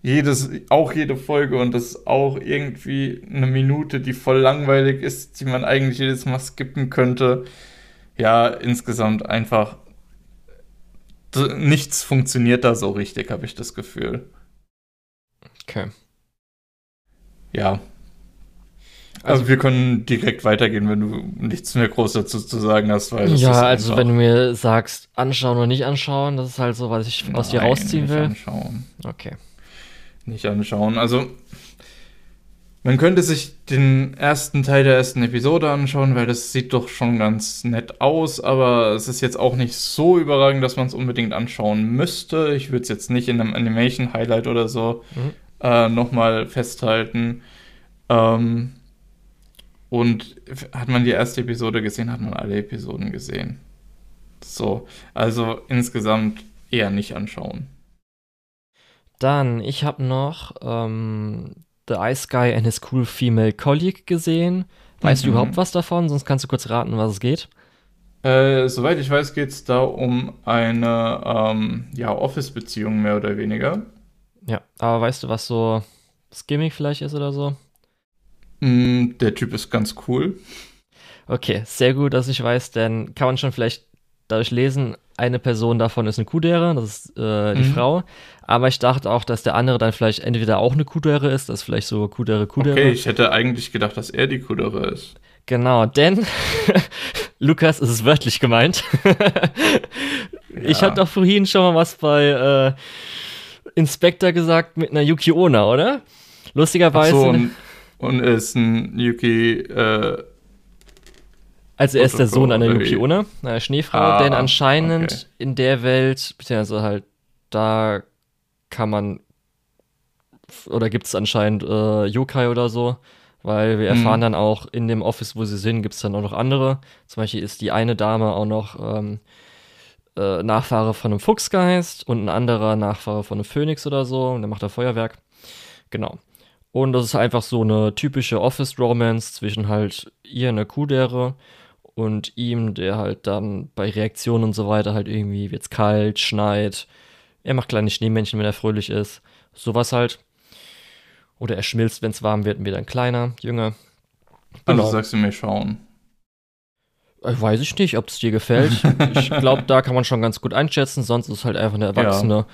jedes, auch jede Folge und das ist auch irgendwie eine Minute, die voll langweilig ist, die man eigentlich jedes Mal skippen könnte. Ja, insgesamt einfach nichts funktioniert da so richtig, habe ich das Gefühl. Okay. Ja. Also, also wir können direkt weitergehen, wenn du nichts mehr groß dazu zu sagen hast, weil Ja, also wenn du mir sagst, anschauen oder nicht anschauen, das ist halt so, was ich aus dir rausziehen will. Anschauen. Okay nicht anschauen. Also, man könnte sich den ersten Teil der ersten Episode anschauen, weil das sieht doch schon ganz nett aus, aber es ist jetzt auch nicht so überragend, dass man es unbedingt anschauen müsste. Ich würde es jetzt nicht in einem Animation-Highlight oder so mhm. Äh, nochmal festhalten. Ähm, und hat man die erste Episode gesehen, hat man alle Episoden gesehen. So, also insgesamt eher nicht anschauen. Dann, ich habe noch ähm, The Ice Guy and His Cool Female Colleague gesehen. Weißt mhm. du überhaupt was davon? Sonst kannst du kurz raten, was es geht. Äh, soweit ich weiß, geht es da um eine ähm, ja, Office-Beziehung mehr oder weniger. Ja, aber weißt du, was so Skimming vielleicht ist oder so? Mm, der Typ ist ganz cool. Okay, sehr gut, dass ich weiß, denn kann man schon vielleicht dadurch lesen, eine Person davon ist eine Kudere, das ist äh, die mhm. Frau. Aber ich dachte auch, dass der andere dann vielleicht entweder auch eine Kudere ist, das ist vielleicht so Kudere, Kudere. Okay, ich hätte eigentlich gedacht, dass er die Kudere ist. Genau, denn *laughs* Lukas ist es wörtlich gemeint. ja. Ich hatte doch vorhin schon mal was bei äh, Inspector gesagt mit einer Yuki Ona, oder? Lustigerweise. So, und, und ist ein Yuki äh, also er ist der Sohn einer Yuki-Onna, einer Schneefrau, ah, denn anscheinend okay. in der Welt, beziehungsweise halt da kann man oder gibt es anscheinend äh, Yokai oder so, weil wir hm. erfahren hm. dann auch in dem Office, wo sie sind, gibt es dann auch noch andere. Zum Beispiel ist die eine Dame auch noch ähm, äh, Nachfahre von einem Fuchsgeist und ein anderer Nachfahre von einem Phönix oder so und der macht da Feuerwerk. Genau. Und das ist einfach so eine typische Office-Romance zwischen halt ihr, einer Kudere, und ihm, der halt dann bei Reaktionen und so weiter halt irgendwie wird's kalt, schneit. Er macht kleine Schneemännchen, wenn er fröhlich ist. Sowas halt. Oder er schmilzt, wenn es warm wird, und wird dann kleiner, jünger. Also genau. Also sagst du mir schauen. Äh, weiß ich nicht, ob es dir gefällt. *laughs* ich glaube, da kann man schon ganz gut einschätzen. Sonst ist es halt einfach eine erwachsene ja.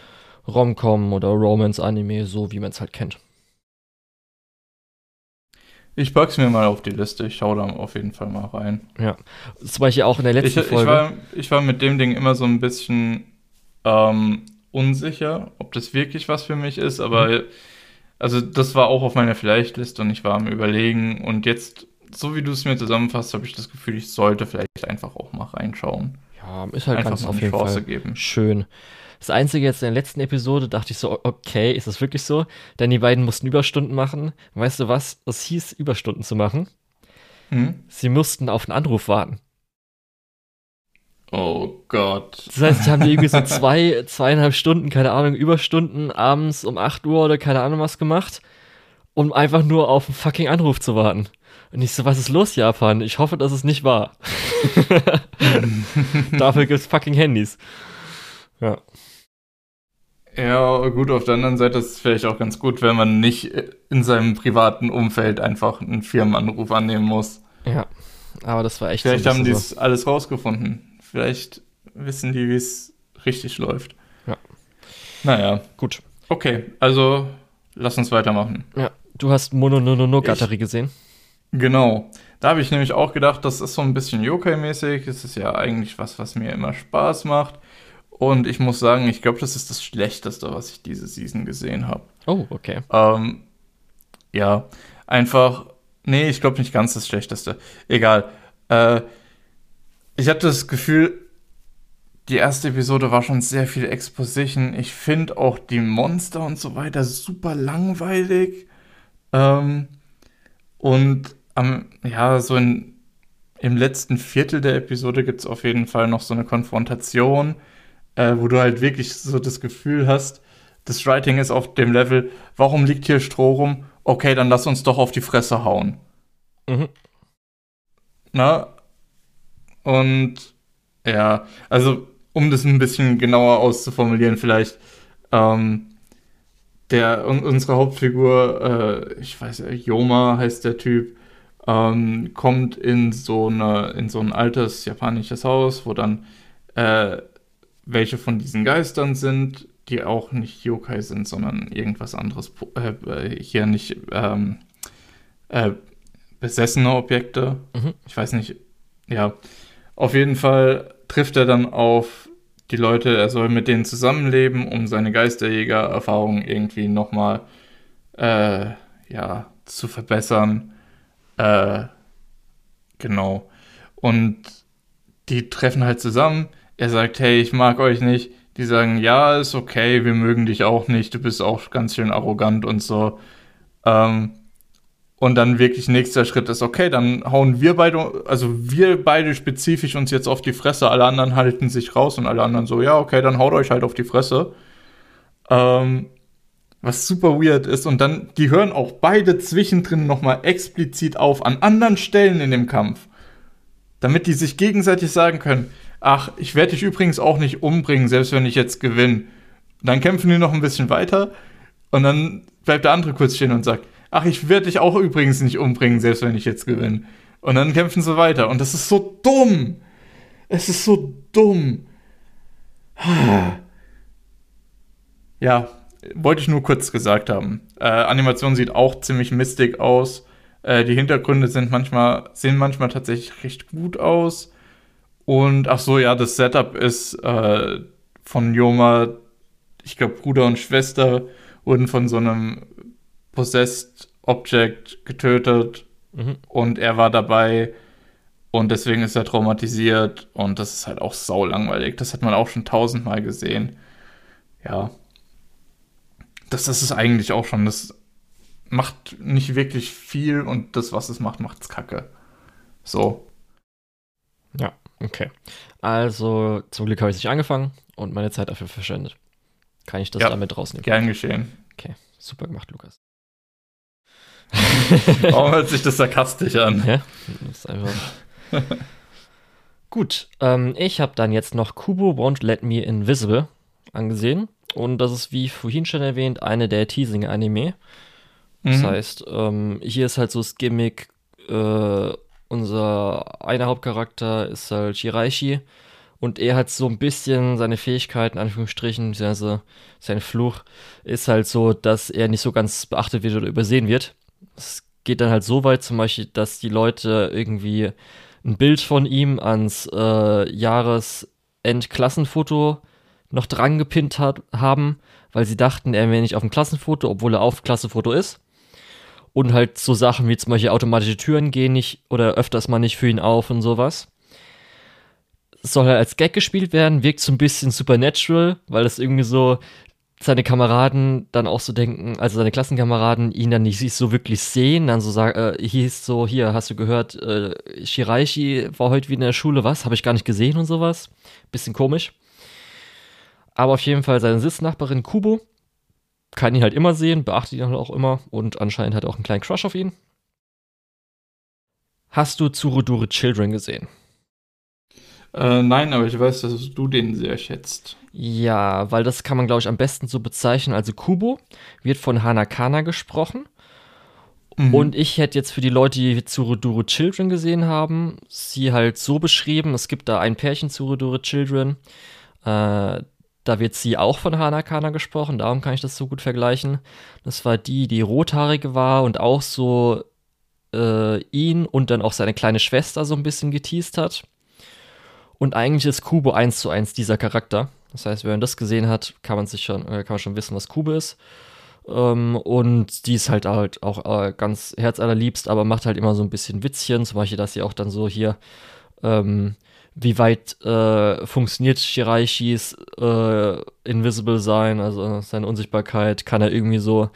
Rom-Com oder Romance-Anime, so wie man es halt kennt. Ich pack's mir mal auf die Liste. Ich schaue da auf jeden Fall mal rein. Ja. Das war hier auch in der letzten ich, Folge. Ich war, ich war mit dem Ding immer so ein bisschen ähm, unsicher, ob das wirklich was für mich ist, aber mhm. also das war auch auf meiner Vielleicht-Liste und ich war am Überlegen und jetzt, so wie du es mir zusammenfasst, habe ich das Gefühl, ich sollte vielleicht einfach auch mal reinschauen. Ja, ist halt einfach ganz auf jeden Chance Fall geben. schön. Das Einzige jetzt in der letzten Episode dachte ich so, okay, ist das wirklich so? Denn die beiden mussten Überstunden machen. Weißt du was? Es hieß, Überstunden zu machen. Hm? Sie mussten auf einen Anruf warten. Oh Gott. Das heißt, ich habe irgendwie so *laughs* zwei, zweieinhalb Stunden, keine Ahnung, Überstunden abends um 8 Uhr oder keine Ahnung was gemacht, um einfach nur auf einen fucking Anruf zu warten. Und ich so, was ist los, Japan? Ich hoffe, dass es nicht wahr. *laughs* Dafür gibt's fucking Handys. Ja. Ja, gut, auf der anderen Seite ist es vielleicht auch ganz gut, wenn man nicht in seinem privaten Umfeld einfach einen Firmenanruf annehmen muss. Ja, aber das war echt Vielleicht so haben die es so. alles rausgefunden. Vielleicht wissen die, wie es richtig läuft. Ja. Naja. Gut. Okay, also lass uns weitermachen. Ja, du hast Monononogatari gesehen. Genau. Da habe ich nämlich auch gedacht, das ist so ein bisschen Yokai-mäßig. Es ist ja eigentlich was, was mir immer Spaß macht. Und ich muss sagen, ich glaube, das ist das Schlechteste, was ich diese Season gesehen habe. Oh, okay. Ähm, ja, einfach. Nee, ich glaube nicht ganz das Schlechteste. Egal. Äh, ich hatte das Gefühl, die erste Episode war schon sehr viel Exposition. Ich finde auch die Monster und so weiter super langweilig. Ähm, und am, ja, so in, im letzten Viertel der Episode gibt es auf jeden Fall noch so eine Konfrontation, äh, wo du halt wirklich so das Gefühl hast, das Writing ist auf dem Level, warum liegt hier Stroh rum? Okay, dann lass uns doch auf die Fresse hauen. Mhm. Na, und ja, also um das ein bisschen genauer auszuformulieren, vielleicht, ähm, der, unsere Hauptfigur, äh, ich weiß, Yoma heißt der Typ, ähm, kommt in so, eine, in so ein altes japanisches Haus, wo dann äh, welche von diesen Geistern sind, die auch nicht Yokai sind, sondern irgendwas anderes, äh, hier nicht ähm, äh, besessene Objekte. Mhm. Ich weiß nicht, ja. Auf jeden Fall trifft er dann auf die Leute, er soll mit denen zusammenleben, um seine Geisterjäger-Erfahrung irgendwie nochmal äh, ja, zu verbessern. Äh, genau. Und die treffen halt zusammen. Er sagt, hey, ich mag euch nicht. Die sagen, ja, ist okay, wir mögen dich auch nicht, du bist auch ganz schön arrogant und so. Ähm, und dann wirklich nächster Schritt ist, okay, dann hauen wir beide, also wir beide spezifisch uns jetzt auf die Fresse, alle anderen halten sich raus und alle anderen so, ja, okay, dann haut euch halt auf die Fresse. Ähm, was super weird ist. Und dann, die hören auch beide zwischendrin nochmal explizit auf an anderen Stellen in dem Kampf. Damit die sich gegenseitig sagen können, ach, ich werde dich übrigens auch nicht umbringen, selbst wenn ich jetzt gewinne. Dann kämpfen die noch ein bisschen weiter und dann bleibt der andere kurz stehen und sagt, ach, ich werde dich auch übrigens nicht umbringen, selbst wenn ich jetzt gewinne. Und dann kämpfen sie weiter. Und das ist so dumm. Es ist so dumm. Ja, wollte ich nur kurz gesagt haben. Äh, Animation sieht auch ziemlich mistig aus. Äh, die Hintergründe sind manchmal, sehen manchmal tatsächlich recht gut aus. Und ach so, ja, das Setup ist äh, von Yoma, ich glaube, Bruder und Schwester wurden von so einem Possessed Object getötet mhm. und er war dabei und deswegen ist er traumatisiert und das ist halt auch sau langweilig. Das hat man auch schon tausendmal gesehen. Ja. Das, das ist eigentlich auch schon, das macht nicht wirklich viel und das, was es macht, macht's kacke. So. Ja, okay. Also, zum Glück habe ich es nicht angefangen und meine Zeit dafür verschwendet. Kann ich das ja, damit rausnehmen? Gern geschehen. Okay, super gemacht, Lukas. *laughs* Warum hört sich das sarkastisch an? Ja, das ist einfach. *laughs* Gut, ähm, ich habe dann jetzt noch Kubo Won't Let Me Invisible angesehen. Und das ist, wie vorhin schon erwähnt, eine der Teasing-Anime. Das mhm. heißt, ähm, hier ist halt so das Gimmick, äh, unser einer Hauptcharakter ist halt Shiraishi und er hat so ein bisschen seine Fähigkeiten, Anführungsstrichen, also sein Fluch ist halt so, dass er nicht so ganz beachtet wird oder übersehen wird. Es geht dann halt so weit zum Beispiel, dass die Leute irgendwie ein Bild von ihm ans äh, Jahresendklassenfoto noch dran gepinnt hat, haben, weil sie dachten, er wäre nicht auf dem Klassenfoto, obwohl er auf Klassenfoto ist. Und halt so Sachen wie zum Beispiel automatische Türen gehen nicht oder öfters mal nicht für ihn auf und sowas. Soll halt als Gag gespielt werden, wirkt so ein bisschen supernatural, weil das irgendwie so seine Kameraden dann auch so denken, also seine Klassenkameraden ihn dann nicht so wirklich sehen, dann so sagen, äh, hieß so, hier, hast du gehört, äh, Shiraishi war heute wieder in der Schule, was? Habe ich gar nicht gesehen und sowas. Bisschen komisch. Aber auf jeden Fall seine Sitznachbarin Kubo kann ihn halt immer sehen, beachtet ihn halt auch immer und anscheinend hat er auch einen kleinen Crush auf ihn. Hast du Tsurodure Children gesehen? Äh, nein, aber ich weiß, dass du den sehr schätzt. Ja, weil das kann man, glaube ich, am besten so bezeichnen. Also Kubo wird von Hanakana gesprochen. Mhm. Und ich hätte jetzt für die Leute, die Tsurodure Children gesehen haben, sie halt so beschrieben. Es gibt da ein Pärchen Tsurodure Children. Äh, da wird sie auch von Hanakana gesprochen, darum kann ich das so gut vergleichen. Das war die, die rothaarige war und auch so äh, ihn und dann auch seine kleine Schwester so ein bisschen geteased hat. Und eigentlich ist Kubo eins zu eins dieser Charakter. Das heißt, wenn man das gesehen hat, kann man sich schon, äh, kann man schon wissen, was Kubo ist. Ähm, und die ist halt, halt auch äh, ganz herzallerliebst, aber macht halt immer so ein bisschen Witzchen. Zum Beispiel, dass sie auch dann so hier, ähm, wie weit äh, funktioniert Shiraishis äh, Invisible sein, also seine Unsichtbarkeit, kann er irgendwie so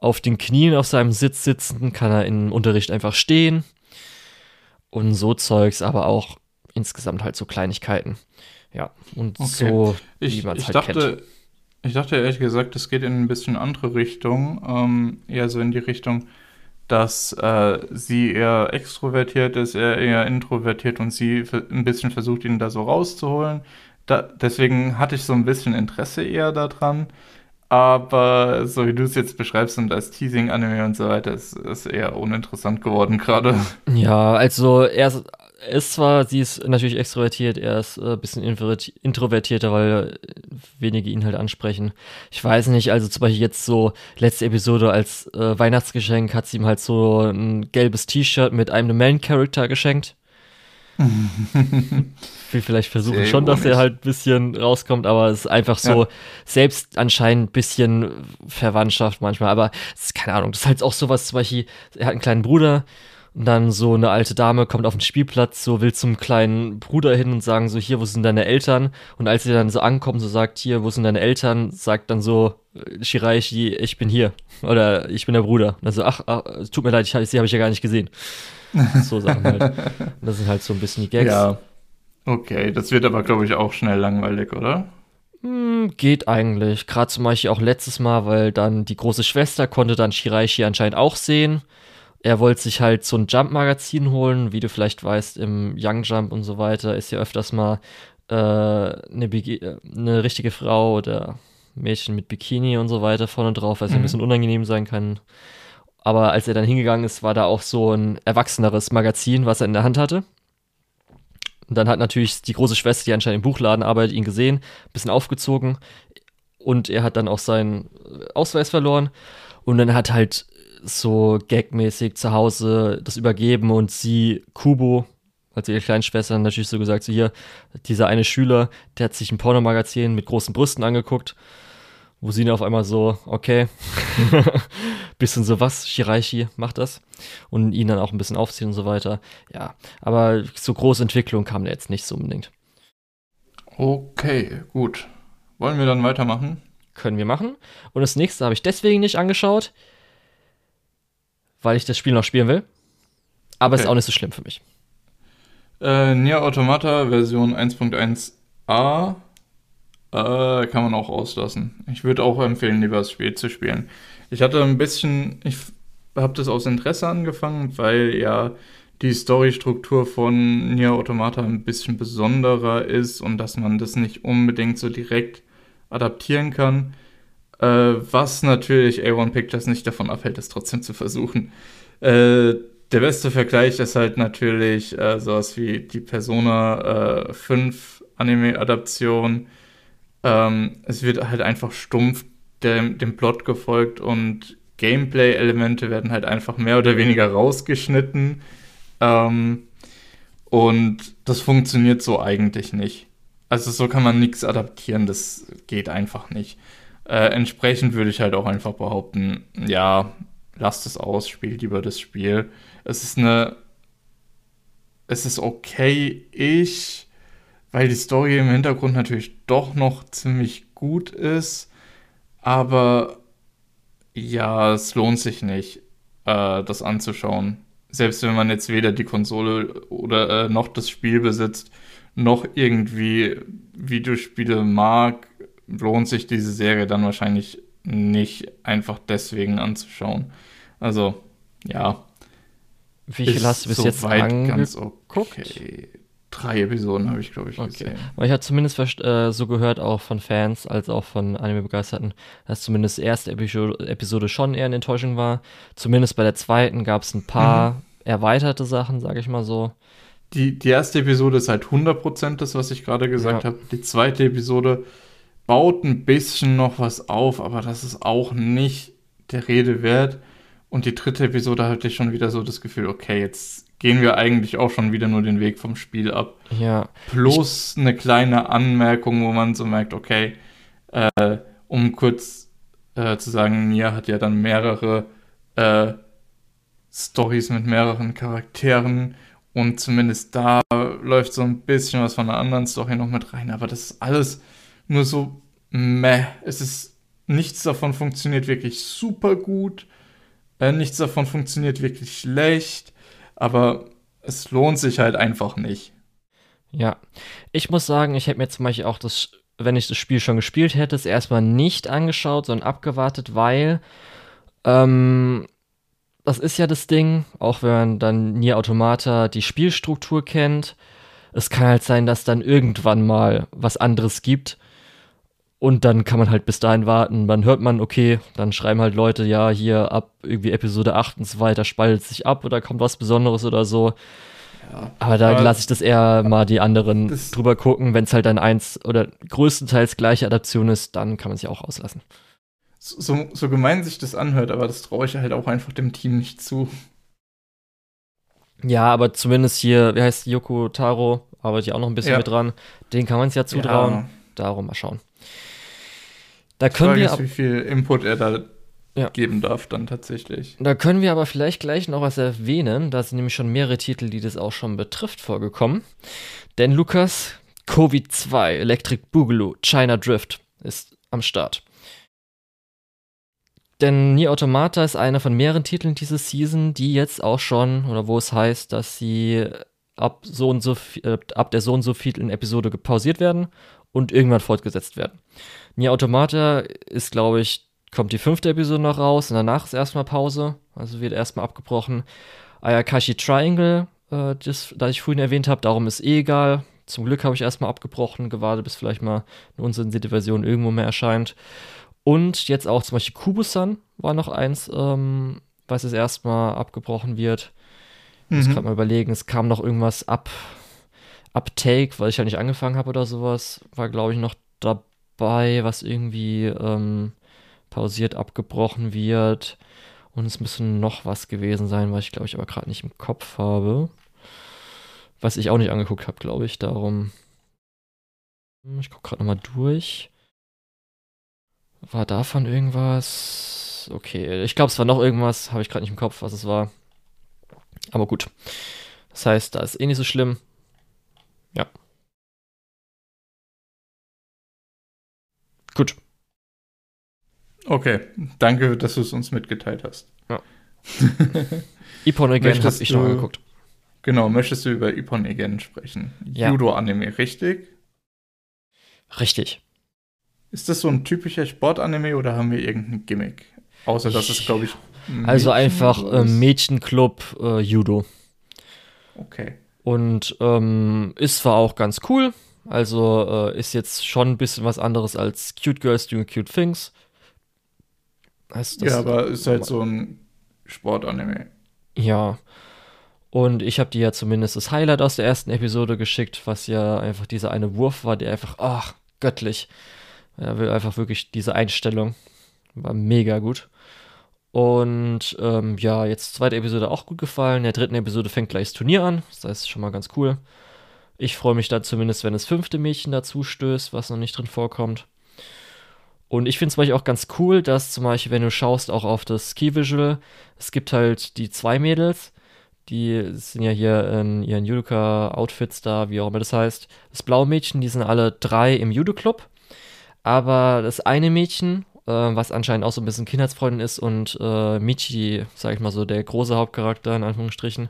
auf den Knien auf seinem Sitz sitzen, kann er im Unterricht einfach stehen und so Zeugs, aber auch insgesamt halt so Kleinigkeiten. Ja, und okay. so, wie man es halt dachte, kennt. Ich dachte ehrlich gesagt, es geht in ein bisschen andere Richtung, ähm, eher so in die Richtung, dass äh, sie eher extrovertiert ist, er eher introvertiert und sie ein bisschen versucht, ihn da so rauszuholen. Da, deswegen hatte ich so ein bisschen Interesse eher daran. Aber so wie du es jetzt beschreibst und als Teasing-Anime und so weiter, ist es eher uninteressant geworden gerade. Ja, also er ist zwar, sie ist natürlich extrovertiert, er ist ein äh, bisschen introvertierter, weil wenige ihn halt ansprechen. Ich weiß nicht, also zum Beispiel jetzt so letzte Episode als äh, Weihnachtsgeschenk hat sie ihm halt so ein gelbes T-Shirt mit einem Main-Character geschenkt. *laughs* will vielleicht versuchen Sehr schon, dass er halt ein bisschen rauskommt, aber es ist einfach so ja. selbst anscheinend ein bisschen Verwandtschaft manchmal, aber ist, keine Ahnung, das ist halt auch sowas, zum Beispiel, er hat einen kleinen Bruder, und dann so eine alte Dame kommt auf den Spielplatz, so will zum kleinen Bruder hin und sagen so, hier, wo sind deine Eltern? Und als sie dann so ankommt, so sagt, hier, wo sind deine Eltern? Sagt dann so, äh, Shiraishi, ich bin hier. Oder ich bin der Bruder. Und dann so, ach, ach tut mir leid, ich, sie habe ich ja gar nicht gesehen. So Sachen halt. *laughs* das sind halt so ein bisschen die Gags. Ja. Okay, das wird aber, glaube ich, auch schnell langweilig, oder? Hm, geht eigentlich. Gerade zum Beispiel auch letztes Mal, weil dann die große Schwester konnte dann Shiraishi anscheinend auch sehen er wollte sich halt so ein Jump-Magazin holen, wie du vielleicht weißt, im Young Jump und so weiter ist ja öfters mal äh, eine, eine, richtige Frau oder Mädchen mit Bikini und so weiter vorne drauf, was mhm. ein bisschen unangenehm sein kann. Aber als er dann hingegangen ist, war da auch so ein erwachseneres Magazin, was er in der Hand hatte. Und dann hat natürlich die große Schwester, die anscheinend im Buchladen arbeitet, ihn gesehen, ein bisschen aufgezogen. Und er hat dann auch seinen Ausweis verloren. Und dann hat halt so gagmäßig zu Hause das übergeben und sie, Kubo, also ihre kleine Schwester, natürlich so gesagt, so hier, dieser eine Schüler, der hat sich ein Pornomagazin mit großen Brüsten angeguckt, wo sie dann auf einmal so, okay, *laughs* bisschen so was, Shiraishi macht das und ihn dann auch ein bisschen aufziehen und so weiter. Ja, aber so große Entwicklung kam da jetzt nicht so unbedingt. Okay, gut. Wollen wir dann weitermachen? Können wir machen. Und das nächste habe ich deswegen nicht angeschaut, weil ich das Spiel noch spielen will. Aber es okay. ist auch nicht so schlimm für mich. Äh, Nier Automata Version 1.1a äh, kann man auch auslassen. Ich würde auch empfehlen, lieber das Spiel zu spielen. Ich hatte ein bisschen, ich habe das aus Interesse angefangen, weil ja die Storystruktur von Nier Automata ein bisschen besonderer ist und dass man das nicht unbedingt so direkt adaptieren kann. Äh, was natürlich A1 Pictures nicht davon abhält, es trotzdem zu versuchen. Äh, der beste Vergleich ist halt natürlich äh, sowas wie die Persona äh, 5 Anime-Adaption. Ähm, es wird halt einfach stumpf dem, dem Plot gefolgt und Gameplay-Elemente werden halt einfach mehr oder weniger rausgeschnitten. Ähm, und das funktioniert so eigentlich nicht. Also so kann man nichts adaptieren, das geht einfach nicht. Äh, entsprechend würde ich halt auch einfach behaupten, ja, lasst es aus, spielt lieber das Spiel. Es ist eine. Es ist okay, ich, weil die Story im Hintergrund natürlich doch noch ziemlich gut ist, aber ja, es lohnt sich nicht, äh, das anzuschauen. Selbst wenn man jetzt weder die Konsole oder äh, noch das Spiel besitzt, noch irgendwie Videospiele mag, lohnt sich diese Serie dann wahrscheinlich nicht einfach deswegen anzuschauen. Also, ja. Wie viel hast du bis jetzt angeguckt? Okay. Drei Episoden habe ich, glaube ich, okay. gesehen. Weil ich habe zumindest äh, so gehört, auch von Fans als auch von Anime-Begeisterten, dass zumindest die erste Episode, Episode schon eher eine Enttäuschung war. Zumindest bei der zweiten gab es ein paar mhm. erweiterte Sachen, sage ich mal so. Die, die erste Episode ist halt 100% das, was ich gerade gesagt ja. habe. Die zweite Episode baut ein bisschen noch was auf, aber das ist auch nicht der Rede wert. Und die dritte Episode hatte ich schon wieder so das Gefühl, okay, jetzt gehen wir eigentlich auch schon wieder nur den Weg vom Spiel ab. Ja. Plus ich, eine kleine Anmerkung, wo man so merkt, okay, äh, um kurz äh, zu sagen, Nia hat ja dann mehrere äh, Stories mit mehreren Charakteren und zumindest da läuft so ein bisschen was von einer anderen Story noch mit rein, aber das ist alles nur so meh. Es ist nichts davon funktioniert wirklich super gut, äh, nichts davon funktioniert wirklich schlecht, aber es lohnt sich halt einfach nicht. Ja, ich muss sagen, ich hätte mir zum Beispiel auch das, wenn ich das Spiel schon gespielt hätte, es erstmal nicht angeschaut, sondern abgewartet, weil ähm, das ist ja das Ding, auch wenn man dann Nier Automata die Spielstruktur kennt. Es kann halt sein, dass dann irgendwann mal was anderes gibt und dann kann man halt bis dahin warten. Dann hört man, okay, dann schreiben halt Leute, ja, hier ab irgendwie Episode 8 und so weiter spaltet sich ab oder kommt was Besonderes oder so. Ja, aber da lasse ich das eher mal die anderen drüber gucken. Wenn es halt dann eins oder größtenteils gleiche Adaption ist, dann kann man sich auch auslassen. So, so gemein sich das anhört, aber das traue ich halt auch einfach dem Team nicht zu. Ja, aber zumindest hier, wie heißt Yoko Taro, arbeitet ja auch noch ein bisschen ja. mit dran. Den kann man es ja zutrauen. Ja. Darum mal schauen. Da können Frage wir ist, wie viel Input er da ja. geben darf dann tatsächlich. Da können wir aber vielleicht gleich noch was erwähnen. Da sind nämlich schon mehrere Titel, die das auch schon betrifft, vorgekommen. Denn Lukas, Covid 2, Electric Boogaloo, China Drift ist am Start. Denn Nier Automata ist einer von mehreren Titeln diese Season, die jetzt auch schon, oder wo es heißt, dass sie ab so und so äh, ab der so und so vielen Episode gepausiert werden und irgendwann fortgesetzt werden. Nier Automata ist, glaube ich, kommt die fünfte Episode noch raus und danach ist erstmal Pause, also wird erstmal abgebrochen. Ayakashi Triangle, äh, das, das ich vorhin erwähnt habe, darum ist eh egal. Zum Glück habe ich erstmal abgebrochen, gewartet, bis vielleicht mal eine unsensierte Version irgendwo mehr erscheint. Und jetzt auch zum Beispiel Kubusan war noch eins, ähm, was jetzt erstmal abgebrochen wird. Ich muss mhm. gerade mal überlegen, es kam noch irgendwas ab, Uptake, weil ich ja nicht angefangen habe oder sowas, war glaube ich noch dabei bei, was irgendwie ähm, pausiert abgebrochen wird. Und es müsste noch was gewesen sein, was ich glaube ich aber gerade nicht im Kopf habe. Was ich auch nicht angeguckt habe, glaube ich. Darum. Hm, ich gucke gerade nochmal durch. War davon irgendwas? Okay, ich glaube, es war noch irgendwas. Habe ich gerade nicht im Kopf, was es war. Aber gut. Das heißt, da ist eh nicht so schlimm. Ja. Gut. Okay, danke, dass du es uns mitgeteilt hast. Ja. Ippon Again habe ich noch angeguckt. Genau, möchtest du über Ippon Again sprechen? Ja. Judo-Anime, richtig? Richtig. Ist das so ein typischer Sportanime oder haben wir irgendein Gimmick? Außer dass es, glaube ich. Also einfach äh, Mädchenclub äh, Judo. Okay. Und ähm, ist zwar auch ganz cool, also äh, ist jetzt schon ein bisschen was anderes als Cute Girls Doing Cute Things. Heißt das, ja, aber ist halt so ein Sportanime. Ja. Und ich habe dir ja zumindest das Highlight aus der ersten Episode geschickt, was ja einfach dieser eine Wurf war, der einfach, ach, göttlich. Er will einfach wirklich diese Einstellung. War mega gut. Und ähm, ja, jetzt zweite Episode auch gut gefallen. In der dritten Episode fängt gleich das Turnier an. Das heißt schon mal ganz cool Ich freue mich da zumindest, wenn das fünfte Mädchen dazu stößt, was noch nicht drin vorkommt. Und ich finde es auch ganz cool, dass zum Beispiel, wenn du schaust, auch auf das Key-Visual, es gibt halt die zwei Mädels, die sind ja hier in ihren Judoka-Outfits da, wie auch immer das heißt. Das blaue Mädchen, die sind alle drei im Judo-Club. Aber das eine Mädchen, äh, was anscheinend auch so ein bisschen Kindheitsfreundin ist und äh, Michi, sag ich mal so, der große Hauptcharakter in Anführungsstrichen,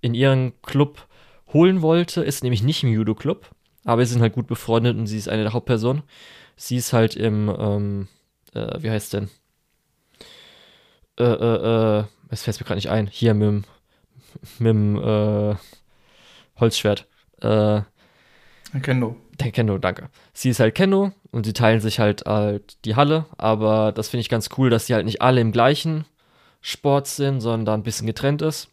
in ihren Club holen wollte, ist nämlich nicht im Judo-Club. Aber sie sind halt gut befreundet und sie ist eine der Hauptpersonen. Sie ist halt im, ähm, äh, wie heißt denn? Äh, äh, äh, es fällt mir gerade nicht ein. Hier mit dem, mit dem äh, Holzschwert. Äh, Kendo. Der Kendo, danke. Sie ist halt Kendo und sie teilen sich halt, halt die Halle, aber das finde ich ganz cool, dass sie halt nicht alle im gleichen Sport sind, sondern da ein bisschen getrennt ist.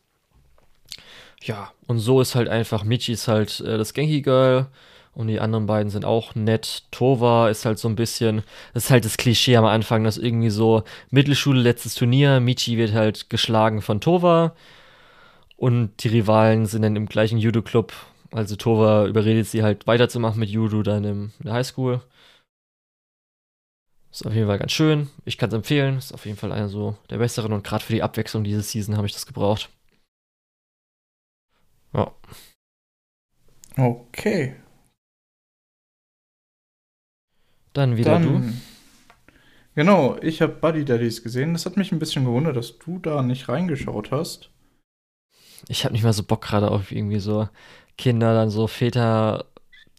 Ja, und so ist halt einfach, Michi ist halt äh, das Genki Girl und die anderen beiden sind auch nett. Tova ist halt so ein bisschen, das ist halt das Klischee am Anfang, dass irgendwie so Mittelschule, letztes Turnier, Michi wird halt geschlagen von Tova. Und die Rivalen sind dann im gleichen Judo-Club. Also Tova überredet sie halt weiterzumachen mit Judo dann im, in der Highschool. Ist auf jeden Fall ganz schön. Ich kann es empfehlen. Ist auf jeden Fall einer so der besseren und gerade für die Abwechslung diese Season habe ich das gebraucht. Ja. Okay. Dann wieder Dann, du. Genau, ich habe Buddy Daddies gesehen. Das hat mich ein bisschen gewundert, dass du da nicht reingeschaut hast. Ich habe nicht mehr so Bock gerade auf irgendwie so Kinder, dann so Väter.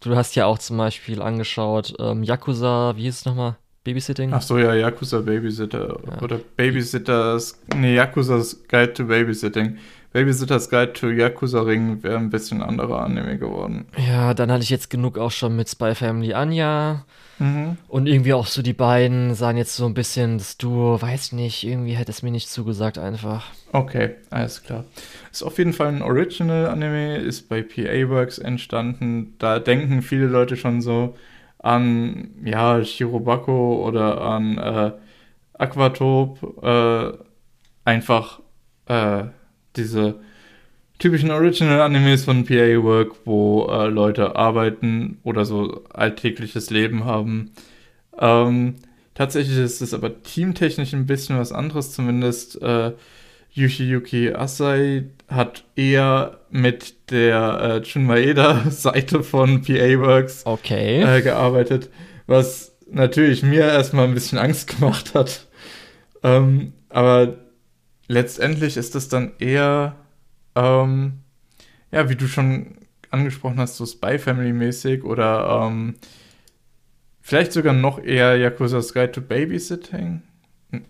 Du hast ja auch zum Beispiel angeschaut, ähm, Yakuza, wie hieß es nochmal? Babysitting? Ach so, ja, Yakuza Babysitter. Ja. Oder Babysitters. Nee, Yakuza's Guide to Babysitting. Babysitter's Guide to Yakuza Ring wäre ein bisschen anderer Anime geworden. Ja, dann hatte ich jetzt genug auch schon mit Spy Family Anya. Mhm. Und irgendwie auch so die beiden sahen jetzt so ein bisschen das Duo, weiß nicht, irgendwie hätte es mir nicht zugesagt einfach. Okay, alles klar. Ist auf jeden Fall ein Original-Anime, ist bei PA Works entstanden. Da denken viele Leute schon so an, ja, Shirobako oder an äh, Aquatop. Äh, einfach äh, diese typischen Original-Animes von PA Work, wo äh, Leute arbeiten oder so alltägliches Leben haben. Ähm, tatsächlich ist es aber teamtechnisch ein bisschen was anderes, zumindest äh, Yushiyuki Asai hat eher mit der äh, Jun Maeda-Seite *laughs* von PA Works Okay. äh, gearbeitet, was natürlich mir erstmal ein bisschen Angst *laughs* gemacht hat. Ähm, aber letztendlich ist das dann eher, ähm, ja, wie du schon angesprochen hast, so Spy Family-mäßig oder ähm, vielleicht sogar noch eher Yakuza's Guide to Babysitting. Hm,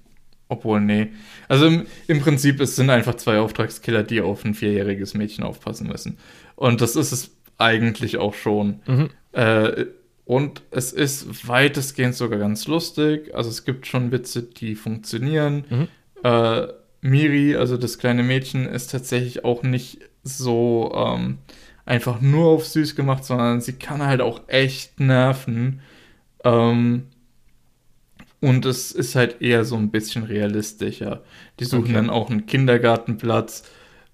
Obwohl, nee. Also im, im Prinzip, es sind einfach zwei Auftragskiller, die auf ein vierjähriges Mädchen aufpassen müssen. Und das ist es eigentlich auch schon. Mhm. Äh, und es ist weitestgehend sogar ganz lustig. Also es gibt schon Witze, die funktionieren. Mhm. Äh, Miri, also das kleine Mädchen, ist tatsächlich auch nicht so ähm, einfach nur auf süß gemacht, sondern sie kann halt auch echt nerven. Ähm, und es ist halt eher so ein bisschen realistischer. Die suchen Okay. dann auch einen Kindergartenplatz.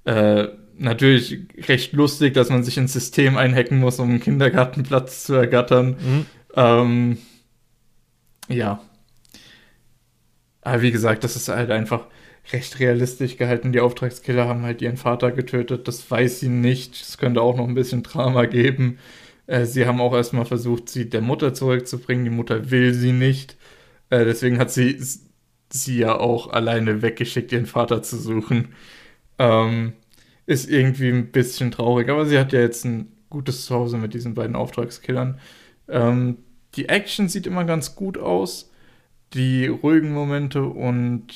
Äh, natürlich recht lustig, dass man sich ins System einhacken muss, um einen Kindergartenplatz zu ergattern. Mhm. Ähm, ja. Aber wie gesagt, das ist halt einfach recht realistisch gehalten. Die Auftragskiller haben halt ihren Vater getötet. Das weiß sie nicht. Es könnte auch noch ein bisschen Drama geben. Äh, sie haben auch erstmal versucht, sie der Mutter zurückzubringen. Die Mutter will sie nicht. Äh, deswegen hat sie sie ja auch alleine weggeschickt, ihren Vater zu suchen. Ähm, ist irgendwie ein bisschen traurig, aber sie hat ja jetzt ein gutes Zuhause mit diesen beiden Auftragskillern. Ähm, die Action sieht immer ganz gut aus. Die ruhigen Momente und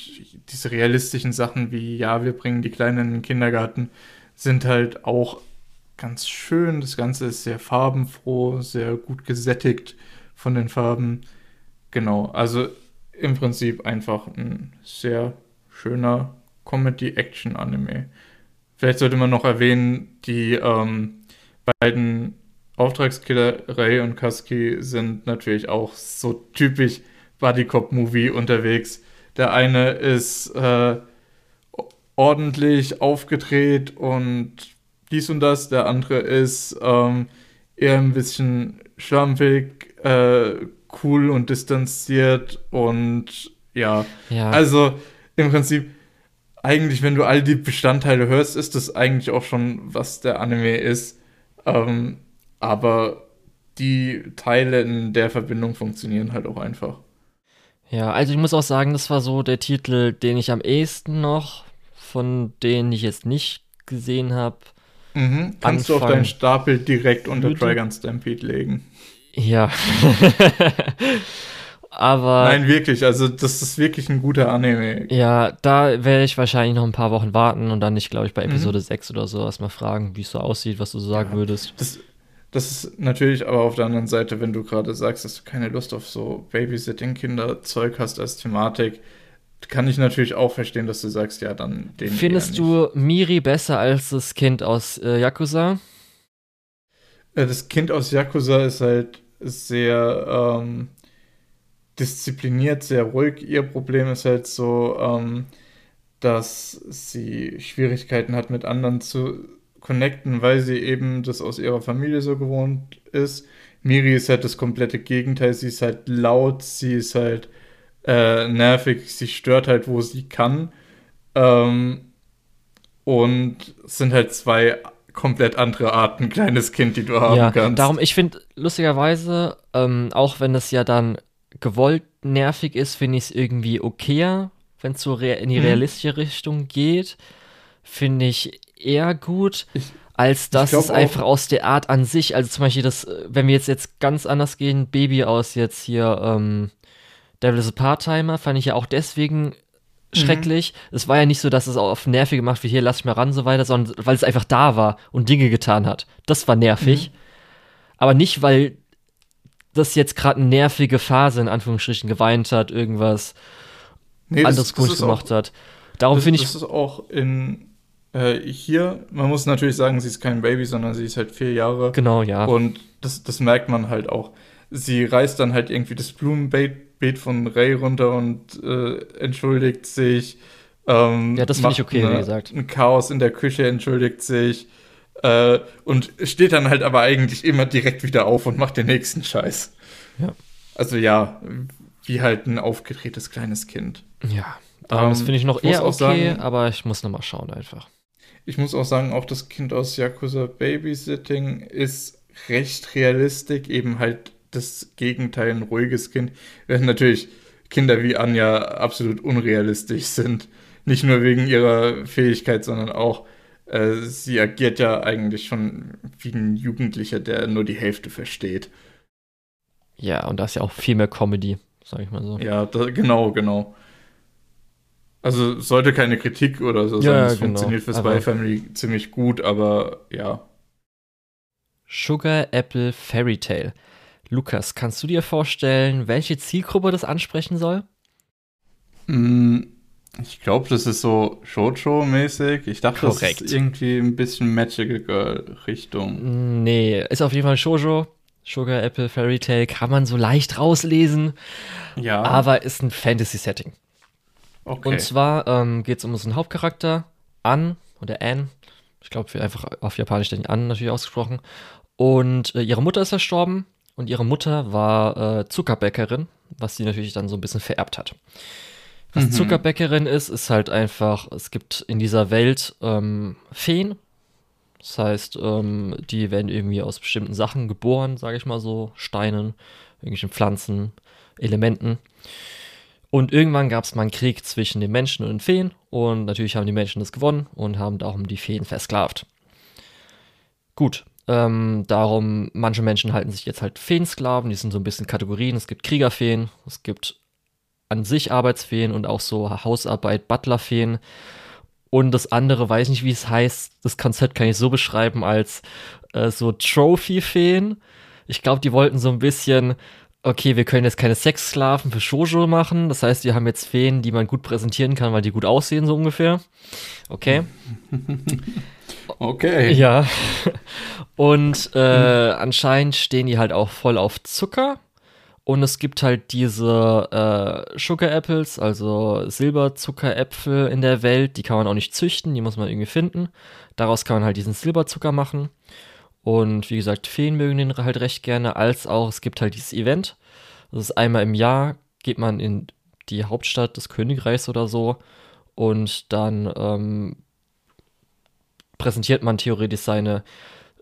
diese realistischen Sachen wie, ja, wir bringen die Kleinen in den Kindergarten, sind halt auch ganz schön. Das Ganze ist sehr farbenfroh, sehr gut gesättigt von den Farben. Genau, also im Prinzip einfach ein sehr schöner Comedy-Action-Anime. Vielleicht sollte man noch erwähnen, die ähm, beiden Auftragskiller Ray und Kaski sind natürlich auch so typisch Buddy-Cop-Movie unterwegs. Der eine ist äh, ordentlich aufgedreht und dies und das, der andere ist ähm, eher ein bisschen schlampig, äh, cool und distanziert und ja. Ja. Also im Prinzip, eigentlich, wenn du all die Bestandteile hörst, ist das eigentlich auch schon, was der Anime ist. Ähm, aber die Teile in der Verbindung funktionieren halt auch einfach. Ja, also ich muss auch sagen, das war so der Titel, den ich am ehesten noch von denen ich jetzt nicht gesehen habe. Mhm. Kannst du auf deinen Stapel direkt unter Dragon Stampede legen. Ja. *laughs* Aber. Nein, wirklich. Also, das ist wirklich ein guter Anime. Ja, da werde ich wahrscheinlich noch ein paar Wochen warten und dann nicht, glaube ich, bei Episode mhm. 6 oder so erstmal fragen, wie es so aussieht, was du so sagen ja, würdest. Das, das ist natürlich aber auf der anderen Seite, wenn du gerade sagst, dass du keine Lust auf so Babysitting-Kinderzeug hast als Thematik, kann ich natürlich auch verstehen, dass du sagst, ja, dann den. Findest du Miri besser als das Kind aus äh, Yakuza? Äh, das Kind aus Yakuza ist halt sehr ähm, diszipliniert, sehr ruhig. Ihr Problem ist halt so, ähm, dass sie Schwierigkeiten hat, mit anderen zu connecten, weil sie eben das aus ihrer Familie so gewohnt ist. Miri ist halt das komplette Gegenteil. Sie ist halt laut, sie ist halt äh, nervig, sie stört halt, wo sie kann. Ähm, und es sind halt zwei komplett andere Arten *laughs* kleines Kind, die du haben ja, kannst. Darum, ich finde lustigerweise, ähm, auch wenn es ja dann gewollt nervig ist, finde ich es irgendwie okayer, wenn es so in die mhm. realistische Richtung geht. Finde ich eher gut, ich, als dass es einfach aus der Art an sich, also zum Beispiel das, wenn wir jetzt, jetzt ganz anders gehen, Baby aus jetzt hier, ähm, Devil is a Part-Timer, fand ich ja auch deswegen mhm. schrecklich. Mhm. Es war ja nicht so, dass es auch auf nervig gemacht wie hier, lass ich mal ran, so weiter, sondern weil es einfach da war und Dinge getan hat. Das war nervig. Mhm. Aber nicht, weil das jetzt gerade eine nervige Phase in Anführungsstrichen geweint hat, irgendwas nee, anderes gut gemacht auch, hat. Darum finde ich. Das ist auch in äh, hier, man muss natürlich sagen, sie ist kein Baby, sondern sie ist halt vier Jahre. Genau, ja. Und das, das merkt man halt auch. Sie reißt dann halt irgendwie das Blumenbeet von Ray runter und äh, entschuldigt sich. Ähm, ja, das finde ich okay, eine, wie gesagt. Ein Chaos in der Küche entschuldigt sich. Äh, und steht dann halt aber eigentlich immer direkt wieder auf und macht den nächsten Scheiß. Ja. Also ja, wie halt ein aufgedrehtes kleines Kind. Ja, ähm, das finde ich noch eher okay, sagen, aber ich muss nochmal schauen einfach. Ich muss auch sagen, auch das Kind aus Yakuza Babysitting ist recht realistisch, eben halt das Gegenteil, ein ruhiges Kind. Während natürlich Kinder wie Anja absolut unrealistisch sind. Nicht nur wegen ihrer Fähigkeit, sondern auch, äh, sie agiert ja eigentlich schon wie ein Jugendlicher, der nur die Hälfte versteht. Ja, und da ist ja auch viel mehr Comedy, sag ich mal so. Ja, da, genau, genau. Also sollte keine Kritik oder so sein. Ja, es genau. funktioniert für Spy Family ziemlich gut, aber ja. Sugar Apple Fairy Tale. Lukas, kannst du dir vorstellen, welche Zielgruppe das ansprechen soll? Mm, ich glaube, das ist so Shoujo-mäßig. Ich dachte, Korrekt. das ist irgendwie ein bisschen Magical Girl-Richtung. Nee, ist auf jeden Fall Shoujo. Sugar Apple Fairy Tale kann man so leicht rauslesen. Ja. Aber ist ein Fantasy-Setting. Okay. Und zwar ähm, geht es um unseren Hauptcharakter, An oder Anne. Ich glaube, wir einfach auf Japanisch den An natürlich ausgesprochen. Und äh, ihre Mutter ist verstorben und ihre Mutter war äh, Zuckerbäckerin, was sie natürlich dann so ein bisschen vererbt hat. Was mhm. Zuckerbäckerin ist, ist halt einfach, es gibt in dieser Welt ähm, Feen. Das heißt, ähm, die werden irgendwie aus bestimmten Sachen geboren, sage ich mal so, Steinen, irgendwelchen Pflanzen, Elementen. Und irgendwann gab es mal einen Krieg zwischen den Menschen und den Feen und natürlich haben die Menschen das gewonnen und haben darum die Feen versklavt. Gut, ähm, darum, manche Menschen halten sich jetzt halt Feensklaven, die sind so ein bisschen Kategorien. Es gibt Kriegerfeen, es gibt an sich Arbeitsfeen und auch so Hausarbeit, Butlerfeen. Und das andere, weiß nicht, wie es heißt, das Konzept kann ich so beschreiben als äh, so Trophy-Feen. Ich glaube, die wollten so ein bisschen okay, wir können jetzt keine Sexsklaven für Shoujo machen. Das heißt, wir haben jetzt Feen, die man gut präsentieren kann, weil die gut aussehen, so ungefähr. Okay. *laughs* okay. Ja. Und äh, anscheinend stehen die halt auch voll auf Zucker. Und es gibt halt diese äh, Sugar Apples, also Silberzuckeräpfel in der Welt. Die kann man auch nicht züchten, die muss man irgendwie finden. Daraus kann man halt diesen Silberzucker machen. Und wie gesagt, Feen mögen den halt recht gerne, als auch es gibt halt dieses Event. Das ist einmal im Jahr, geht man in die Hauptstadt des Königreichs oder so. Und dann ähm, präsentiert man theoretisch seine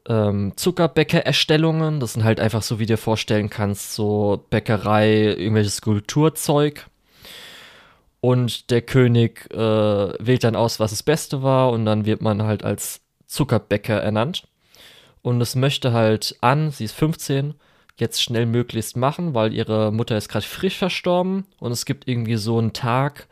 ähm, Zuckerbäcker-Erstellungen. Das sind halt einfach so, wie du dir vorstellen kannst, so Bäckerei, irgendwelches Skulpturzeug. Und der König äh, wählt dann aus, was das Beste war, und dann wird man halt als Zuckerbäcker ernannt. Und es möchte halt an, sie ist 15, jetzt schnell möglichst machen, weil ihre Mutter ist gerade frisch verstorben. Und es gibt irgendwie so einen Tag,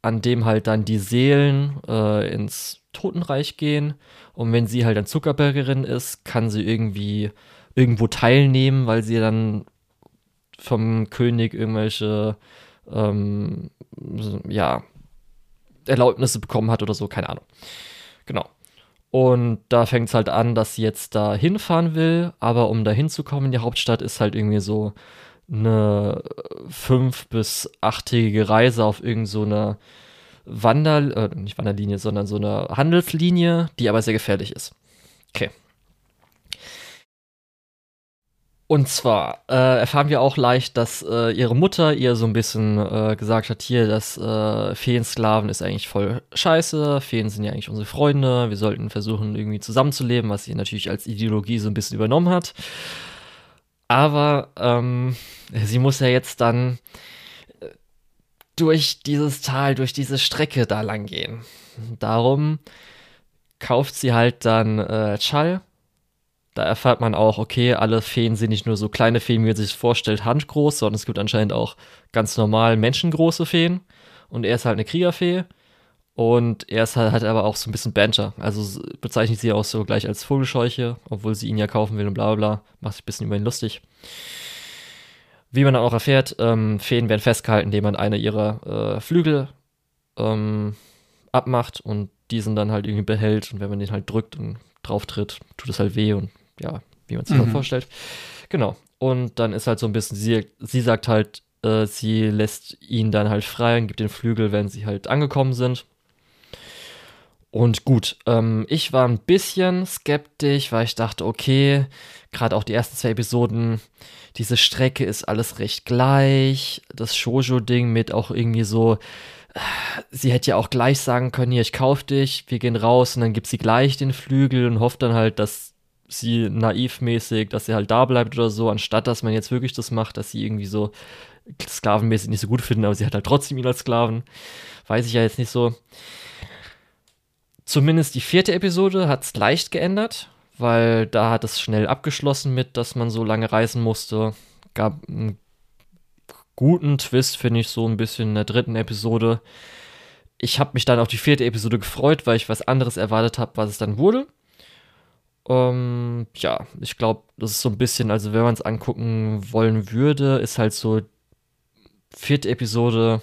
an dem halt dann die Seelen äh, ins Totenreich gehen. Und wenn sie halt ein Zuckerbäckerin ist, kann sie irgendwie irgendwo teilnehmen, weil sie dann vom König irgendwelche ähm, ja, Erlaubnisse bekommen hat oder so, keine Ahnung. Genau. Und da fängt es halt an, dass sie jetzt da hinfahren will, aber um da hinzukommen in die Hauptstadt ist halt irgendwie so eine fünf- bis achttägige Reise auf irgend so Wander, äh, nicht Wanderlinie, sondern so eine Handelslinie, die aber sehr gefährlich ist. Okay. Und zwar äh, erfahren wir auch leicht, dass äh, ihre Mutter ihr so ein bisschen äh, gesagt hat, hier, dass äh, Feensklaven ist eigentlich voll scheiße, Feen sind ja eigentlich unsere Freunde, wir sollten versuchen, irgendwie zusammenzuleben, was sie natürlich als Ideologie so ein bisschen übernommen hat. Aber ähm, sie muss ja jetzt dann äh, durch dieses Tal, durch diese Strecke da lang gehen. Darum kauft sie halt dann äh, Chal da erfährt man auch, okay, alle Feen sind nicht nur so kleine Feen, wie man sich vorstellt, handgroß, sondern es gibt anscheinend auch ganz normal menschengroße Feen. Und er ist halt eine Kriegerfee. Und er ist halt, halt aber auch so ein bisschen Banter. Also bezeichnet sie auch so gleich als Vogelscheuche, obwohl sie ihn ja kaufen will und bla bla bla. Macht sich ein bisschen über ihn lustig. Wie man dann auch erfährt, ähm, Feen werden festgehalten, indem man eine ihrer äh, Flügel ähm, abmacht und diesen dann halt irgendwie behält. Und wenn man den halt drückt und drauf tritt, tut es halt weh und ja, wie man sich mhm. vorstellt. Genau. Und dann ist halt so ein bisschen, sie, sie sagt halt, äh, sie lässt ihn dann halt frei und gibt den Flügel, wenn sie halt angekommen sind. Und gut, ähm, ich war ein bisschen skeptisch, weil ich dachte, okay, gerade auch die ersten zwei Episoden, diese Strecke ist alles recht gleich. Das Shoujo-Ding mit auch irgendwie so, äh, sie hätte ja auch gleich sagen können, hier, ich kauf dich, wir gehen raus und dann gibt sie gleich den Flügel und hofft dann halt, dass sie naivmäßig, dass sie halt da bleibt oder so, anstatt dass man jetzt wirklich das macht, dass sie irgendwie so sklavenmäßig nicht so gut finden, aber sie hat halt trotzdem ihn als Sklaven. Weiß ich ja jetzt nicht so. Zumindest die vierte Episode hat es leicht geändert, weil da hat es schnell abgeschlossen mit, dass man so lange reisen musste. Gab einen guten Twist, finde ich, so ein bisschen in der dritten Episode. Ich habe mich dann auf die vierte Episode gefreut, weil ich was anderes erwartet habe, was es dann wurde. Ähm, ja, ich glaube, das ist so ein bisschen, also wenn man es angucken wollen würde, ist halt so vierte Episode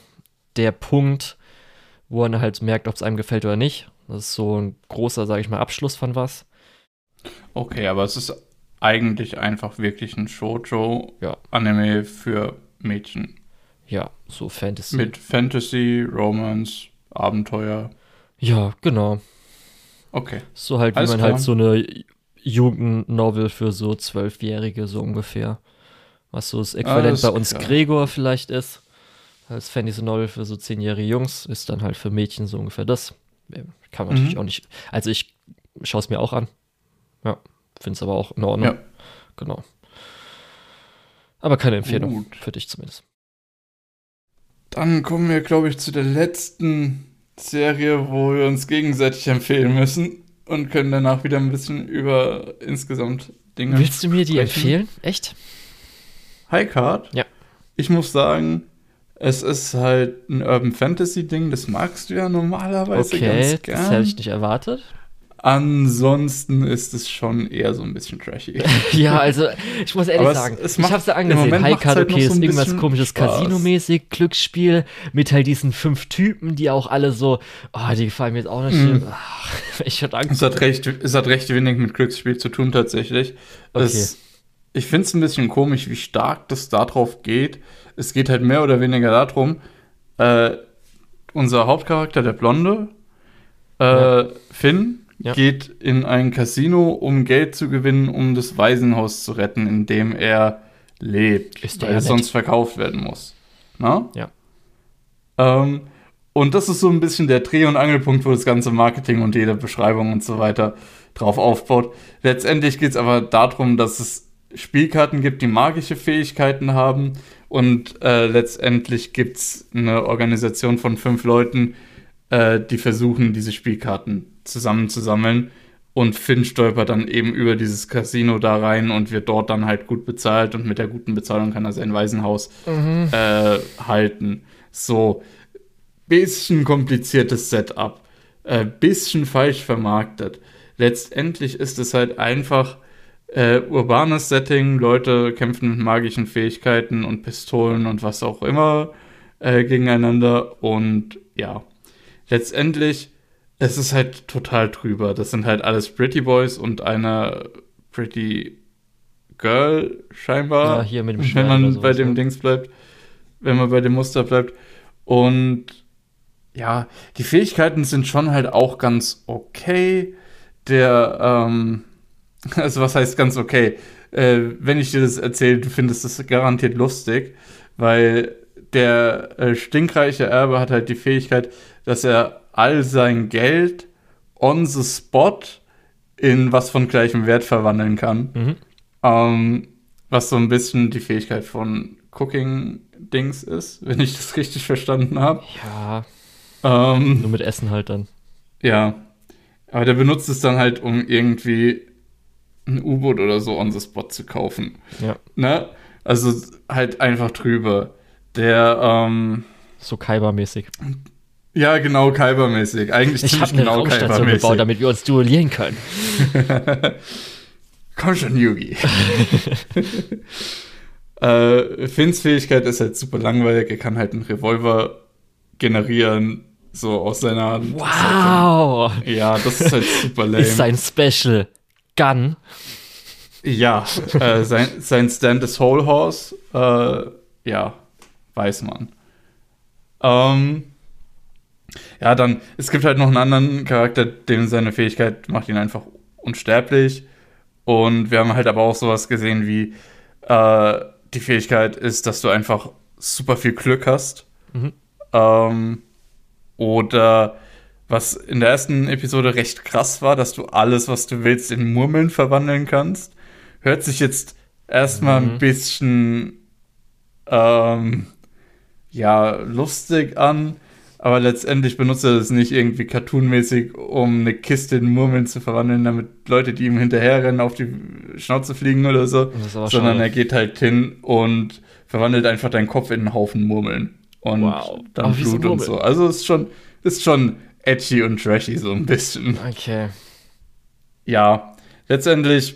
der Punkt, wo man halt merkt, ob es einem gefällt oder nicht. Das ist so ein großer, sage ich mal, Abschluss von was. Okay, aber es ist eigentlich einfach wirklich ein Shoujo-Anime ja. für Mädchen. Ja, so Fantasy. Mit Fantasy, Romance, Abenteuer. Ja, genau. Okay. So halt, wie Alles man halt klar. halt so eine Jugendnovel für so Zwölfjährige, so ungefähr. Was so das Äquivalent bei uns klar. Gregor vielleicht ist. Als Fantasy-Novel für so zehnjährige Jungs ist dann halt für Mädchen so ungefähr das. Kann man mhm. natürlich auch nicht. Also ich schaue es mir auch an. Ja, finde es aber auch in Ordnung. Ja. Genau. Aber keine Empfehlung Gut. für dich zumindest. Dann kommen wir, glaube ich, zu der letzten Serie, wo wir uns gegenseitig empfehlen müssen und können danach wieder ein bisschen über insgesamt Dinge. Willst du mir die sprechen. empfehlen? Echt? High Card? Ja. Ich muss sagen, es ist halt ein Urban Fantasy Ding, das magst du ja normalerweise okay, ganz gern. Das hätte ich nicht erwartet. Ansonsten ist es schon eher so ein bisschen trashy. *laughs* ja, also ich muss ehrlich sagen, es, es ich hab's ja angesehen. High Card, halt okay, so ist irgendwas komisches Casino-mäßig, Glücksspiel mit halt diesen fünf Typen, die auch alle so, oh, die gefallen mir jetzt auch nicht. Mm. Ach, *laughs* ich hatte Angst. Es hat, recht, es hat recht wenig mit Glücksspiel zu tun tatsächlich. Okay. Es ich finde es ein bisschen komisch, wie stark das darauf geht. Es geht halt mehr oder weniger darum, äh, unser Hauptcharakter, der Blonde, äh, ja. Finn, ja. geht in ein Casino, um Geld zu gewinnen, um das Waisenhaus zu retten, in dem er lebt, Ist weil ja es nett. sonst verkauft werden muss. Na? Ja. Ähm, und das ist so ein bisschen der Dreh- und Angelpunkt, wo das ganze Marketing und jede Beschreibung und so weiter drauf aufbaut. Letztendlich geht es aber darum, dass es Spielkarten gibt, die magische Fähigkeiten haben. Und äh, letztendlich gibt es eine Organisation von fünf Leuten, äh, die versuchen, diese Spielkarten zusammenzusammeln. Und Finn stolpert dann eben über dieses Casino da rein und wird dort dann halt gut bezahlt. Und mit der guten Bezahlung kann er sein Waisenhaus Mhm. äh, halten. So, bisschen kompliziertes Setup. Äh, bisschen falsch vermarktet. Letztendlich ist es halt einfach äh, urbanes Setting. Leute kämpfen mit magischen Fähigkeiten und Pistolen und was auch immer äh, gegeneinander. Und ja, letztendlich, es ist halt total drüber. Das sind halt alles Pretty Boys und eine Pretty Girl scheinbar. Ja, hier mit dem wenn man bei dem ne? Dings bleibt, wenn man bei dem Muster bleibt. Und ja, die Fähigkeiten sind schon halt auch ganz okay. Der, ähm, *laughs* also was heißt ganz okay? Äh, wenn ich dir das erzähle, du findest das garantiert lustig, weil der äh, stinkreiche Erbe hat halt die Fähigkeit, dass er all sein Geld on the spot in was von gleichem Wert verwandeln kann. Mhm. Ähm, was so ein bisschen die Fähigkeit von Cooking-Dings ist, *laughs* wenn ich das richtig verstanden habe. Ja, Ähm, nur mit Essen halt dann. ja. Aber der benutzt es dann halt, um irgendwie ein U-Boot oder so on the spot zu kaufen. Ja. Ne? Also halt einfach drüber. Der, ähm, So Kaiba-mäßig. Ja, genau, Kyber-mäßig. Eigentlich Ich ziemlich habe eine genau Kyber-mäßig. gebaut, damit wir uns duellieren können. *laughs* Komm schon, Yugi. *laughs* äh, Finns Fähigkeit ist halt super langweilig. Er kann halt einen Revolver generieren, so aus seiner Hand. Wow! Ja, das ist halt super lame. Ist sein Special Gun. ja, äh, sein, sein Stand ist Whole Horse. Äh, ja, weiß man. Ähm, ja, dann, es gibt halt noch einen anderen Charakter, dem seine Fähigkeit macht ihn einfach unsterblich. Und wir haben halt aber auch sowas gesehen wie, äh, die Fähigkeit ist, dass du einfach super viel Glück hast. Mhm. Ähm, oder was in der ersten Episode recht krass war, dass du alles, was du willst, in Murmeln verwandeln kannst. Hört sich jetzt erstmal Mhm. ein bisschen ähm, ja, lustig an, aber letztendlich benutzt er das nicht irgendwie cartoonmäßig, um eine Kiste in Murmeln zu verwandeln, damit Leute, die ihm hinterherrennen, auf die Schnauze fliegen oder so, sondern schade. er geht halt hin und verwandelt einfach deinen Kopf in einen Haufen Murmeln und Wow. dann so Blut und so. Also ist schon, ist schon edgy und trashy so ein bisschen. Okay. Ja, letztendlich,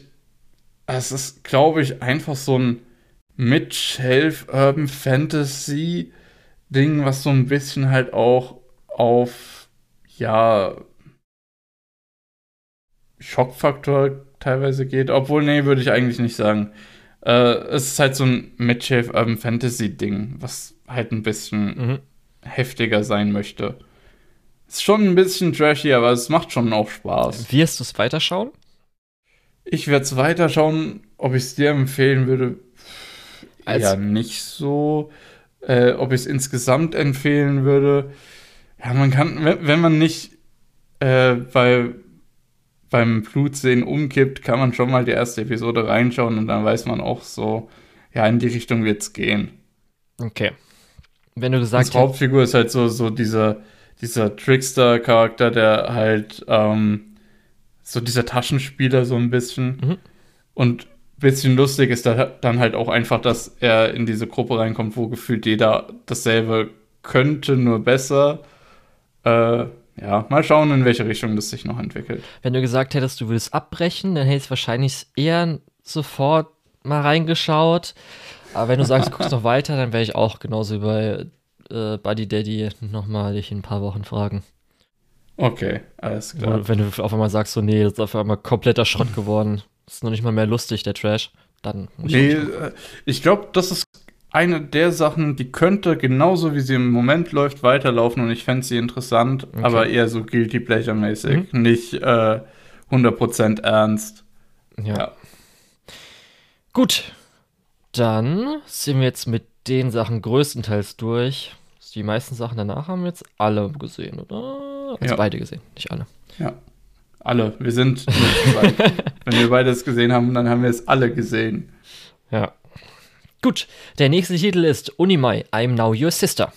es ist, glaube ich, einfach so ein Mid-Shelf Urban Fantasy Ding, was so ein bisschen halt auch auf, ja, Schockfaktor teilweise geht. Obwohl, nee, würde ich eigentlich nicht sagen. Äh, es ist halt so ein Mid-Shelf Urban Fantasy Ding, was halt ein bisschen Mhm. heftiger sein möchte. Ist schon ein bisschen trashy, aber es macht schon auch Spaß. Wirst du es weiterschauen? Ich werde es weiterschauen. Ob ich es dir empfehlen würde, Als- ja nicht so. Äh, ob ich es insgesamt empfehlen würde, ja, man kann, wenn, man nicht äh, bei, beim Blutsehen umkippt, kann man schon mal die erste Episode reinschauen und dann weiß man auch so, ja, in die Richtung wird es gehen. Okay. Wenn du gesagt Unsere Hauptfigur ist halt so, so dieser, dieser Trickster-Charakter, der halt ähm, so dieser Taschenspieler so ein bisschen. Mhm. Und bisschen lustig ist da dann halt auch einfach, dass er in diese Gruppe reinkommt, wo gefühlt jeder dasselbe könnte, nur besser. Äh, ja, mal schauen, in welche Richtung das sich noch entwickelt. Wenn du gesagt hättest, du willst abbrechen, dann hätte ich wahrscheinlich eher sofort mal reingeschaut. Aber wenn du sagst, du guckst noch *laughs* weiter, dann werde ich auch genauso wie bei äh, Buddy Daddy nochmal dich in ein paar Wochen fragen. Okay, alles klar. Oder wenn du auf einmal sagst, so, nee, das ist auf einmal kompletter Schrott geworden. Das ist noch nicht mal mehr lustig, der Trash. dann muss nee, ich. Äh, ich glaube, das ist eine der Sachen, die könnte genauso wie sie im Moment läuft, weiterlaufen und ich fände sie interessant, okay. aber eher so guilty pleasure-mäßig, mhm. nicht äh, 100% ernst. Ja. ja. Gut, dann sind wir jetzt mit den Sachen größtenteils durch. Die meisten Sachen danach haben wir jetzt alle gesehen, oder? Also ja. beide gesehen, nicht alle. Ja. Alle. Wir sind *laughs* Wenn wir beides gesehen haben, dann haben wir es alle gesehen. Ja. Gut, der nächste Titel ist Unimai, I'm Now Your Sister.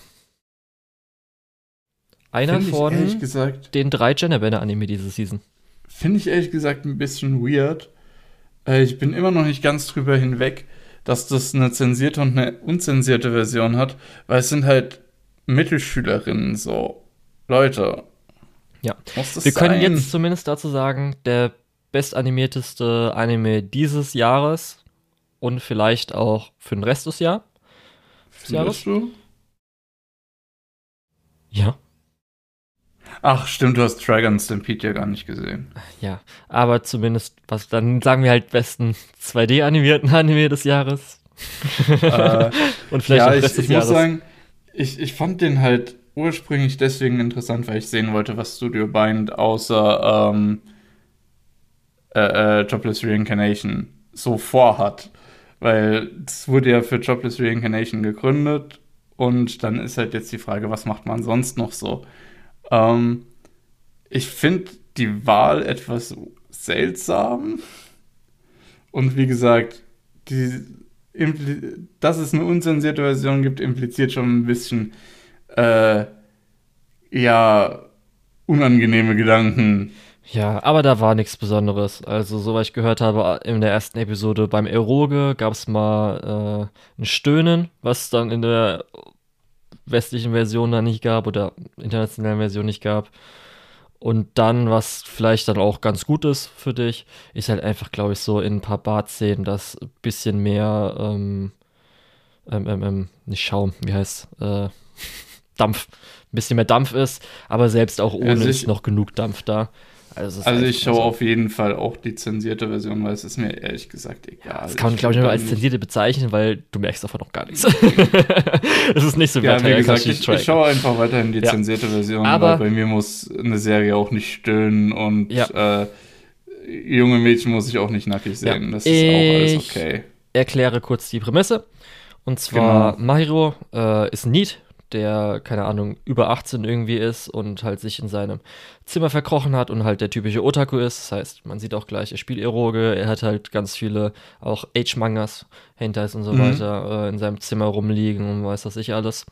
Einer von gesagt, den drei Genderbender-Anime diese Season. Finde ich ehrlich gesagt ein bisschen weird. Äh, ich bin immer noch nicht ganz drüber hinweg, dass das eine zensierte und eine unzensierte Version hat, weil es sind halt Mittelschülerinnen so. Leute. Ja. Wir können jetzt zumindest dazu sagen, der bestanimierteste Anime dieses Jahres und vielleicht auch für den Rest des, Jahr, des Jahres. Du? Ja. Ach, stimmt, du hast Dragon Stampede ja gar nicht gesehen. Ja, aber zumindest, was dann sagen wir halt besten 2D-animierten *laughs* Anime des Jahres. Äh, *laughs* und vielleicht ja, auch Rest ich, des ich Jahres. muss sagen, ich, ich fand den halt ursprünglich deswegen interessant, weil ich sehen wollte, was Studio Bind außer ähm, äh, äh, Jobless Reincarnation so vorhat. Weil es wurde ja für Jobless Reincarnation gegründet und dann ist halt jetzt die Frage, was macht man sonst noch so? Ähm, ich finde die Wahl etwas seltsam und wie gesagt, die, dass es eine unzensierte Version gibt, impliziert schon ein bisschen äh, ja unangenehme Gedanken ja, aber da war nichts Besonderes. Also, soweit ich gehört habe, in der ersten Episode beim Eroge gab es mal äh, ein Stöhnen, was dann in der westlichen Version dann nicht gab oder internationalen Version nicht gab. Und dann, was vielleicht dann auch ganz gut ist für dich, ist halt einfach, glaube ich, so in ein paar Bartszenen, ein bisschen mehr, ähm, ähm, ähm, ähm nicht Schaum, wie heißt, äh, Dampf, ein bisschen mehr Dampf ist, aber selbst auch ohne also ist noch genug Dampf da. Also, also ich schaue so. auf jeden Fall auch die zensierte Version, weil es ist mir ehrlich gesagt egal. das kann man, glaube ich, nur als zensierte bezeichnen, weil du merkst davon noch gar nichts. es *laughs* ist nicht so wie Ja, wie gesagt, ich, ich, schaue einfach weiterhin die ja. zensierte Version, Aber weil bei mir muss eine Serie auch nicht stöhnen und ja. äh, junge Mädchen muss ich auch nicht nackig sehen. Ja. Das ist ich auch alles okay. erkläre kurz die Prämisse. Und zwar, genau. Mahiro äh, ist ein Need, der, keine Ahnung, über 18 irgendwie ist und halt sich in seinem Zimmer verkrochen hat und halt der typische Otaku ist. Das heißt, man sieht auch gleich, er spielt Eroge, er hat halt ganz viele auch Age-Mangas, Hentais und so mhm. weiter äh, in seinem Zimmer rumliegen und weiß das ich alles.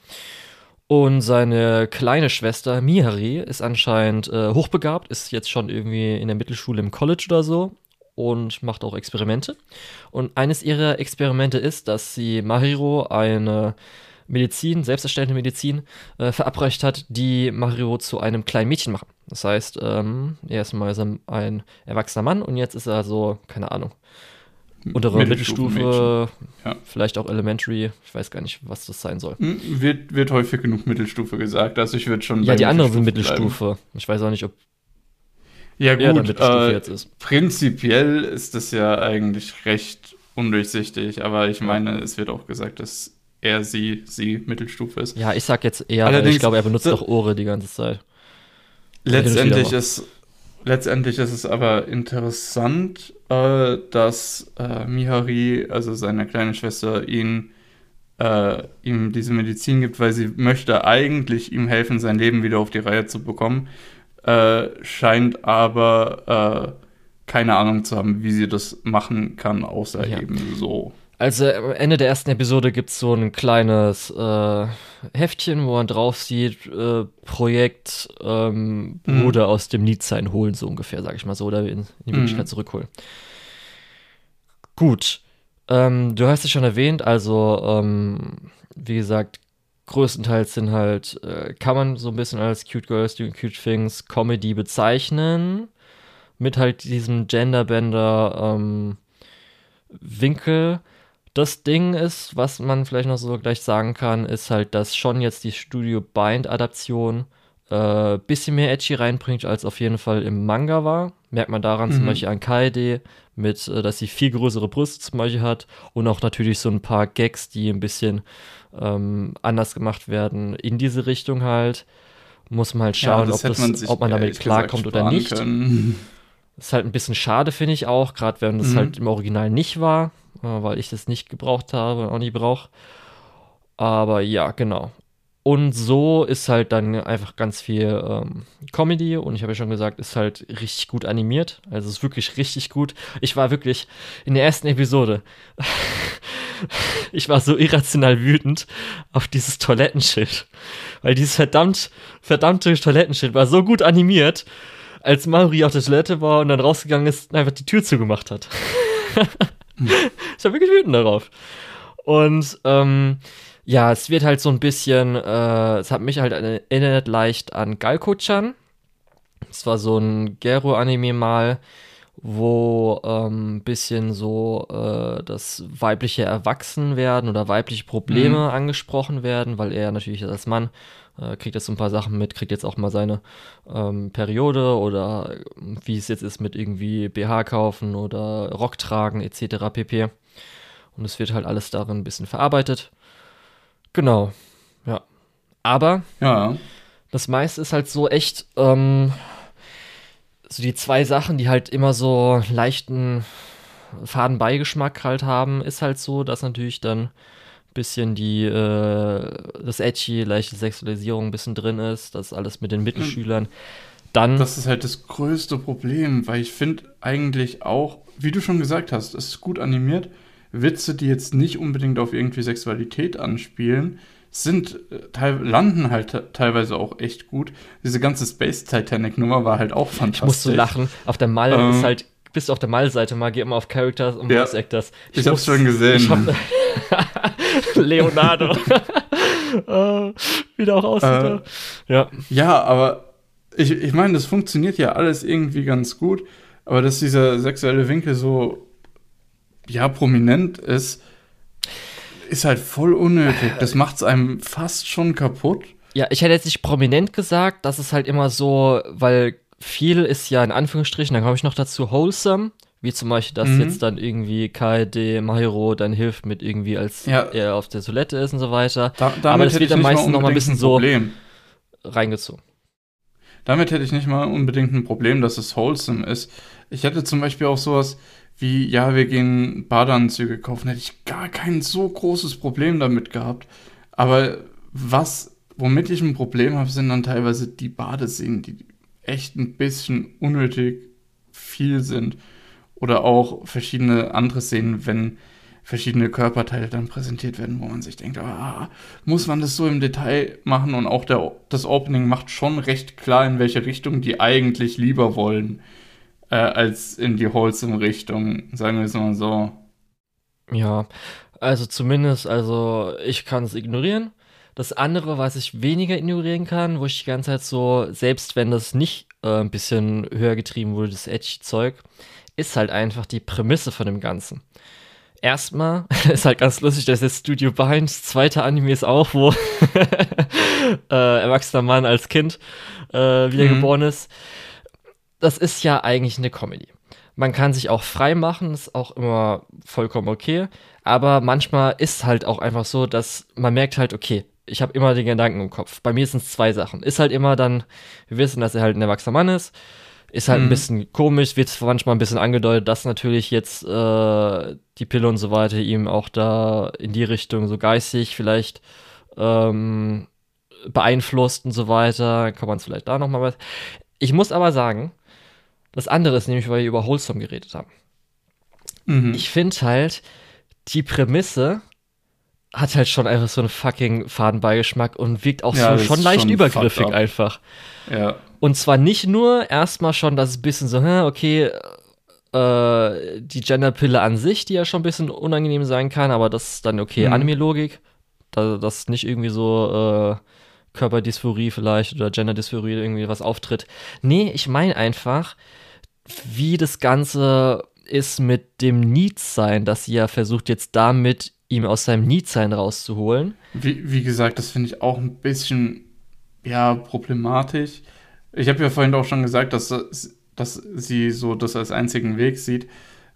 Und seine kleine Schwester Mihari ist anscheinend äh, hochbegabt, ist jetzt schon irgendwie in der Mittelschule im College oder so und macht auch Experimente. Und eines ihrer Experimente ist, dass sie Mahiro eine Medizin, selbsterstellende Medizin, äh, verabreicht hat, die Mario zu einem kleinen Mädchen machen. Das heißt, ähm, er ist mal ein erwachsener Mann und jetzt ist er so, keine Ahnung, untere Mittelstufe, ja. vielleicht auch Elementary, ich weiß gar nicht, was das sein soll. Wird, wird häufig genug Mittelstufe gesagt, also ich würde schon. Ja, die anderen sind Mittelstufe. Bleiben. Ich weiß auch nicht, ob ja, gut, äh, jetzt ist. prinzipiell ist das ja eigentlich recht undurchsichtig, aber ich meine, es wird auch gesagt, dass er, sie, sie Mittelstufe ist. Ja, ich sag jetzt eher, Allerdings, ich glaube, er benutzt doch Ohre die ganze Zeit. Letztendlich ist, letztendlich ist es aber interessant, äh, dass äh, Mihari, also seine kleine Schwester, ihn äh, ihm diese Medizin gibt, weil sie möchte eigentlich ihm helfen, sein Leben wieder auf die Reihe zu bekommen, äh, scheint aber äh, keine Ahnung zu haben, wie sie das machen kann, außer ja. eben so. Also am Ende der ersten Episode gibt es so ein kleines äh, Heftchen, wo man drauf sieht, äh, Projekt ähm, mhm. Bruder aus dem Niedsein holen, so ungefähr, sag ich mal so, oder in, in die Möglichkeit mhm. zurückholen. Gut. Ähm, du hast es schon erwähnt, also ähm, wie gesagt, größtenteils sind halt, äh, kann man so ein bisschen als Cute Girls Doing Cute Things Comedy bezeichnen. Mit halt diesem Genderbender ähm, Winkel. Das Ding ist, was man vielleicht noch so gleich sagen kann, ist halt, dass schon jetzt die Studio Bind-Adaption äh, bisschen mehr Edgy reinbringt, als auf jeden Fall im Manga war. Merkt man daran mhm. zum Beispiel an Kaede, mit, äh, dass sie viel größere Brüste zum Beispiel hat und auch natürlich so ein paar Gags, die ein bisschen ähm, anders gemacht werden in diese Richtung halt. Muss man halt schauen, ja, ob, das, man ob, man damit klarkommt oder nicht. *laughs* Ist halt ein bisschen schade, finde ich auch, gerade wenn das mhm. halt im Original nicht war, äh, weil ich das nicht gebraucht habe und auch nie brauche. Aber ja, genau. Und so ist halt dann einfach ganz viel ähm, Comedy und ich habe ja schon gesagt, ist halt richtig gut animiert. Also ist wirklich richtig gut. Ich war wirklich in der ersten Episode. *laughs* ich war so irrational wütend auf dieses Toilettenschild. Weil dieses verdammt, verdammte Toilettenschild war so gut animiert, als Mauri auf der Toilette war und dann rausgegangen ist und einfach die Tür zugemacht hat. *laughs* ich war wirklich wütend darauf. Und ähm, ja, es wird halt so ein bisschen, äh, es hat mich halt erinnert leicht an Galko-chan. Es war so ein Gero-Anime mal, wo ein ähm, bisschen so äh, das weibliche Erwachsenwerden oder weibliche Probleme mhm. angesprochen werden, weil er natürlich als Mann äh, kriegt jetzt so ein paar Sachen mit, kriegt jetzt auch mal seine ähm, Periode oder wie es jetzt ist mit irgendwie BH kaufen oder Rock tragen etc. pp. Und es wird halt alles darin ein bisschen verarbeitet. Genau, ja. Aber ja. das meiste ist halt so echt ähm, so die zwei Sachen, die halt immer so leichten Fadenbeigeschmack halt haben, ist halt so, dass natürlich dann ein bisschen die, äh, das Edgy, leichte Sexualisierung ein bisschen drin ist, das alles mit den Mittelschülern. Dann. Das ist halt das größte Problem, weil ich finde eigentlich auch, wie du schon gesagt hast, es ist gut animiert, Witze, die jetzt nicht unbedingt auf irgendwie Sexualität anspielen, sind äh, landen halt teilweise auch echt gut. Diese ganze Space Titanic Nummer war halt auch fantastisch. Ich musste lachen. Auf der Mal ähm, ist halt bist du auf der Mal-Seite mal, geh immer auf Characters und ja, Voice Actors. Ich, ich hab's schon gesehen. Hab, *laughs* Leonardo. *laughs* uh, wieder auch aussieht. Äh, ja. ja, aber ich, ich meine, das funktioniert ja alles irgendwie ganz gut, aber dass dieser sexuelle Winkel so ja, prominent ist, ist halt voll unnötig. Das macht es einem fast schon kaputt. Ja, ich hätte jetzt nicht prominent gesagt, das ist halt immer so, weil viel ist ja in Anführungsstrichen, dann komme ich noch dazu, wholesome. Wie zum Beispiel, dass mhm. jetzt dann irgendwie KD Mahiro dann hilft mit irgendwie, als ja. er auf der Toilette ist und so weiter. Da, Aber das wird dann meistens noch mal ein bisschen ein so reingezogen. Damit hätte ich nicht mal unbedingt ein Problem, dass es wholesome ist. Ich hätte zum Beispiel auch sowas wie, ja, wir gehen Badeanzüge kaufen, hätte ich gar kein so großes Problem damit gehabt. Aber was, womit ich ein Problem habe, sind dann teilweise die Badeszenen, die echt ein bisschen unnötig viel sind. Oder auch verschiedene andere Szenen, wenn verschiedene Körperteile dann präsentiert werden, wo man sich denkt, ah, muss man das so im Detail machen? Und auch der, das Opening macht schon recht klar, in welche Richtung die eigentlich lieber wollen äh, als in die Wholesome-Richtung, sagen wir es mal so. Ja, also zumindest, also ich kann es ignorieren. Das andere, was ich weniger ignorieren kann, wo ich die ganze Zeit so, selbst wenn das nicht äh, ein bisschen höher getrieben wurde, das Edge-Zeug, ist halt einfach die Prämisse von dem Ganzen. Erstmal *laughs* ist halt ganz lustig, dass jetzt Studio Binds zweite Anime ist auch, wo *laughs* äh, erwachsener Mann als Kind äh, wiedergeboren mhm. ist das ist ja eigentlich eine Comedy. Man kann sich auch frei machen, ist auch immer vollkommen okay. Aber manchmal ist halt auch einfach so, dass man merkt halt, okay, ich habe immer den Gedanken im Kopf. Bei mir sind es zwei Sachen. Ist halt immer dann, wir wissen, dass er halt ein erwachsener Mann ist. Ist halt mhm. ein bisschen komisch, wird manchmal ein bisschen angedeutet, dass natürlich jetzt äh, die Pille und so weiter ihm auch da in die Richtung so geistig vielleicht ähm, beeinflusst und so weiter. Kann man es vielleicht da nochmal was. Ich muss aber sagen, das andere ist nämlich, weil wir über Wholesome geredet haben. Mhm. Ich finde halt, die Prämisse hat halt schon einfach so einen fucking Fadenbeigeschmack und wirkt auch ja, so schon leicht schon übergriffig einfach. Ja. Und zwar nicht nur erstmal schon, dass es ein bisschen so, okay, äh, die Genderpille an sich, die ja schon ein bisschen unangenehm sein kann, aber das ist dann okay, mhm. Anime-Logik. Da, dass nicht irgendwie so äh, Körperdysphorie vielleicht oder Genderdysphorie irgendwie was auftritt. Nee, ich meine einfach, wie das Ganze ist mit dem Need-Sein, dass sie ja versucht, jetzt damit ihm aus seinem Need-Sein rauszuholen. Wie, wie gesagt, das finde ich auch ein bisschen, ja problematisch. Ich habe ja vorhin auch schon gesagt, dass, dass sie so das als einzigen Weg sieht,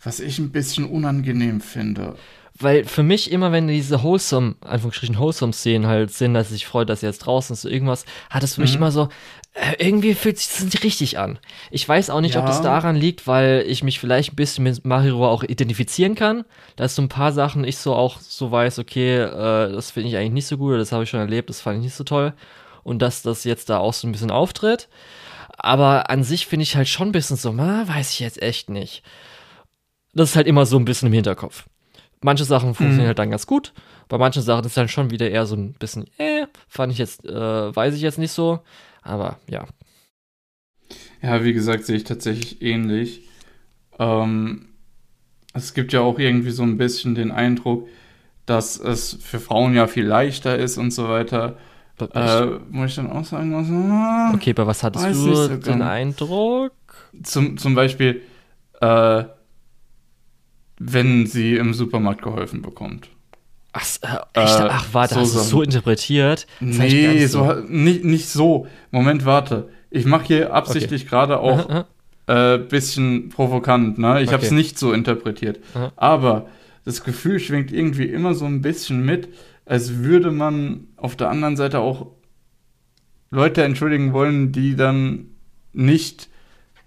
was ich ein bisschen unangenehm finde. Weil für mich immer, wenn diese wholesome, Anführungsstrichen wholesome Szenen halt sind, dass ich freue, dass sie jetzt draußen ist, so irgendwas, hat es für mhm. mich immer so, äh, irgendwie fühlt sich das nicht richtig an. Ich weiß auch nicht, ja. ob das daran liegt, weil ich mich vielleicht ein bisschen mit Mario auch identifizieren kann. Da ist so ein paar Sachen, ich so auch so weiß, okay, äh, das finde ich eigentlich nicht so gut, das habe ich schon erlebt, das fand ich nicht so toll. Und dass das jetzt da auch so ein bisschen auftritt. Aber an sich finde ich halt schon ein bisschen so, na, weiß ich jetzt echt nicht. Das ist halt immer so ein bisschen im Hinterkopf. Manche Sachen funktionieren mhm. halt dann ganz gut. Bei manchen Sachen ist dann schon wieder eher so ein bisschen, äh, fand ich jetzt, äh, weiß ich jetzt nicht so. Aber ja. Ja, wie gesagt, sehe ich tatsächlich ähnlich. Ähm, es gibt ja auch irgendwie so ein bisschen den Eindruck, dass es für Frauen ja viel leichter ist und so weiter. Äh, muss ich dann auch sagen, was. Ah, okay, bei was hattest du so den Eindruck? Zum, zum Beispiel, äh, wenn sie im Supermarkt geholfen bekommt. Ach, äh, echt? Äh, Ach warte, so hast du es so interpretiert? Das nee, so. so. nicht, nicht so. Moment, warte. Ich mache hier absichtlich okay. gerade auch ein äh, bisschen provokant. Ne? Ich okay. habe es nicht so interpretiert. Aha. Aber das Gefühl schwingt irgendwie immer so ein bisschen mit, als würde man auf der anderen Seite auch Leute entschuldigen wollen, die dann nicht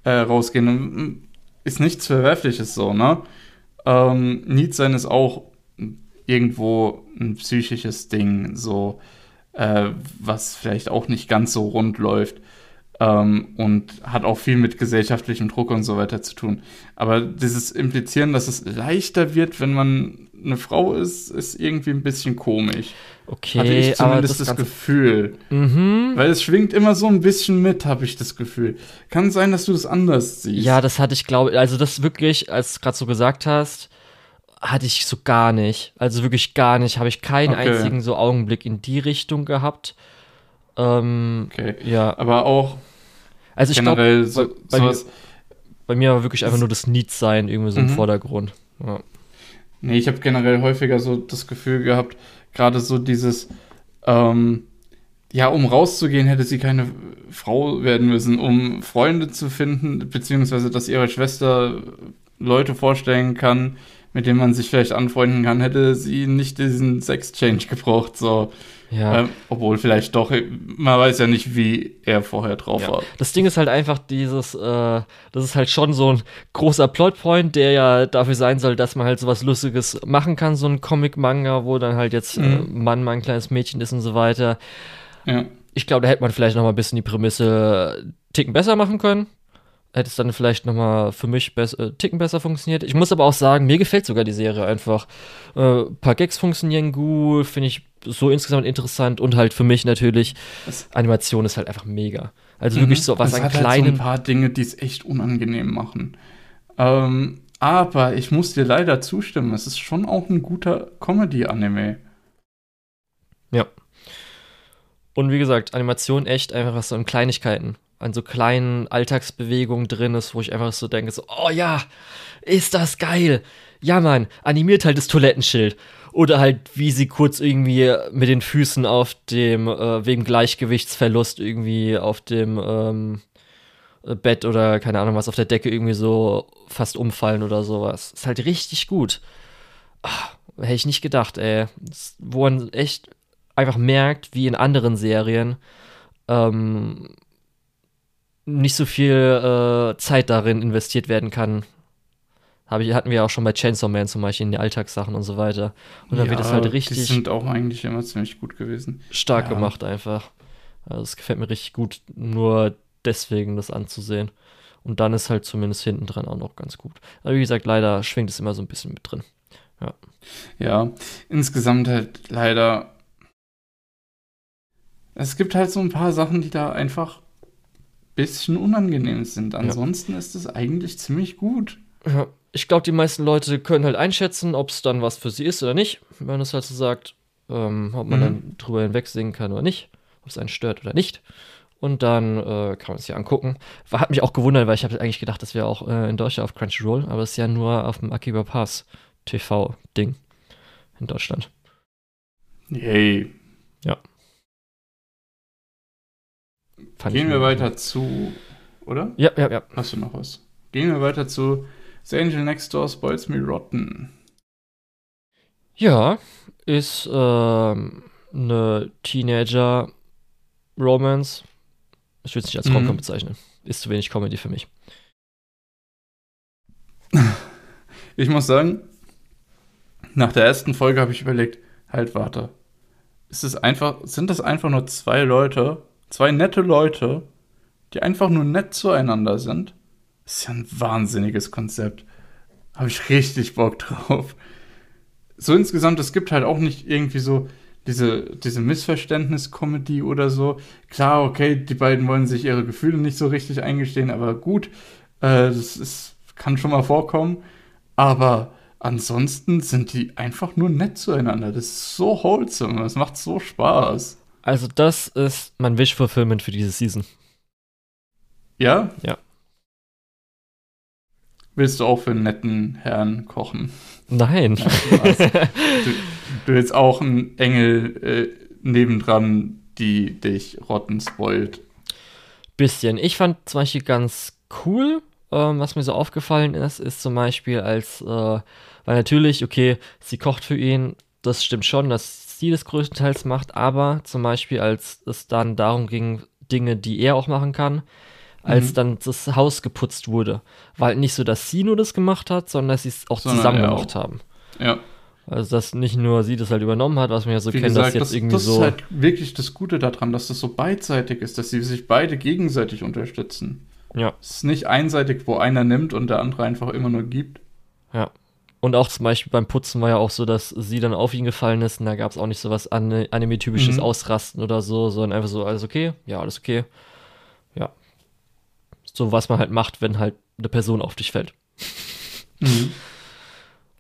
äh, rausgehen. Ist nichts Verwerfliches so, ne? Ähm, sein ist auch irgendwo ein psychisches Ding, so äh, was vielleicht auch nicht ganz so rund läuft ähm, und hat auch viel mit gesellschaftlichem Druck und so weiter zu tun. Aber dieses Implizieren, dass es leichter wird, wenn man eine Frau ist, ist irgendwie ein bisschen komisch. Okay, hatte ich zumindest das, das Gefühl. Mhm. Weil es schwingt immer so ein bisschen mit, habe ich das Gefühl. Kann sein, dass du das anders siehst. Ja, das hatte ich, glaube also das wirklich, als du gerade so gesagt hast, hatte ich so gar nicht. Also wirklich gar nicht. Habe ich keinen okay. einzigen so Augenblick in die Richtung gehabt. Ähm, okay. Ja. Aber auch also ich generell glaub, so, bei, bei, mir, bei, mir, war wirklich einfach nur das Need-Sein irgendwie so mhm. im Vordergrund. Ja. Nee, ich habe generell häufiger so das Gefühl gehabt, gerade so dieses, ähm, ja, um rauszugehen, hätte sie keine Frau werden müssen, um Freunde zu finden, beziehungsweise dass ihre Schwester Leute vorstellen kann, mit dem man sich vielleicht anfreunden kann, hätte sie nicht diesen Sex-Change gebraucht. So. Ja. Ähm, obwohl vielleicht doch, man weiß ja nicht, wie er vorher drauf ja. war. Das Ding ist halt einfach dieses, äh, das ist halt schon so ein großer Plotpoint, der ja dafür sein soll, dass man halt sowas Lustiges machen kann, so ein Comic-Manga, wo dann halt jetzt äh, mhm. äh, Mann mal ein kleines Mädchen ist und so weiter. Ja. Ich glaube, da hätte man vielleicht noch mal ein bisschen die Prämisse ticken besser machen können hätte es dann vielleicht noch mal für mich bess äh, ticken besser funktioniert. Ich muss aber auch sagen, mir gefällt sogar die Serie einfach. Äh, paar Gags funktionieren gut, finde ich so insgesamt interessant und halt für mich natürlich, das Animation ist halt einfach mega. Also mhm. wirklich so was es an kleinen... Halt so ein paar Dinge, die es echt unangenehm machen. Ähm, aber ich muss dir leider zustimmen, es ist schon auch ein guter Comedy-Anime. Ja. Und wie gesagt, Animation echt einfach was so in Kleinigkeiten an so kleinen Alltagsbewegungen drin ist, wo ich einfach so denke, so, oh ja, ist das geil. Ja, Mann, animiert halt das Toilettenschild. Oder halt, wie sie kurz irgendwie mit den Füßen auf dem, äh, wegen Gleichgewichtsverlust irgendwie auf dem ähm, Bett oder keine Ahnung was, auf der Decke irgendwie so fast umfallen oder sowas. Ist halt richtig gut. Ach, hätte ich nicht gedacht, ey. Wo man echt einfach merkt, wie in anderen Serien, ähm, nicht so viel äh, Zeit darin investiert werden kann. Hab ich, hatten wir auch schon bei Chainsaw Man zum Beispiel in die Alltagssachen und so weiter. Und dann ja, wird es halt richtig. Die sind auch eigentlich immer ziemlich gut gewesen. Stark ja. gemacht einfach. Also es gefällt mir richtig gut, nur deswegen das anzusehen. Und dann ist halt zumindest hinten dran auch noch ganz gut. Aber wie gesagt, leider schwingt es immer so ein bisschen mit drin. Ja. Ja, insgesamt halt leider. Es gibt halt so ein paar Sachen, die da einfach bisschen unangenehm sind. Ansonsten ja. ist es eigentlich ziemlich gut. Ja, ich glaube, die meisten Leute können halt einschätzen, ob es dann was für sie ist oder nicht, wenn man es halt so sagt, ähm, ob man mhm. dann drüber hinwegsehen kann oder nicht, ob es einen stört oder nicht. Und dann äh, kann man es sich angucken. War, hat mich auch gewundert, weil ich habe eigentlich gedacht, das wäre auch äh, in Deutschland auf Crunchyroll, aber es ist ja nur auf dem Akiba Pass TV-Ding in Deutschland. Yay. Ja. Gehen wir weiter zu, oder? Ja, ja, ja. Hast du noch was? Gehen wir weiter zu The Angel Next Door Spoils Me Rotten. Ja, ist ähm, eine Teenager-Romance. Ich würde es nicht als Romcom Mhm. bezeichnen. Ist zu wenig Comedy für mich. Ich muss sagen, nach der ersten Folge habe ich überlegt, halt warte. Ist es einfach, sind das einfach nur zwei Leute, zwei nette Leute, die einfach nur nett zueinander sind? Ist ja ein wahnsinniges Konzept. Habe ich richtig Bock drauf. So insgesamt, es gibt halt auch nicht irgendwie so diese, diese Missverständnis-Comedy oder so. Klar, okay, die beiden wollen sich ihre Gefühle nicht so richtig eingestehen, aber gut, äh, das ist, kann schon mal vorkommen. Aber ansonsten sind die einfach nur nett zueinander. Das ist so wholesome. Das macht so Spaß. Also, das ist mein Wish-Fulfillment für diese Season. Ja? Ja. Willst du auch für einen netten Herrn kochen? Nein. Du, du willst auch einen Engel äh, nebendran, die dich rotten spoilt. Bisschen. Ich fand zum Beispiel ganz cool, ähm, was mir so aufgefallen ist, ist zum Beispiel als, äh, weil natürlich, okay, sie kocht für ihn, das stimmt schon, dass sie das größtenteils macht, aber zum Beispiel, als es dann darum ging, Dinge, die er auch machen kann, als Mhm. dann das Haus geputzt wurde, war halt nicht so, dass sie nur das gemacht hat, sondern dass sie es auch Sondern zusammen er gemacht haben. Ja, Also, dass nicht nur sie das halt übernommen hat, was man ja so wie kennt, dass gesagt, jetzt das, irgendwie das so. ist halt wirklich das Gute daran, dass das so beidseitig ist, dass sie sich beide gegenseitig unterstützen. ja. Es ist nicht einseitig, wo einer nimmt und der andere einfach immer nur gibt. Ja. Und auch zum Beispiel beim Putzen war ja auch so, dass sie dann auf ihn gefallen ist und da gab es auch nicht so was An- Anime-typisches Mhm. Ausrasten oder so, sondern einfach so, alles okay, ja, alles okay. Ja. So, was man halt macht, wenn halt eine Person auf dich fällt. Mhm.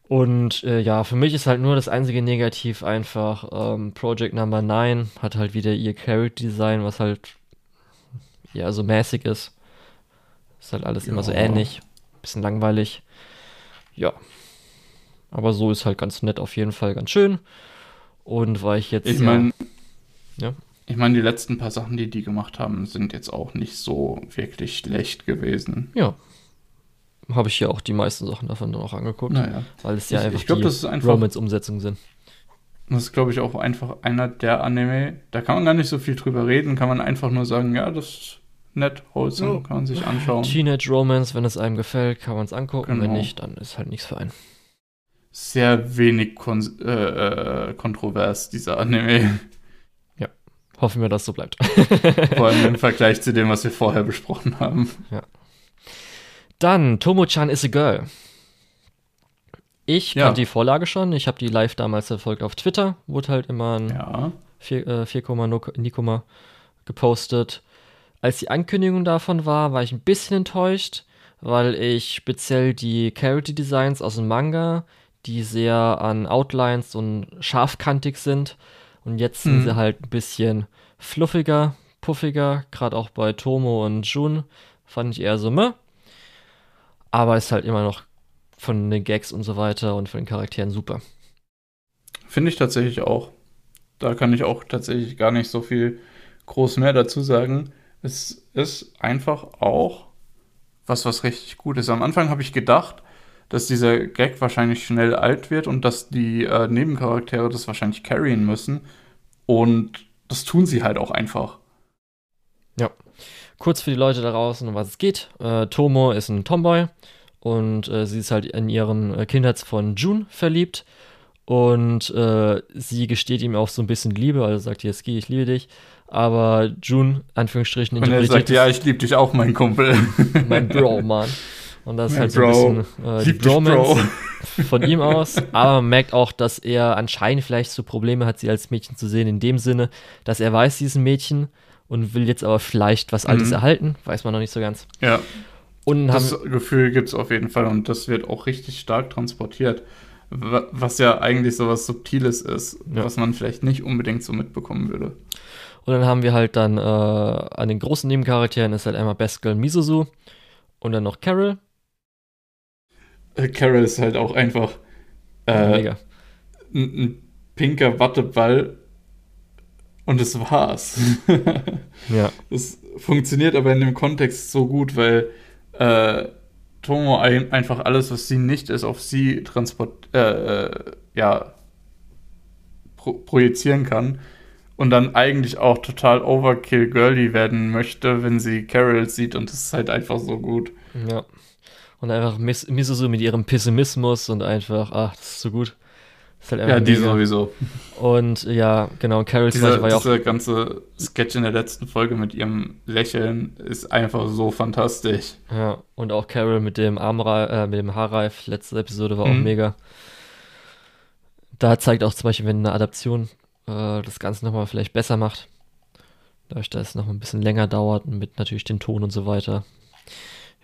Und äh, ja, für mich ist halt nur das einzige Negativ einfach, ähm, Project Number 9 hat halt wieder ihr Character Design, was halt ja so mäßig ist. Ist halt alles immer so Ja. ähnlich. Bisschen langweilig. Ja. Aber so ist halt ganz nett auf jeden Fall, ganz schön. Und weil ich jetzt. Ich ja- meine, Ja. Ich meine, die letzten paar Sachen, die die gemacht haben, sind jetzt auch nicht so wirklich schlecht gewesen. Ja. Habe ich ja auch die meisten Sachen davon dann auch angeguckt. Naja, Weil es ja Ich- einfach ich glaub, die das ist einfach- Romance-Umsetzungen sind. das ist, glaube ich, auch einfach einer der Anime, da kann man gar nicht so viel drüber reden, kann man einfach nur sagen, ja, das ist nett, wholesome, Ja. kann man sich anschauen. Teenage Romance, wenn es einem gefällt, kann man es angucken. Wenn Genau. nicht, dann ist halt nichts für einen. Sehr wenig kon äh, äh, kontrovers, dieser Anime. Hoffen wir, dass es so bleibt. *laughs* Vor allem im *laughs* Vergleich zu dem, was wir vorher besprochen haben. Dann, Tomo-chan is a girl. Ich Ja. kannte die Vorlage schon. Ich habe die live damals verfolgt auf Twitter. Wurde halt immer ein Ja. 4, äh, 4, Nikoma gepostet. Als die Ankündigung davon war, war ich ein bisschen enttäuscht, weil ich speziell die Character Designs aus dem Manga, die sehr an Outlines und scharfkantig sind, und jetzt sind Mhm. sie halt ein bisschen fluffiger, puffiger, gerade auch bei Tomo und Jun fand ich eher so, meh. Aber ist halt immer noch von den Gags und so weiter und von den Charakteren super. Finde ich tatsächlich auch. Da kann ich auch tatsächlich gar nicht so viel groß mehr dazu sagen. Es ist einfach auch was, was richtig gut ist. Am Anfang habe ich gedacht, dass dieser Gag wahrscheinlich schnell alt wird und dass die äh, Nebencharaktere das wahrscheinlich carryen müssen. Und das tun sie halt auch einfach. Kurz für die Leute da draußen, um was es geht. Äh, Tomo ist ein Tomboy und äh, sie ist halt in ihren äh, Kindheitsfreund Jun verliebt. Und äh, sie gesteht ihm auch so ein bisschen Liebe, also sagt Yeski, ich liebe dich. Aber Jun, Anführungsstrichen, Und er sagt, ja, ich liebe dich auch, mein Kumpel. *laughs* mein Bro, Mann. Und das ist halt so ein Bro. bisschen äh, die Lieb dich, Bromance Bro. *laughs* von ihm aus. Aber man merkt auch, dass er anscheinend vielleicht so Probleme hat, sie als Mädchen zu sehen, in dem Sinne, dass er weiß, sie ist ein Mädchen und will jetzt aber vielleicht was Altes Mhm. erhalten. Weiß man noch nicht so ganz. Ja, Und das haben, Gefühl gibt es auf jeden Fall und das wird auch richtig stark transportiert. Wa- Was ja eigentlich so was Subtiles ist, Ja. was man vielleicht nicht unbedingt so mitbekommen würde. und dann haben wir halt dann äh, an den großen Nebencharakteren ist halt einmal Best Girl Misuzu und dann noch Carol. Carol ist halt auch einfach äh, ein, ein pinker Watteball Und es war's. *laughs* ja. Es funktioniert aber in dem Kontext so gut, weil äh, Tomo ein, einfach alles, was sie nicht ist, auf sie transport, äh, äh, ja, pro projizieren kann und dann eigentlich auch total Overkill girly werden möchte, wenn sie Carol sieht und das ist halt einfach so gut. Ja. Und einfach Miss Miso mit ihrem Pessimismus und einfach, ach, das ist so gut. Ist halt ja, die mega. sowieso. Und ja, genau, Carol dieser, war ja auch. Dieser ganze Sketch in der letzten Folge mit ihrem Lächeln ist einfach so fantastisch. Ja, und auch Carol mit dem Armreif, äh, mit dem Haarreif, letzte Episode war mhm. auch mega. Da zeigt auch zum Beispiel, wenn eine Adaption äh, das Ganze nochmal vielleicht besser macht. Dadurch, dass es noch ein bisschen länger dauert und mit natürlich dem Ton und so weiter,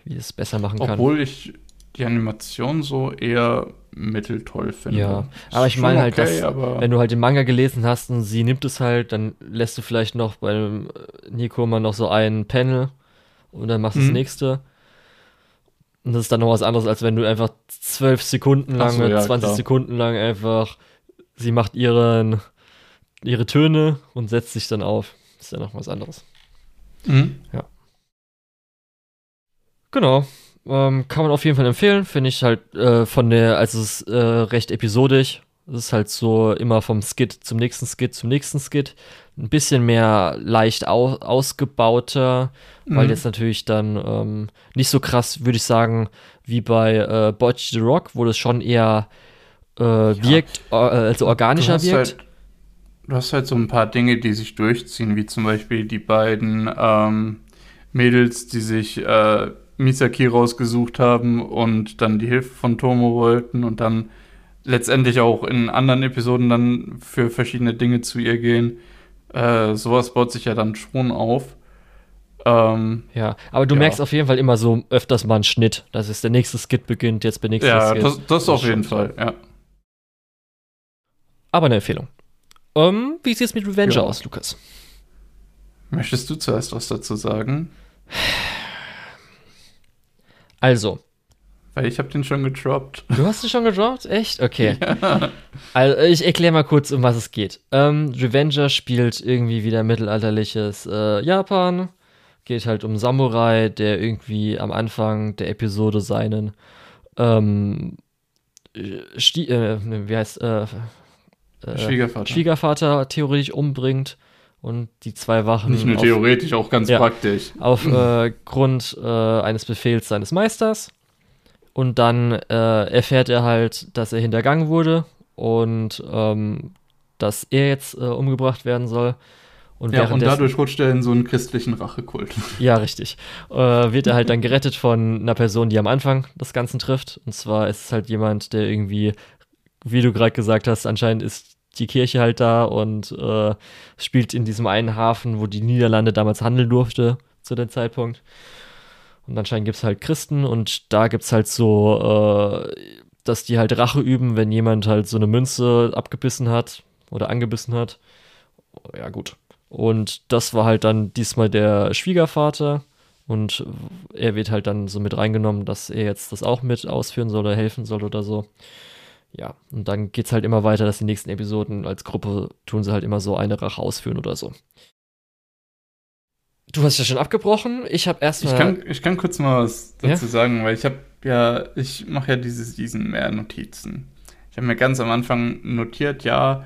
wie es besser machen Obwohl kann. Obwohl ich die Animation so eher mitteltoll finde. Ja, aber ich meine halt, okay, dass, wenn du halt den Manga gelesen hast und sie nimmt es halt, dann lässt du vielleicht noch beim Nico mal noch so ein Panel und dann machst du mhm. das nächste. Und das ist dann noch was anderes, als wenn du einfach zwölf Sekunden lang, so, ja, 20 klar. Sekunden lang einfach, sie macht ihren, ihre Töne und setzt sich dann auf. Das ist ja noch was anderes. Mhm. Ja. Genau. Ähm, kann man auf jeden Fall empfehlen. Finde ich halt äh, von der, also es ist äh, recht episodisch. Es ist halt so immer vom Skit zum nächsten Skit zum nächsten Skit. Ein bisschen mehr leicht au ausgebauter, mhm. weil jetzt natürlich dann ähm, nicht so krass, würde ich sagen, wie bei äh, Botch the Rock, wo das schon eher äh, ja. wirkt, äh, also organischer wirkt. Halt, du hast halt so ein paar Dinge, die sich durchziehen, wie zum Beispiel die beiden ähm, Mädels, die sich äh, Misaki rausgesucht haben und dann die Hilfe von Tomo wollten und dann letztendlich auch in anderen Episoden dann für verschiedene Dinge zu ihr gehen. Äh, sowas baut sich ja dann schon auf. Ähm, ja, aber du ja. merkst auf jeden Fall immer so öfters mal einen Schnitt, dass es der nächste Skit beginnt, jetzt bin ich Ja, Skit. das, das auf jeden Fall, ja. Aber eine Empfehlung. Um, ähm, wie sieht es mit Revenge ja. aus, Lukas? Möchtest du zuerst was dazu sagen? Also. Weil ich habe den schon gedroppt. Du hast den schon gedroppt? Echt? Okay. *laughs* Ja. Also ich erkläre mal kurz, um was es geht. Ähm, Revenger spielt irgendwie wieder mittelalterliches äh, Japan. Geht halt um Samurai, der irgendwie am Anfang der Episode seinen ähm, Sti äh, wie heißt äh, äh, Schwiegervater. Schwiegervater theoretisch umbringt und die zwei Wachen. Nicht nur auf, theoretisch, auch ganz ja, praktisch. Auf *clears throat* äh, äh, eines Befehls seines Meisters. Und dann äh, erfährt er halt, dass er hintergangen wurde und ähm, dass er jetzt äh, umgebracht werden soll. Und, ja, und dadurch rutscht er in so einen christlichen Rachekult. *laughs* Ja, richtig. Äh, wird er halt dann gerettet von einer Person, die am Anfang das Ganze trifft. Und zwar ist es halt jemand, der irgendwie, wie du gerade gesagt hast, anscheinend ist die Kirche halt da und äh, spielt in diesem einen Hafen, wo die Niederlande damals handeln durfte zu dem Zeitpunkt. Und anscheinend gibt es halt Christen und da gibt es halt so, äh, dass die halt Rache üben, wenn jemand halt so eine Münze abgebissen hat oder angebissen hat. Ja, gut. Und das war halt dann diesmal der Schwiegervater. Und er wird halt dann so mit reingenommen, dass er jetzt das auch mit ausführen soll oder helfen soll oder so ja, und dann geht es halt immer weiter, dass die nächsten Episoden als Gruppe tun sie halt immer so eine Rache ausführen oder so. Du hast ja schon abgebrochen. Ich habe erstmal. Ich kann, ich kann kurz mal was dazu ja? sagen, weil ich habe ja, ich mache ja dieses, diesen mehr Notizen. Ich habe mir ganz am Anfang notiert, ja,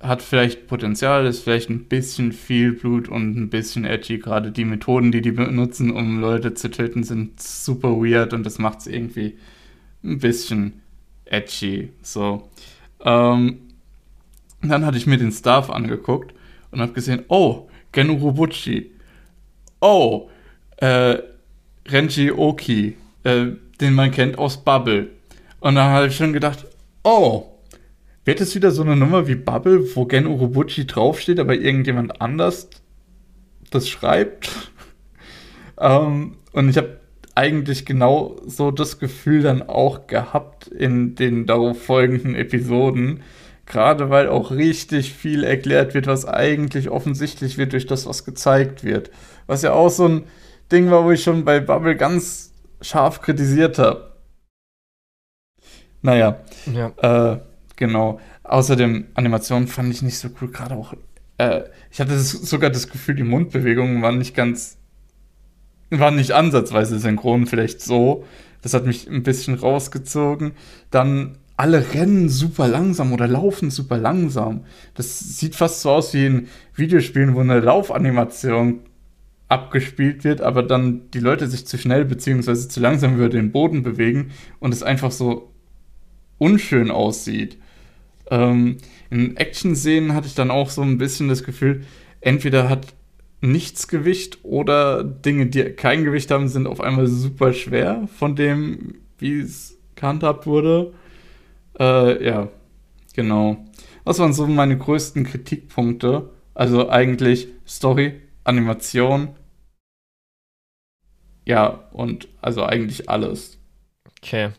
hat vielleicht Potenzial, ist vielleicht ein bisschen viel Blut und ein bisschen edgy. Gerade die Methoden, die die benutzen, um Leute zu töten, sind super weird und das macht es irgendwie ein bisschen edgy. So. Ähm, dann hatte ich mir den Staff angeguckt und habe gesehen, oh, Gen Urobuchi. Oh, äh, Renji Oki, äh, den man kennt aus Bubble. Und dann habe ich schon gedacht, oh, wird es wieder so eine Nummer wie Bubble, wo Gen Urobuchi draufsteht, aber irgendjemand anders das schreibt? *laughs* ähm, und ich habe eigentlich genau so das Gefühl dann auch gehabt in den darauf folgenden Episoden. Gerade weil auch richtig viel erklärt wird, was eigentlich offensichtlich wird durch das, was gezeigt wird. Was ja auch so ein Ding war, wo ich schon bei Bubble ganz scharf kritisiert habe. Naja, ja. äh, genau. Außerdem, Animationen fand ich nicht so cool. Gerade auch äh, ich hatte sogar das Gefühl, die Mundbewegungen waren nicht ganz, waren nicht ansatzweise synchron, vielleicht so. Das hat mich ein bisschen rausgezogen. Dann alle rennen super langsam oder laufen super langsam. Das sieht fast so aus wie in Videospielen, wo eine Laufanimation abgespielt wird, aber dann die Leute sich zu schnell bzw. zu langsam über den Boden bewegen und es einfach so unschön aussieht. Ähm, in Action-Szenen hatte ich dann auch so ein bisschen das Gefühl, entweder hat nichts Gewicht oder Dinge, die kein Gewicht haben, sind auf einmal super schwer von dem, wie es gehandhabt wurde. Äh, ja, genau. Was waren so meine größten Kritikpunkte? Also eigentlich Story, Animation. Ja, und also eigentlich alles. Okay.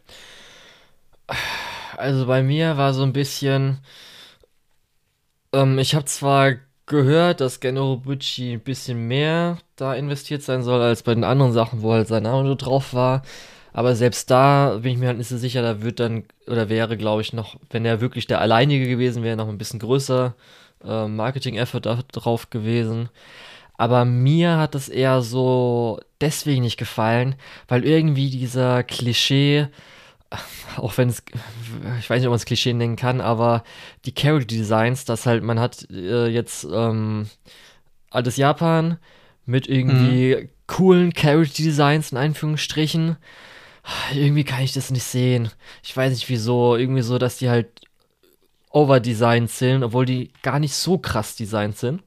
Also bei mir war so ein bisschen. Ähm, ich habe zwar gehört, dass Genro Bucci ein bisschen mehr da investiert sein soll als bei den anderen Sachen, wo halt sein Name drauf war. Aber selbst da bin ich mir halt nicht so sicher, da wird dann, oder wäre, glaube ich, noch, wenn er wirklich der Alleinige gewesen wäre, noch ein bisschen größer äh, Marketing-Effort drauf gewesen. Aber mir hat das eher so deswegen nicht gefallen, weil irgendwie dieser Klischee, auch wenn es, ich weiß nicht, ob man es Klischee nennen kann, aber die Character Designs, dass halt, man hat äh, jetzt ähm, altes Japan mit irgendwie mhm. coolen Character Designs in Einführungsstrichen. Irgendwie kann ich das nicht sehen. Ich weiß nicht wieso. Irgendwie so, dass die halt overdesigned sind, obwohl die gar nicht so krass designt sind.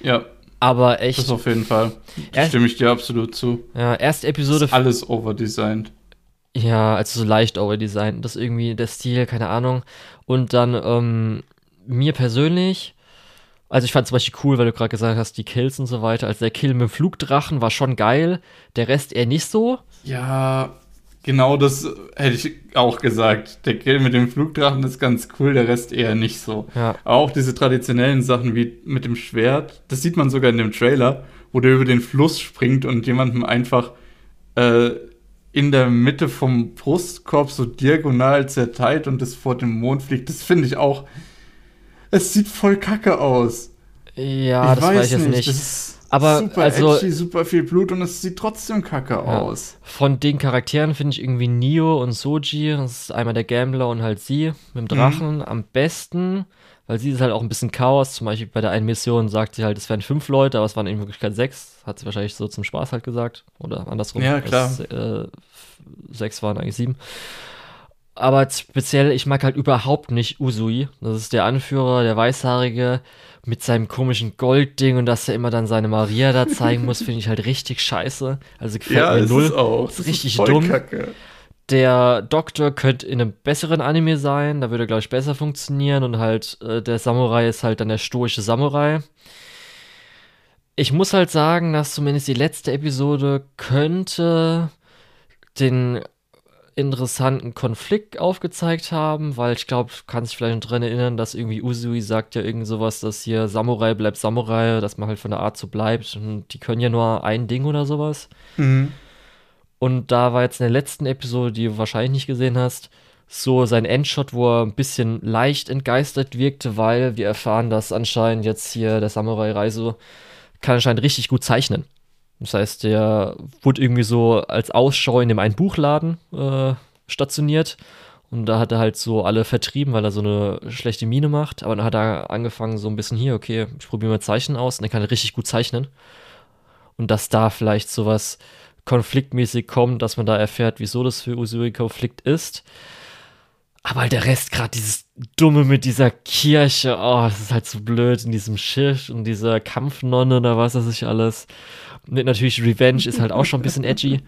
Ja. Aber echt. Das auf jeden Fall. Da stimme ich dir absolut zu. Ja, erste Episode. alles overdesigned. Ja, also so leicht overdesigned. Das ist irgendwie der Stil, keine Ahnung. Und dann, ähm, mir persönlich, also ich fand zum Beispiel cool, weil du gerade gesagt hast, die Kills und so weiter. Also der Kill mit dem Flugdrachen war schon geil, der Rest eher nicht so. Ja, genau das hätte ich auch gesagt. Der Kill mit dem Flugdrachen ist ganz cool, der Rest eher nicht so. Ja. Auch diese traditionellen Sachen wie mit dem Schwert, das sieht man sogar in dem Trailer, wo der über den Fluss springt und jemandem einfach äh, in der Mitte vom Brustkorb so diagonal zerteilt und das vor dem Mond fliegt. Das finde ich auch. Es sieht voll kacke aus. Ja, ich das weiß, weiß ich jetzt nicht. nicht. Aber super also, edgy, super viel Blut und es sieht trotzdem kacke ja. aus. Von den Charakteren finde ich irgendwie Nio und Soji, das ist einmal der Gambler und halt sie mit dem Drachen mhm. am besten, weil sie ist halt auch ein bisschen Chaos. Zum Beispiel bei der einen Mission sagt sie halt, es wären fünf Leute, aber es waren in Wirklichkeit sechs. Hat sie wahrscheinlich so zum Spaß halt gesagt. Oder andersrum. Ja, klar. Es, äh, sechs waren eigentlich sieben. Aber speziell, ich mag halt überhaupt nicht Usui. Das ist der Anführer, der Weißhaarige mit seinem komischen Goldding und dass er immer dann seine Maria da zeigen muss, *laughs* finde ich halt richtig scheiße. Also gefällt ja, mir null. Ist auch. Das ist richtig ist dumm. Kacke. Der Doktor könnte in einem besseren Anime sein, da würde er, glaube ich, besser funktionieren und halt äh, der Samurai ist halt dann der stoische Samurai. Ich muss halt sagen, dass zumindest die letzte Episode könnte den interessanten Konflikt aufgezeigt haben, weil ich glaube, du kannst dich vielleicht noch dran erinnern, dass irgendwie Usui sagt ja irgend sowas, dass hier Samurai bleibt Samurai, dass man halt von der Art so bleibt und die können ja nur ein Ding oder sowas. Mhm. Und da war jetzt in der letzten Episode, die du wahrscheinlich nicht gesehen hast, so sein Endshot, wo er ein bisschen leicht entgeistert wirkte, weil wir erfahren, dass anscheinend jetzt hier der Samurai Reiso kann anscheinend richtig gut zeichnen. Das heißt, der wurde irgendwie so als Ausschau in dem einen Buchladen äh, stationiert. Und da hat er halt so alle vertrieben, weil er so eine schlechte Miene macht. Aber dann hat er angefangen, so ein bisschen hier, okay, ich probiere mal Zeichnen aus. Und dann kann er richtig gut zeichnen. Und dass da vielleicht sowas konfliktmäßig kommt, dass man da erfährt, wieso das für Usui Konflikt ist. Aber halt der Rest, gerade dieses Dumme mit dieser Kirche, oh, das ist halt so blöd in diesem Schiff und dieser Kampfnonne oder was weiß ich alles. Und natürlich Revenge ist halt auch schon ein bisschen edgy.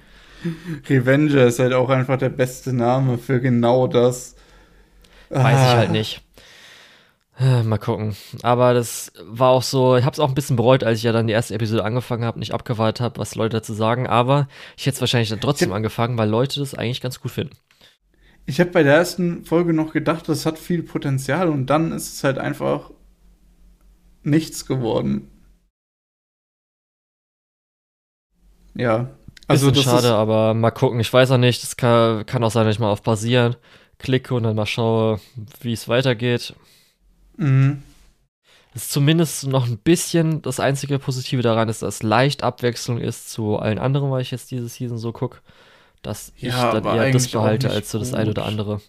*laughs* Revenge ist halt auch einfach der beste Name für genau das. Weiß ah. ich halt nicht. Mal gucken. Aber das war auch so, ich habe es auch ein bisschen bereut, als ich ja dann die erste Episode angefangen habe, nicht abgewartet habe, was Leute dazu sagen. Aber ich hätte es wahrscheinlich dann trotzdem angefangen, weil Leute das eigentlich ganz gut finden. Ich habe bei der ersten Folge noch gedacht, das hat viel Potenzial und dann ist es halt einfach nichts geworden. Ja. Also das schade, ist aber mal gucken. Ich weiß auch nicht. Es kann, kann auch sein, dass ich mal auf Basieren klicke und dann mal schaue, wie es weitergeht. Mhm. Das ist zumindest noch ein bisschen das einzige Positive daran ist, dass leicht Abwechslung ist zu allen anderen, weil ich jetzt diese Season so gucke, dass Ja, ich dann eher das behalte als so das gut. eine oder andere.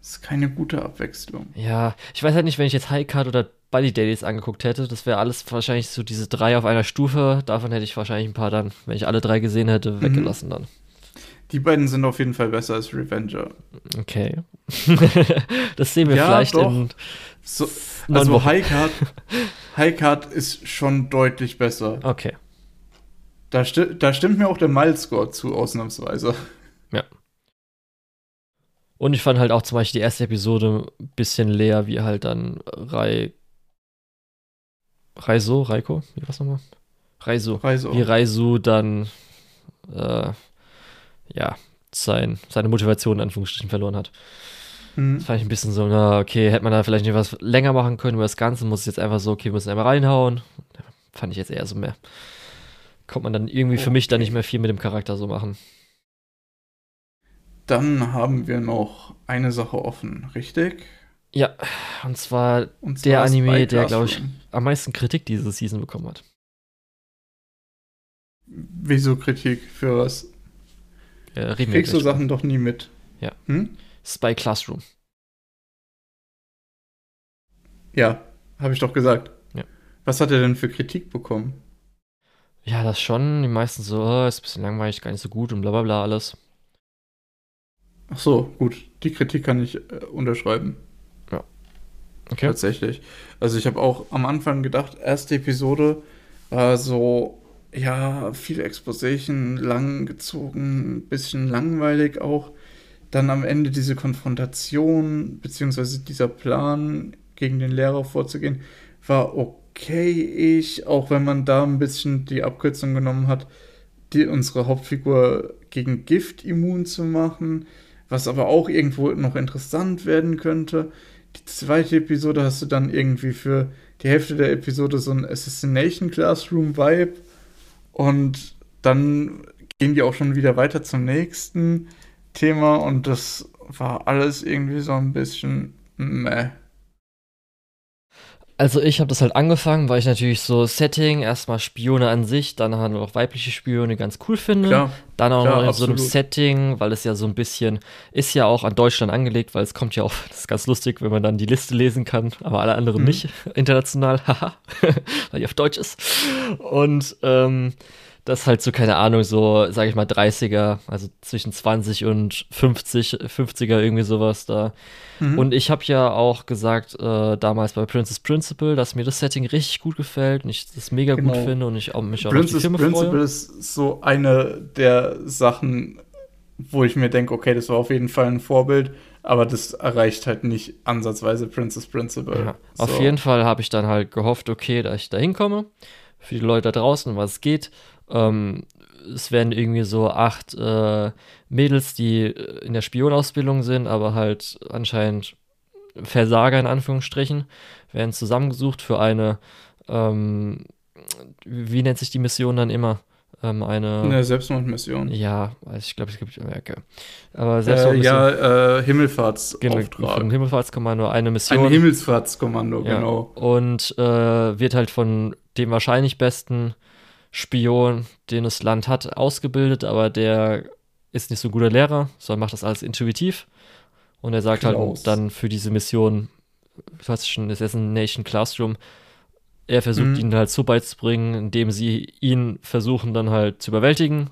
Das ist keine gute Abwechslung. Ja, ich weiß halt nicht, wenn ich jetzt High Card oder Buddy Dailies angeguckt hätte, das wäre alles wahrscheinlich so diese drei auf einer Stufe. Davon hätte ich wahrscheinlich ein paar dann, wenn ich alle drei gesehen hätte, Mhm. weggelassen dann. Die beiden sind auf jeden Fall besser als Revenger. Okay. *laughs* das sehen wir Ja, vielleicht doch. in So, also Wochen. High Card, *laughs* High Card ist schon deutlich besser. Okay. Da, sti da stimmt mir auch der Milescore zu, ausnahmsweise. Und ich fand halt auch zum Beispiel die erste Episode ein bisschen leer, wie halt dann Rai. Raiso? Raiko? Wie war's nochmal? Raiso. Reise Wie Raisu dann, äh, ja, sein, seine Motivation in Anführungsstrichen verloren hat. Mhm. Das fand ich ein bisschen so, na, okay, hätte man da vielleicht nicht was länger machen können über das Ganze, muss es jetzt einfach so, okay, wir müssen einmal reinhauen. Fand ich jetzt eher so mehr. Kommt man dann irgendwie für mich dann Okay. nicht mehr viel mit dem Charakter so machen. Dann haben wir noch eine Sache offen, richtig? Ja, und zwar Und Der zwar Anime, Spy der, glaub ich, am meisten Kritik diese Season bekommen hat. Wieso Kritik? Für was? Äh, wir Kriegst du drüber. Sachen doch nie mit. Ja. Hm? Spy Classroom. Ja, habe ich doch gesagt. Ja. Was hat er denn für Kritik bekommen? Ja, das schon. Die meisten so, oh, ist ein bisschen langweilig, gar nicht so gut und bla bla bla alles. Ach so, gut. Die Kritik kann ich äh, unterschreiben. Okay. Tatsächlich. Also ich habe auch am Anfang gedacht, erste Episode war so, ja, viel Exposition, lang gezogen, ein bisschen langweilig auch. Dann am Ende diese Konfrontation, beziehungsweise dieser Plan, gegen den Lehrer vorzugehen, war okay, ich, auch wenn man da ein bisschen die Abkürzung genommen hat, die, unsere Hauptfigur gegen Gift immun zu machen, was aber auch irgendwo noch interessant werden könnte. Die zweite Episode hast du dann irgendwie für die Hälfte der Episode so ein Assassination Classroom Vibe und dann gehen die auch schon wieder weiter zum nächsten Thema und das war alles irgendwie so ein bisschen meh. Also ich habe das halt angefangen, weil ich natürlich so Setting, erstmal Spione an sich, dann halt auch weibliche Spione ganz cool finde. Klar, Dann auch klar, noch in so einem absolut. Setting, weil es ja so ein bisschen, ist ja auch an Deutschland angelegt, weil es kommt ja auch, *laughs* das ist ganz lustig, wenn man dann die Liste lesen kann, aber alle anderen Mhm. nicht, *laughs* international, *laughs* haha, weil die auf Deutsch ist. Und ähm, das halt so, keine Ahnung, so, sage ich mal, 30er, also zwischen 20 und 50, 50er, irgendwie sowas da. Mhm. Und ich habe ja auch gesagt, äh, damals bei Princess Principal, dass mir das Setting richtig gut gefällt und ich das mega gut Genau. finde und ich auch, mich auch auf die Princess Filme Principle freue. ist so eine der Sachen, wo ich mir denke, okay, das war auf jeden Fall ein Vorbild, aber das erreicht halt nicht ansatzweise Princess Principle. Ja, auf So. jeden Fall habe ich dann halt gehofft, okay, dass ich da hinkomme. Für die Leute da draußen, was geht. Ähm, es werden irgendwie so acht äh, Mädels, die äh, in der Spionausbildung sind, aber halt anscheinend Versager in Anführungsstrichen, werden zusammengesucht für eine, ähm, wie nennt sich die Mission dann immer? Ähm, eine, Eine Selbstmordmission. ja, also ich glaube, es gibt Werke. Aber Äh, selbst ja, äh, Genau, Himmelfahrtsauftrag. vom Himmelfahrtskommando eine Mission. Ein Himmelsfahrtskommando, Ja. genau. Und äh, wird halt von dem wahrscheinlich besten Spion, den das Land hat, ausgebildet, aber der ist nicht so ein guter Lehrer, sondern macht das alles intuitiv. Und er sagt Klaus. halt dann für diese Mission, du hast schon, das ist ein Nation Classroom, er versucht Mhm. ihn halt so beizubringen, indem sie ihn versuchen dann halt zu überwältigen.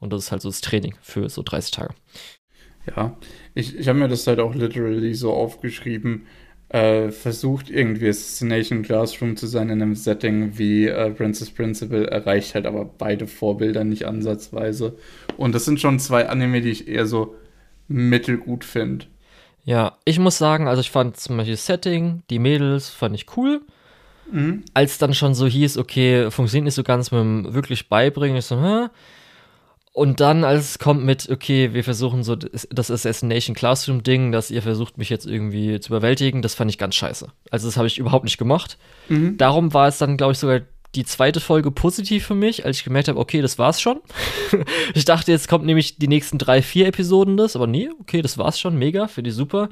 Und das ist halt so das Training für so 30 Tage. Ja, ich, ich habe mir das halt auch literally so aufgeschrieben. Äh, versucht irgendwie Assassination Classroom zu sein in einem Setting wie äh, Princess Principal, erreicht halt aber beide Vorbilder nicht ansatzweise. Und das sind schon zwei Anime, die ich eher so mittelgut finde. Ja, ich muss sagen, also ich fand zum Beispiel das Setting, die Mädels fand ich cool. Mhm. als dann schon so hieß, okay, funktioniert nicht so ganz mit dem wirklich beibringen, ich so, hä? Und dann, als es kommt mit, okay, wir versuchen so das Assassination Classroom Ding, dass ihr versucht, mich jetzt irgendwie zu überwältigen, das fand ich ganz scheiße. Also, das habe ich überhaupt nicht gemacht. Mhm. Darum war es dann, glaube ich, sogar die zweite Folge positiv für mich, als ich gemerkt habe, okay, das war's schon. *laughs* ich dachte, jetzt kommt nämlich die nächsten drei, vier Episoden das, aber nee, okay, das war's schon, mega, finde ich super.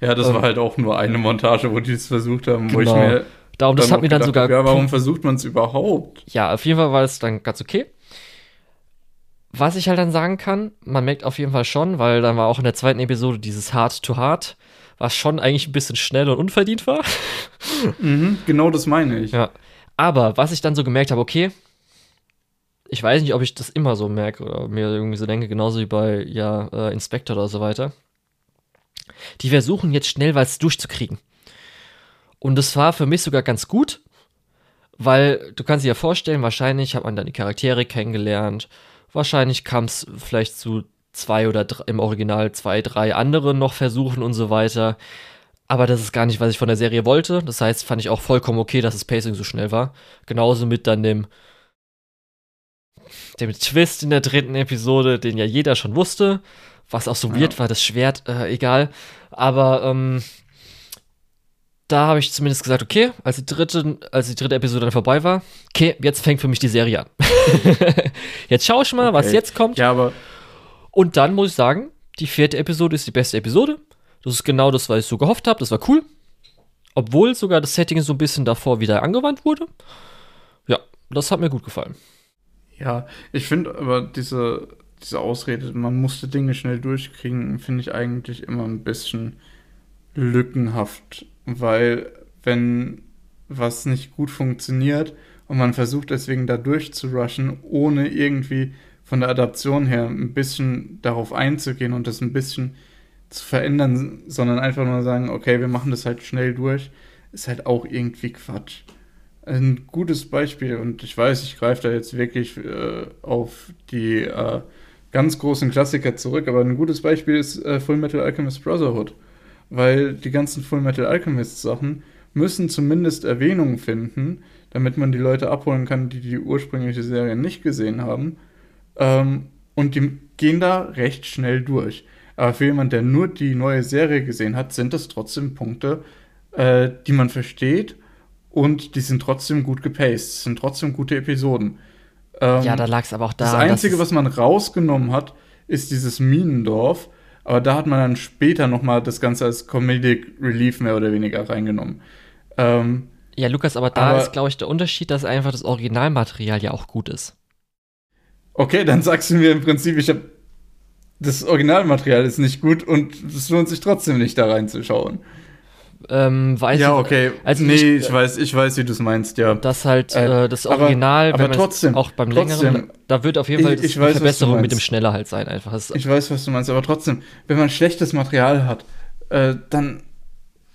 Ja, das Ähm, war halt auch nur eine Montage, wo die es versucht haben, wo ich genau. mir Darum, das hat mir dann sogar. Ja, warum versucht man es überhaupt? Ja, auf jeden Fall war es dann ganz okay. Was ich halt dann sagen kann, man merkt auf jeden Fall schon, weil dann war auch in der zweiten Episode dieses Hard to Hard, was schon eigentlich ein bisschen schnell und unverdient war. *laughs* Mhm, genau das meine ich. Ja. Aber was ich dann so gemerkt habe, okay, ich weiß nicht, ob ich das immer so merke oder mir irgendwie so denke, genauso wie bei ja, äh, Inspector oder so weiter. Die versuchen jetzt schnell was durchzukriegen. Und das war für mich sogar ganz gut, weil du kannst dir ja vorstellen, wahrscheinlich hat man dann die Charaktere kennengelernt, wahrscheinlich kam es vielleicht zu zwei oder drei, im Original zwei, drei andere noch versuchen und so weiter. Aber das ist gar nicht, was ich von der Serie wollte. Das heißt, fand ich auch vollkommen okay, dass das Pacing so schnell war. Genauso mit dann dem, dem Twist in der dritten Episode, den ja jeder schon wusste. Was auch so Ja. weird war, das Schwert, äh, egal. Aber ähm, da habe ich zumindest gesagt, okay, als die dritte, als die dritte Episode dann vorbei war, okay, jetzt fängt für mich die Serie an. *laughs* jetzt schaue ich mal, was Okay. jetzt kommt. Ja, aber Und dann muss ich sagen, die vierte Episode ist die beste Episode. Das ist genau das, was ich so gehofft habe. Das war cool. Obwohl sogar das Setting so ein bisschen davor wieder angewandt wurde. Ja, das hat mir gut gefallen. Ja, ich finde aber diese, diese Ausrede, man musste Dinge schnell durchkriegen, finde ich eigentlich immer ein bisschen lückenhaft, weil wenn was nicht gut funktioniert und man versucht deswegen da durchzurushen, ohne irgendwie von der Adaption her ein bisschen darauf einzugehen und das ein bisschen zu verändern, sondern einfach nur sagen, okay, wir machen das halt schnell durch, ist halt auch irgendwie Quatsch. Ein gutes Beispiel, und ich weiß, ich greife da jetzt wirklich äh, auf die äh, ganz großen Klassiker zurück, aber ein gutes Beispiel ist äh, Full Metal Alchemist Brotherhood. Weil die ganzen Full Metal Alchemist Sachen müssen zumindest Erwähnung finden, damit man die Leute abholen kann, die die ursprüngliche Serie nicht gesehen haben. Ähm, und die gehen da recht schnell durch. Aber für jemanden, der nur die neue Serie gesehen hat, sind das trotzdem Punkte, äh, die man versteht und die sind trotzdem gut gepaced, sind trotzdem gute Episoden. Ähm, ja, da lag es aber auch das daran, Einzige, was man rausgenommen hat, ist dieses Minendorf. Aber da hat man dann später nochmal das Ganze als Comedic Relief mehr oder weniger reingenommen. Ähm, ja, Lukas, aber da aber- ist, glaube ich, der Unterschied, dass einfach das Originalmaterial ja auch gut ist. okay, dann sagst du mir im Prinzip, ich habe das Originalmaterial ist nicht gut und es lohnt sich trotzdem nicht da reinzuschauen. Ähm, weiß ja, ich- okay. also nee, ich- ich, weiß, ich weiß, wie du es meinst, ja. dass halt Äh, äh, das aber- Original, aber es trotzdem, auch beim trotzdem. längeren, da wird auf jeden Fall Ich- das ich eine weiß, Verbesserung mit dem schneller halt sein einfach. Das, Ich weiß, was du meinst, aber trotzdem, wenn man schlechtes Material hat, äh, dann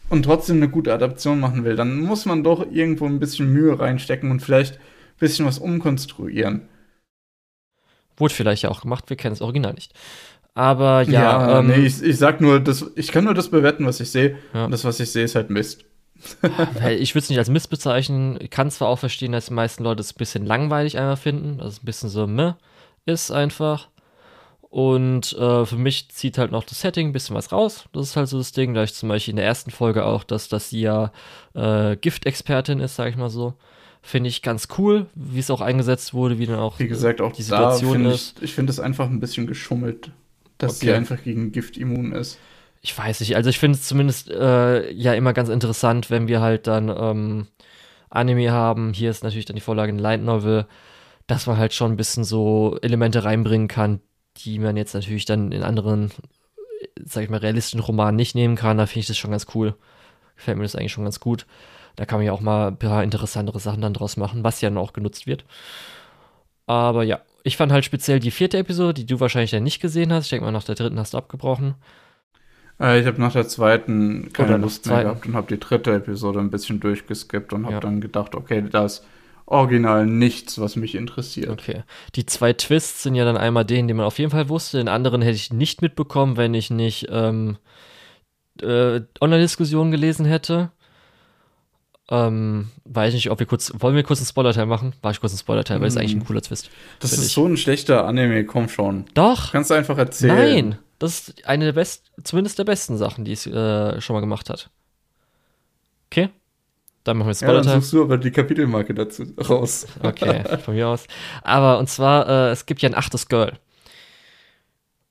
und trotzdem eine gute Adaption machen will, dann muss man doch irgendwo ein bisschen Mühe reinstecken und vielleicht ein bisschen was umkonstruieren. wurde vielleicht ja auch gemacht, wir kennen das Original nicht. Aber ja, ähm, nee, ich, ich sag nur, das, ich kann nur das bewerten, was ich sehe. Ja. Und das, was ich sehe, ist halt Mist. *laughs* Ich würde es nicht als Mist bezeichnen. Ich kann zwar auch verstehen, dass die meisten Leute es ein bisschen langweilig einfach finden, dass es ein bisschen so meh ist einfach. Und äh, für mich zieht halt noch das Setting ein bisschen was raus. Das ist halt so das Ding, da ich zum Beispiel in der ersten Folge auch, dass, dass sie ja äh, Giftexpertin ist, sag ich mal so. Finde ich ganz cool, wie es auch eingesetzt wurde, wie dann auch Wie gesagt, auch die da Situation finde ist. ich, ich finde es einfach ein bisschen geschummelt, dass sie Okay. einfach gegen Gift immun ist. Ich weiß nicht, also ich finde es zumindest äh, ja immer ganz interessant, wenn wir halt dann ähm, Anime haben. Hier ist natürlich dann die Vorlage in Light Novel, dass man halt schon ein bisschen so Elemente reinbringen kann, die man jetzt natürlich dann in anderen, sag ich mal, realistischen Romanen nicht nehmen kann. Da finde ich das schon ganz cool. Gefällt mir das eigentlich schon ganz gut. Da kann man ja auch mal ein paar interessantere Sachen dann draus machen, was ja dann auch genutzt wird. Aber ja, ich fand halt speziell die vierte Episode, die du wahrscheinlich ja nicht gesehen hast. Ich denke mal, nach der dritten hast du abgebrochen. Äh, ich habe nach der zweiten keine Oder Lust mehr zweiten. gehabt und habe die dritte Episode ein bisschen durchgeskippt und habe Ja. dann gedacht, okay, da ist original nichts, was mich interessiert. Okay. Die zwei Twists sind ja dann einmal den, den man auf jeden Fall wusste. Den anderen hätte ich nicht mitbekommen, wenn ich nicht ähm, äh, Online-Diskussionen gelesen hätte. Ähm, weiß ich nicht, ob wir kurz, wollen wir kurz einen Spoiler-Teil machen? War ich kurz einen Spoiler-Teil, weil es ist eigentlich ein cooler Twist. Das ist ich. so ein schlechter Anime, komm schon. Doch! Kannst du einfach erzählen. Nein! Das ist eine der besten, zumindest der besten Sachen, die es äh, schon mal gemacht hat. Okay? Dann machen wir Ja, dann Spoiler-Teil. suchst du aber die Kapitelmarke dazu raus. Okay, *laughs* von mir aus. Aber und zwar, äh, es gibt ja ein achtes Girl.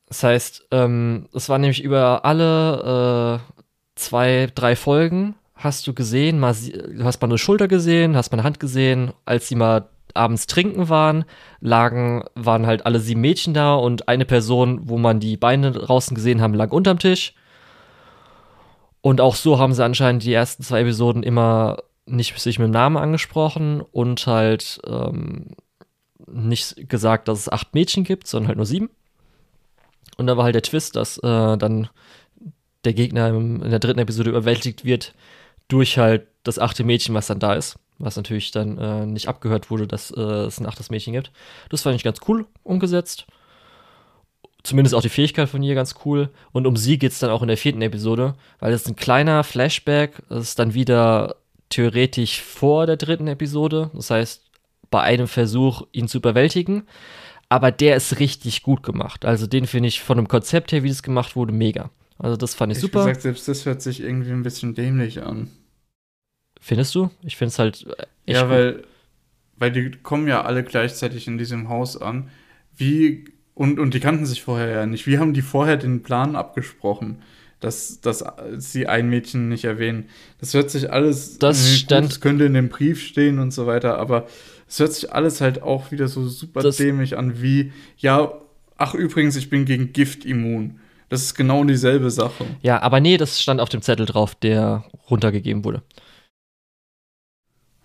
Das heißt, ähm, es war nämlich über alle äh, zwei, drei Folgen, hast du gesehen, mal, du hast mal eine Schulter gesehen, hast mal eine Hand gesehen, als sie mal abends trinken waren, lagen, waren halt alle sieben Mädchen da und eine Person, wo man die Beine draußen gesehen haben, lag unterm Tisch. Und auch so haben sie anscheinend die ersten zwei Episoden immer nicht sich mit dem Namen angesprochen und halt ähm, nicht gesagt, dass es acht Mädchen gibt, sondern halt nur sieben. Und da war halt der Twist, dass äh, dann der Gegner in der dritten Episode überwältigt wird durch halt das achte Mädchen, was dann da ist. Was natürlich dann äh, nicht abgehört wurde, dass äh, es ein achtes Mädchen gibt. Das fand ich ganz cool umgesetzt. Zumindest auch die Fähigkeit von ihr ganz cool. Und um sie geht es dann auch in der vierten Episode, weil es ein kleiner Flashback das ist dann wieder theoretisch vor der dritten Episode. Das heißt, bei einem Versuch, ihn zu überwältigen. Aber der ist richtig gut gemacht. Also den finde ich von dem Konzept her, wie das gemacht wurde, mega. Also das fand ich, ich super. Gesagt, selbst das hört sich irgendwie ein bisschen dämlich an. Findest du? Ich finde es halt äh, echt Ja, weil, weil die kommen ja alle gleichzeitig in diesem Haus an. Wie, und, und die kannten sich vorher ja nicht. Wie haben die vorher den Plan abgesprochen? Dass, dass sie ein Mädchen nicht erwähnen. Das hört sich alles. Das stand. Das könnte in dem Brief stehen und so weiter, aber es hört sich alles halt auch wieder so super dämlich an, wie, ja, ach übrigens, ich bin gegen Gift immun. Das ist genau dieselbe Sache. Ja, aber nee, das stand auf dem Zettel drauf, der runtergegeben wurde.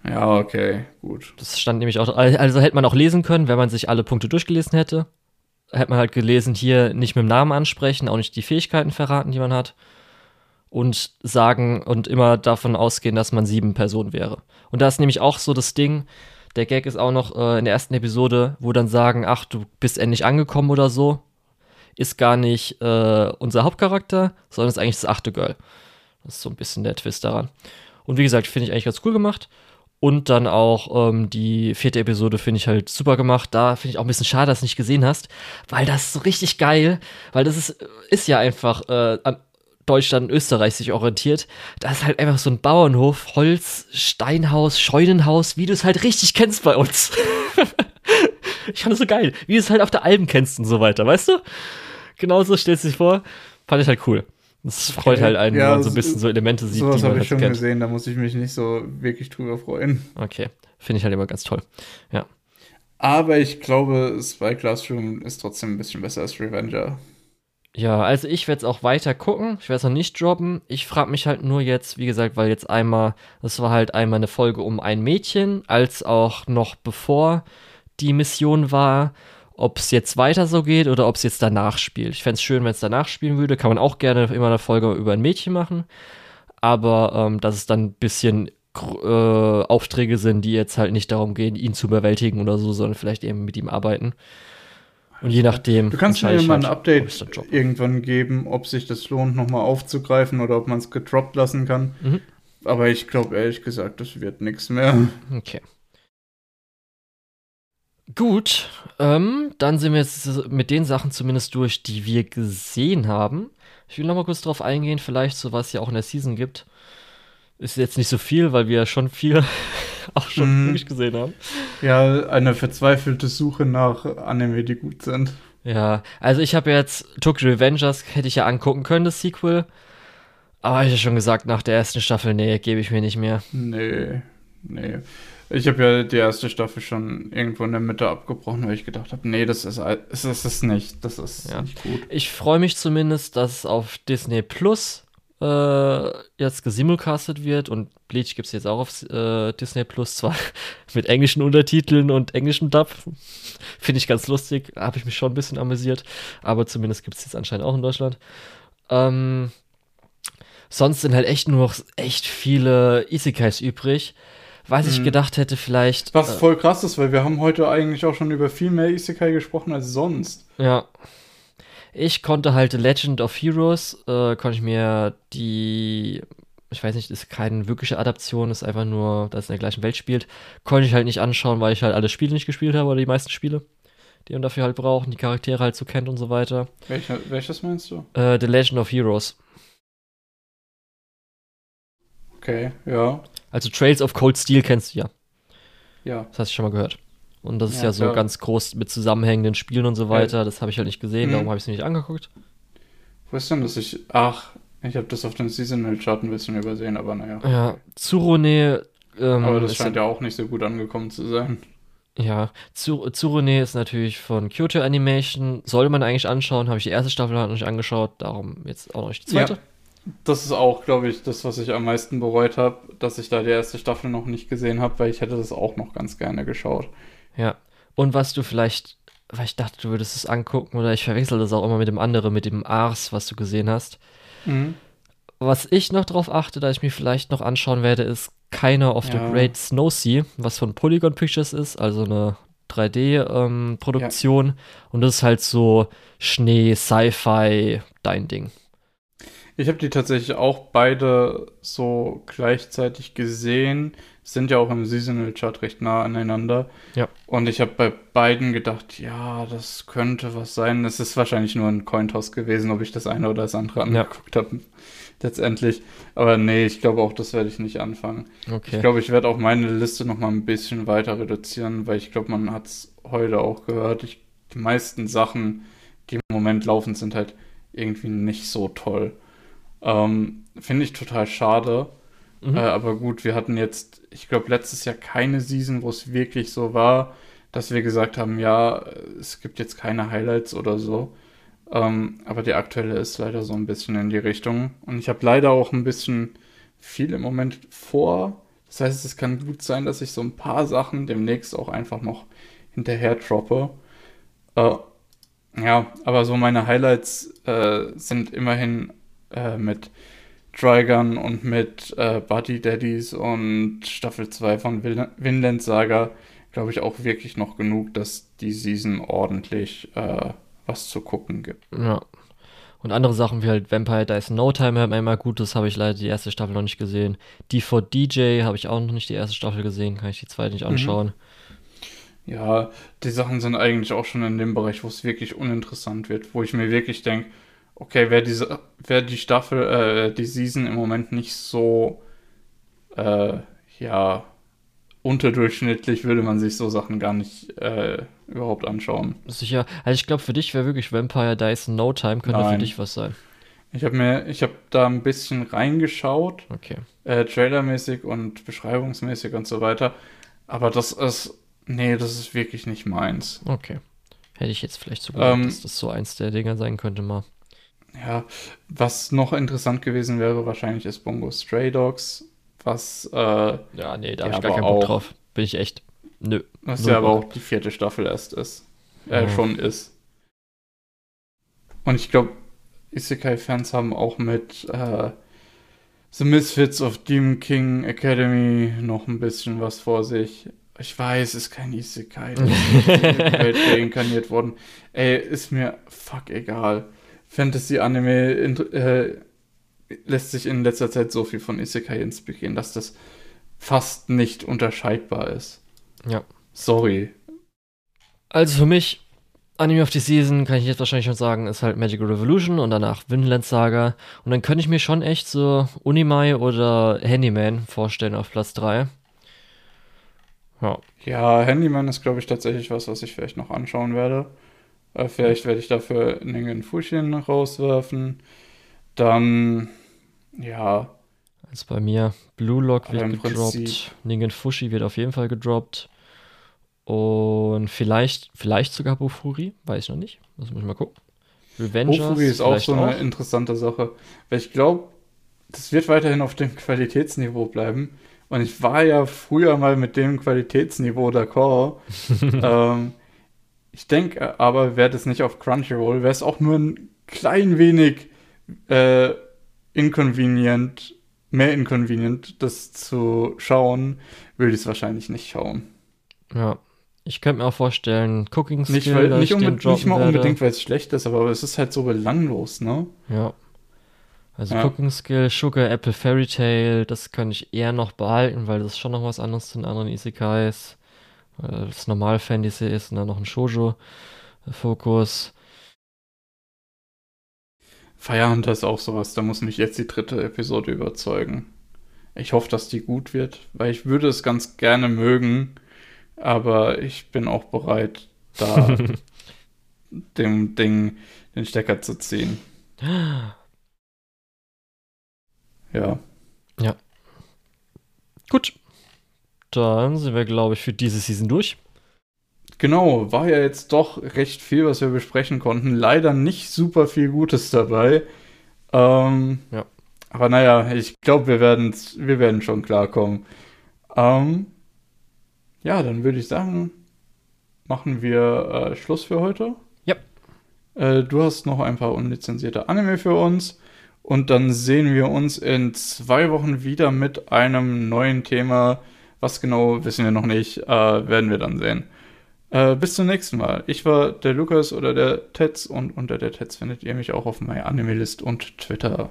Ja, okay, gut. Das stand nämlich auch, also hätte man auch lesen können, wenn man sich alle Punkte durchgelesen hätte. Hätte man halt gelesen, hier nicht mit dem Namen ansprechen, auch nicht die Fähigkeiten verraten, die man hat. Und sagen und immer davon ausgehen, dass man sieben Personen wäre. Und da ist nämlich auch so das Ding, der Gag ist auch noch äh, in der ersten Episode, wo dann sagen, ach, du bist endlich angekommen oder so ist gar nicht äh, unser Hauptcharakter, sondern ist eigentlich das achte Girl. Das ist so ein bisschen der Twist daran. Und wie gesagt, finde ich eigentlich ganz cool gemacht. Und dann auch ähm, die vierte Episode finde ich halt super gemacht. Da finde ich auch ein bisschen schade, dass du nicht gesehen hast, weil das ist so richtig geil, weil das ist, ist ja einfach äh, an Deutschland und Österreich sich orientiert. Da ist halt einfach so ein Bauernhof, Holz, Steinhaus, Scheunenhaus, wie du es halt richtig kennst bei uns. *laughs* ich fand das so geil, wie du es halt auf der Alben kennst und so weiter, weißt du? genauso stellst du sich vor. Fand ich halt cool. Das freut okay. halt einen, ja, wenn man so ein bisschen so Elemente sieht. Sowas habe ich halt schon kennt. gesehen, da muss ich mich nicht so wirklich drüber freuen. Okay, finde ich halt immer ganz toll. Ja. Aber ich glaube, Spy Classroom ist trotzdem ein bisschen besser als Revenger. Ja, also ich werde es auch weiter gucken. Ich werde es noch nicht droppen. Ich frage mich halt nur jetzt, wie gesagt, weil jetzt einmal, das war halt einmal eine Folge um ein Mädchen, als auch noch bevor die Mission war ob es jetzt weiter so geht oder ob es jetzt danach spielt. Ich fände es schön, wenn es danach spielen würde. Kann man auch gerne immer eine Folge über ein Mädchen machen. Aber ähm, dass es dann ein bisschen äh, Aufträge sind, die jetzt halt nicht darum gehen, ihn zu überwältigen oder so, sondern vielleicht eben mit ihm arbeiten. Und je nachdem. Du kannst mir mal ein halt, Update irgendwann geben, ob sich das lohnt, nochmal aufzugreifen oder ob man es gedroppt lassen kann. Mhm. Aber ich glaube ehrlich gesagt, das wird nichts mehr. Okay. Gut, ähm, dann sind wir jetzt mit den Sachen zumindest durch, die wir gesehen haben. Ich will noch mal kurz darauf eingehen, vielleicht so was ja auch in der Season gibt. Ist jetzt nicht so viel, weil wir ja schon viel *laughs* auch schon mhm. durchgesehen haben. Ja, eine verzweifelte Suche nach Anime, die gut sind. Ja, also ich habe jetzt Tokyo Revengers hätte ich ja angucken können, das Sequel. Aber ich habe schon gesagt, nach der ersten Staffel, nee, gebe ich mir nicht mehr. Nee, nee. Ich habe ja die erste Staffel schon irgendwo in der Mitte abgebrochen, weil ich gedacht habe, nee, das ist, das ist es nicht. Das ist ja. nicht gut. Ich freue mich zumindest, dass auf Disney Plus äh, jetzt gesimulcastet wird und Bleach gibt es jetzt auch auf äh, Disney Plus, zwar *laughs* mit englischen Untertiteln und englischem Dub. *laughs* Finde ich ganz lustig, habe ich mich schon ein bisschen amüsiert, aber zumindest gibt es jetzt anscheinend auch in Deutschland. Ähm, sonst sind halt echt nur noch echt viele Isekais übrig was ich mhm. gedacht hätte, vielleicht. Was äh, voll krass ist, weil wir haben heute eigentlich auch schon über viel mehr Isekai gesprochen als sonst. Ja. Ich konnte halt Legend of Heroes, äh, konnte ich mir die, ich weiß nicht, ist keine wirkliche Adaption, ist einfach nur, dass es in der gleichen Welt spielt, konnte ich halt nicht anschauen, weil ich halt alle Spiele nicht gespielt habe oder die meisten Spiele, die man dafür halt braucht, die Charaktere halt so kennt und so weiter. Welche, welches meinst du? Äh, The Legend of Heroes. Okay, ja. Also Trails of Cold Steel kennst du ja. Ja. Das hast du schon mal gehört. Und das ist ja, ja so klar. ganz groß mit zusammenhängenden Spielen und so weiter. Das habe ich halt nicht gesehen, mhm. darum habe ich es nicht angeguckt. Wo ist denn das? Ich, ach, Ich habe das auf dem Seasonal Chart ein bisschen übersehen, aber naja. Ja, Tsurone. Ähm, aber das scheint ja auch nicht so gut angekommen zu sein. Ja, Tsurone ist natürlich von Kyoto Animation. Sollte man eigentlich anschauen. Habe ich die erste Staffel noch nicht angeschaut. Darum jetzt auch noch die zweite. Ja, das ist auch, glaube ich, das, was ich am meisten bereut habe, dass ich da die erste Staffel noch nicht gesehen habe, weil ich hätte das auch noch ganz gerne geschaut. Ja. Und was du vielleicht, weil ich dachte, du würdest es angucken, oder ich verwechsel das auch immer mit dem anderen, mit dem Ars, was du gesehen hast. Mhm. Was ich noch drauf achte, da ich mir vielleicht noch anschauen werde, ist Keiner of Ja. the Great Snow Sea, was von Polygon Pictures ist, also eine 3D-Produktion. Und das ist halt so Schnee, Sci-Fi, dein Ding. Ich habe die tatsächlich auch beide so gleichzeitig gesehen. Sind ja auch im Seasonal Chart recht nah aneinander. Ja. Und ich habe bei beiden gedacht, ja, das könnte was sein. Es ist wahrscheinlich nur ein Cointoss gewesen, ob ich das eine oder das andere Ja. angeguckt habe. Letztendlich. Aber nee, ich glaube auch, das werde ich nicht anfangen. Okay. Ich glaube, ich werde auch meine Liste noch mal ein bisschen weiter reduzieren, weil ich glaube, man hat es heute auch gehört. Ich, die meisten Sachen, die im Moment laufen, sind halt irgendwie nicht so toll. Ähm, Finde ich total schade. Mhm. Äh, aber gut, wir hatten jetzt, ich glaube, letztes Jahr keine Season, wo es wirklich so war, dass wir gesagt haben, ja, es gibt jetzt keine Highlights oder so. Ähm, aber die aktuelle ist leider so ein bisschen in die Richtung. Und ich habe leider auch ein bisschen viel im Moment vor. Das heißt, es kann gut sein, dass ich so ein paar Sachen demnächst auch einfach noch hinterher droppe. Äh, ja, aber so meine Highlights äh, sind immerhin äh, mit Trigun und mit äh, Buddy Daddies und Staffel 2 von Vin- Vinland Saga, glaube ich, auch wirklich noch genug, dass die Season ordentlich äh, was zu gucken gibt. Ja. Und andere Sachen wie halt Vampire in No Time man immer gut, das habe ich leider die erste Staffel noch nicht gesehen. Die for DJ habe ich auch noch nicht die erste Staffel gesehen, kann ich die zweite nicht anschauen. Ja, die Sachen sind eigentlich auch schon in dem Bereich, wo es wirklich uninteressant wird, wo ich mir wirklich denke, okay, wäre diese, wäre die Staffel, äh, die Season im Moment nicht so, äh, ja, unterdurchschnittlich, würde man sich so Sachen gar nicht äh, überhaupt anschauen. Sicher. Also ich glaube, für dich wäre wirklich Vampire Dies in No Time, könnte für Nein. dich was sein. Ich habe mir, ich habe da ein bisschen reingeschaut, Okay. äh, trailermäßig und beschreibungsmäßig und so weiter, aber das ist, nee, das ist wirklich nicht meins. Okay. Hätte ich jetzt vielleicht so gedacht, Ähm, dass das so eins der Dinger sein könnte mal. Ja, was noch interessant gewesen wäre, wahrscheinlich ist Bongo Stray Dogs, was, äh, Ja, nee, da habe ich gar keinen Bock drauf. Bin ich echt. Nö. was ja aber Bock. auch die vierte Staffel erst ist, äh, Ja. schon ist. Und ich glaube, Isekai-Fans haben auch mit äh, The Misfits of Demon King Academy noch ein bisschen was vor sich. Ich weiß, ist kein Isekai, das ist *laughs* in die Welt reinkarniert worden. Ey, ist mir fuck egal. Fantasy-Anime äh, lässt sich in letzter Zeit so viel von Isekai inspirieren, dass das fast nicht unterscheidbar ist. Ja. Sorry. Also für mich, Anime of the Season, kann ich jetzt wahrscheinlich schon sagen, ist halt Magical Revolution und danach Vinland Saga. Und dann könnte ich mir schon echt so Unimai oder Handyman vorstellen auf Platz 3. Ja. Ja, Handyman ist, glaube ich, tatsächlich was, was ich vielleicht noch anschauen werde. Äh, vielleicht werde ich dafür Ningen Fushien rauswerfen. Dann, ja, Also bei mir, Blue Lock wird gedroppt, Ningen Fushi wird auf jeden Fall gedroppt. Und vielleicht, vielleicht sogar Bofuri, weiß ich noch nicht. Das muss ich mal gucken. Revengers Hofuri ist auch so eine interessante Sache. Weil ich glaube, das wird weiterhin auf dem Qualitätsniveau bleiben. Und ich war ja früher mal mit dem Qualitätsniveau d'accord. *laughs* ähm, ich denke aber, wäre das nicht auf Crunchyroll, wäre es auch nur ein klein wenig äh, inconvenient, mehr inconvenient, das zu schauen, würde ich es wahrscheinlich nicht schauen. Ja. Ich könnte mir auch vorstellen, Cooking Skill, Nicht, weil, nicht, unbe nicht mal werde. unbedingt, weil es schlecht ist, aber es ist halt so belanglos, ne? Ja. Also Ja. Cooking Skill, Sugar Apple Fairy Tale, das kann ich eher noch behalten, weil das ist schon noch was anderes zu den anderen Isekais. Weil das normal Fantasy ist und dann noch ein Shoujo-Fokus. Fire Hunter ist auch sowas, da muss mich jetzt die dritte Episode überzeugen. Ich hoffe, dass die gut wird, weil ich würde es ganz gerne mögen, aber ich bin auch bereit, da *laughs* dem Ding den Stecker zu ziehen. *gasps* ja. Ja. Gut. Dann sind wir, glaube ich, für diese Season durch. Genau, war ja jetzt doch recht viel, was wir besprechen konnten. Leider nicht super viel Gutes dabei. Ähm, Ja. Aber naja, ich glaube, wir werden, wir werden schon klarkommen. Ähm, ja, dann würde ich sagen, machen wir äh, Schluss für heute. Ja. Äh, du hast noch ein paar unlizenzierte Anime für uns. Und dann sehen wir uns in zwei Wochen wieder mit einem neuen Thema. Was genau, wissen wir noch nicht. Äh, werden wir dann sehen. Äh, bis zum nächsten Mal. Ich war der Lukas oder der Tetz und unter der Tetz findet ihr mich auch auf meiner Anime-List und Twitter.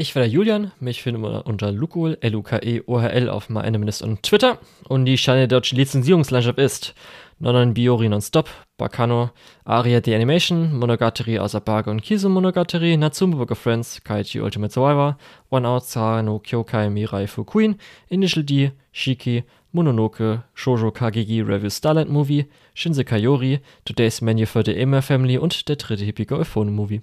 Ich war der Julian, mich findet man unter Lukul, L-U-K-E-O-H-L auf MyAnimeList und Twitter. Und die Scheine deutsche Lizenzierungslandschaft ist Nonon Biori Nonstop, Bakano, Aria The Animation, Monogatari Asabaga und Kizu Monogatari, Natsume Book of Friends, Kaichi Ultimate Survivor, One Out Sara no Kyokai Mirai Fu Queen, Initial D, Shiki, Mononoke, Shoujo Kagegi Review Starlight Movie, Shinse Kayori, Today's Menu for the Emma Family und der dritte Hippico Euphone Movie.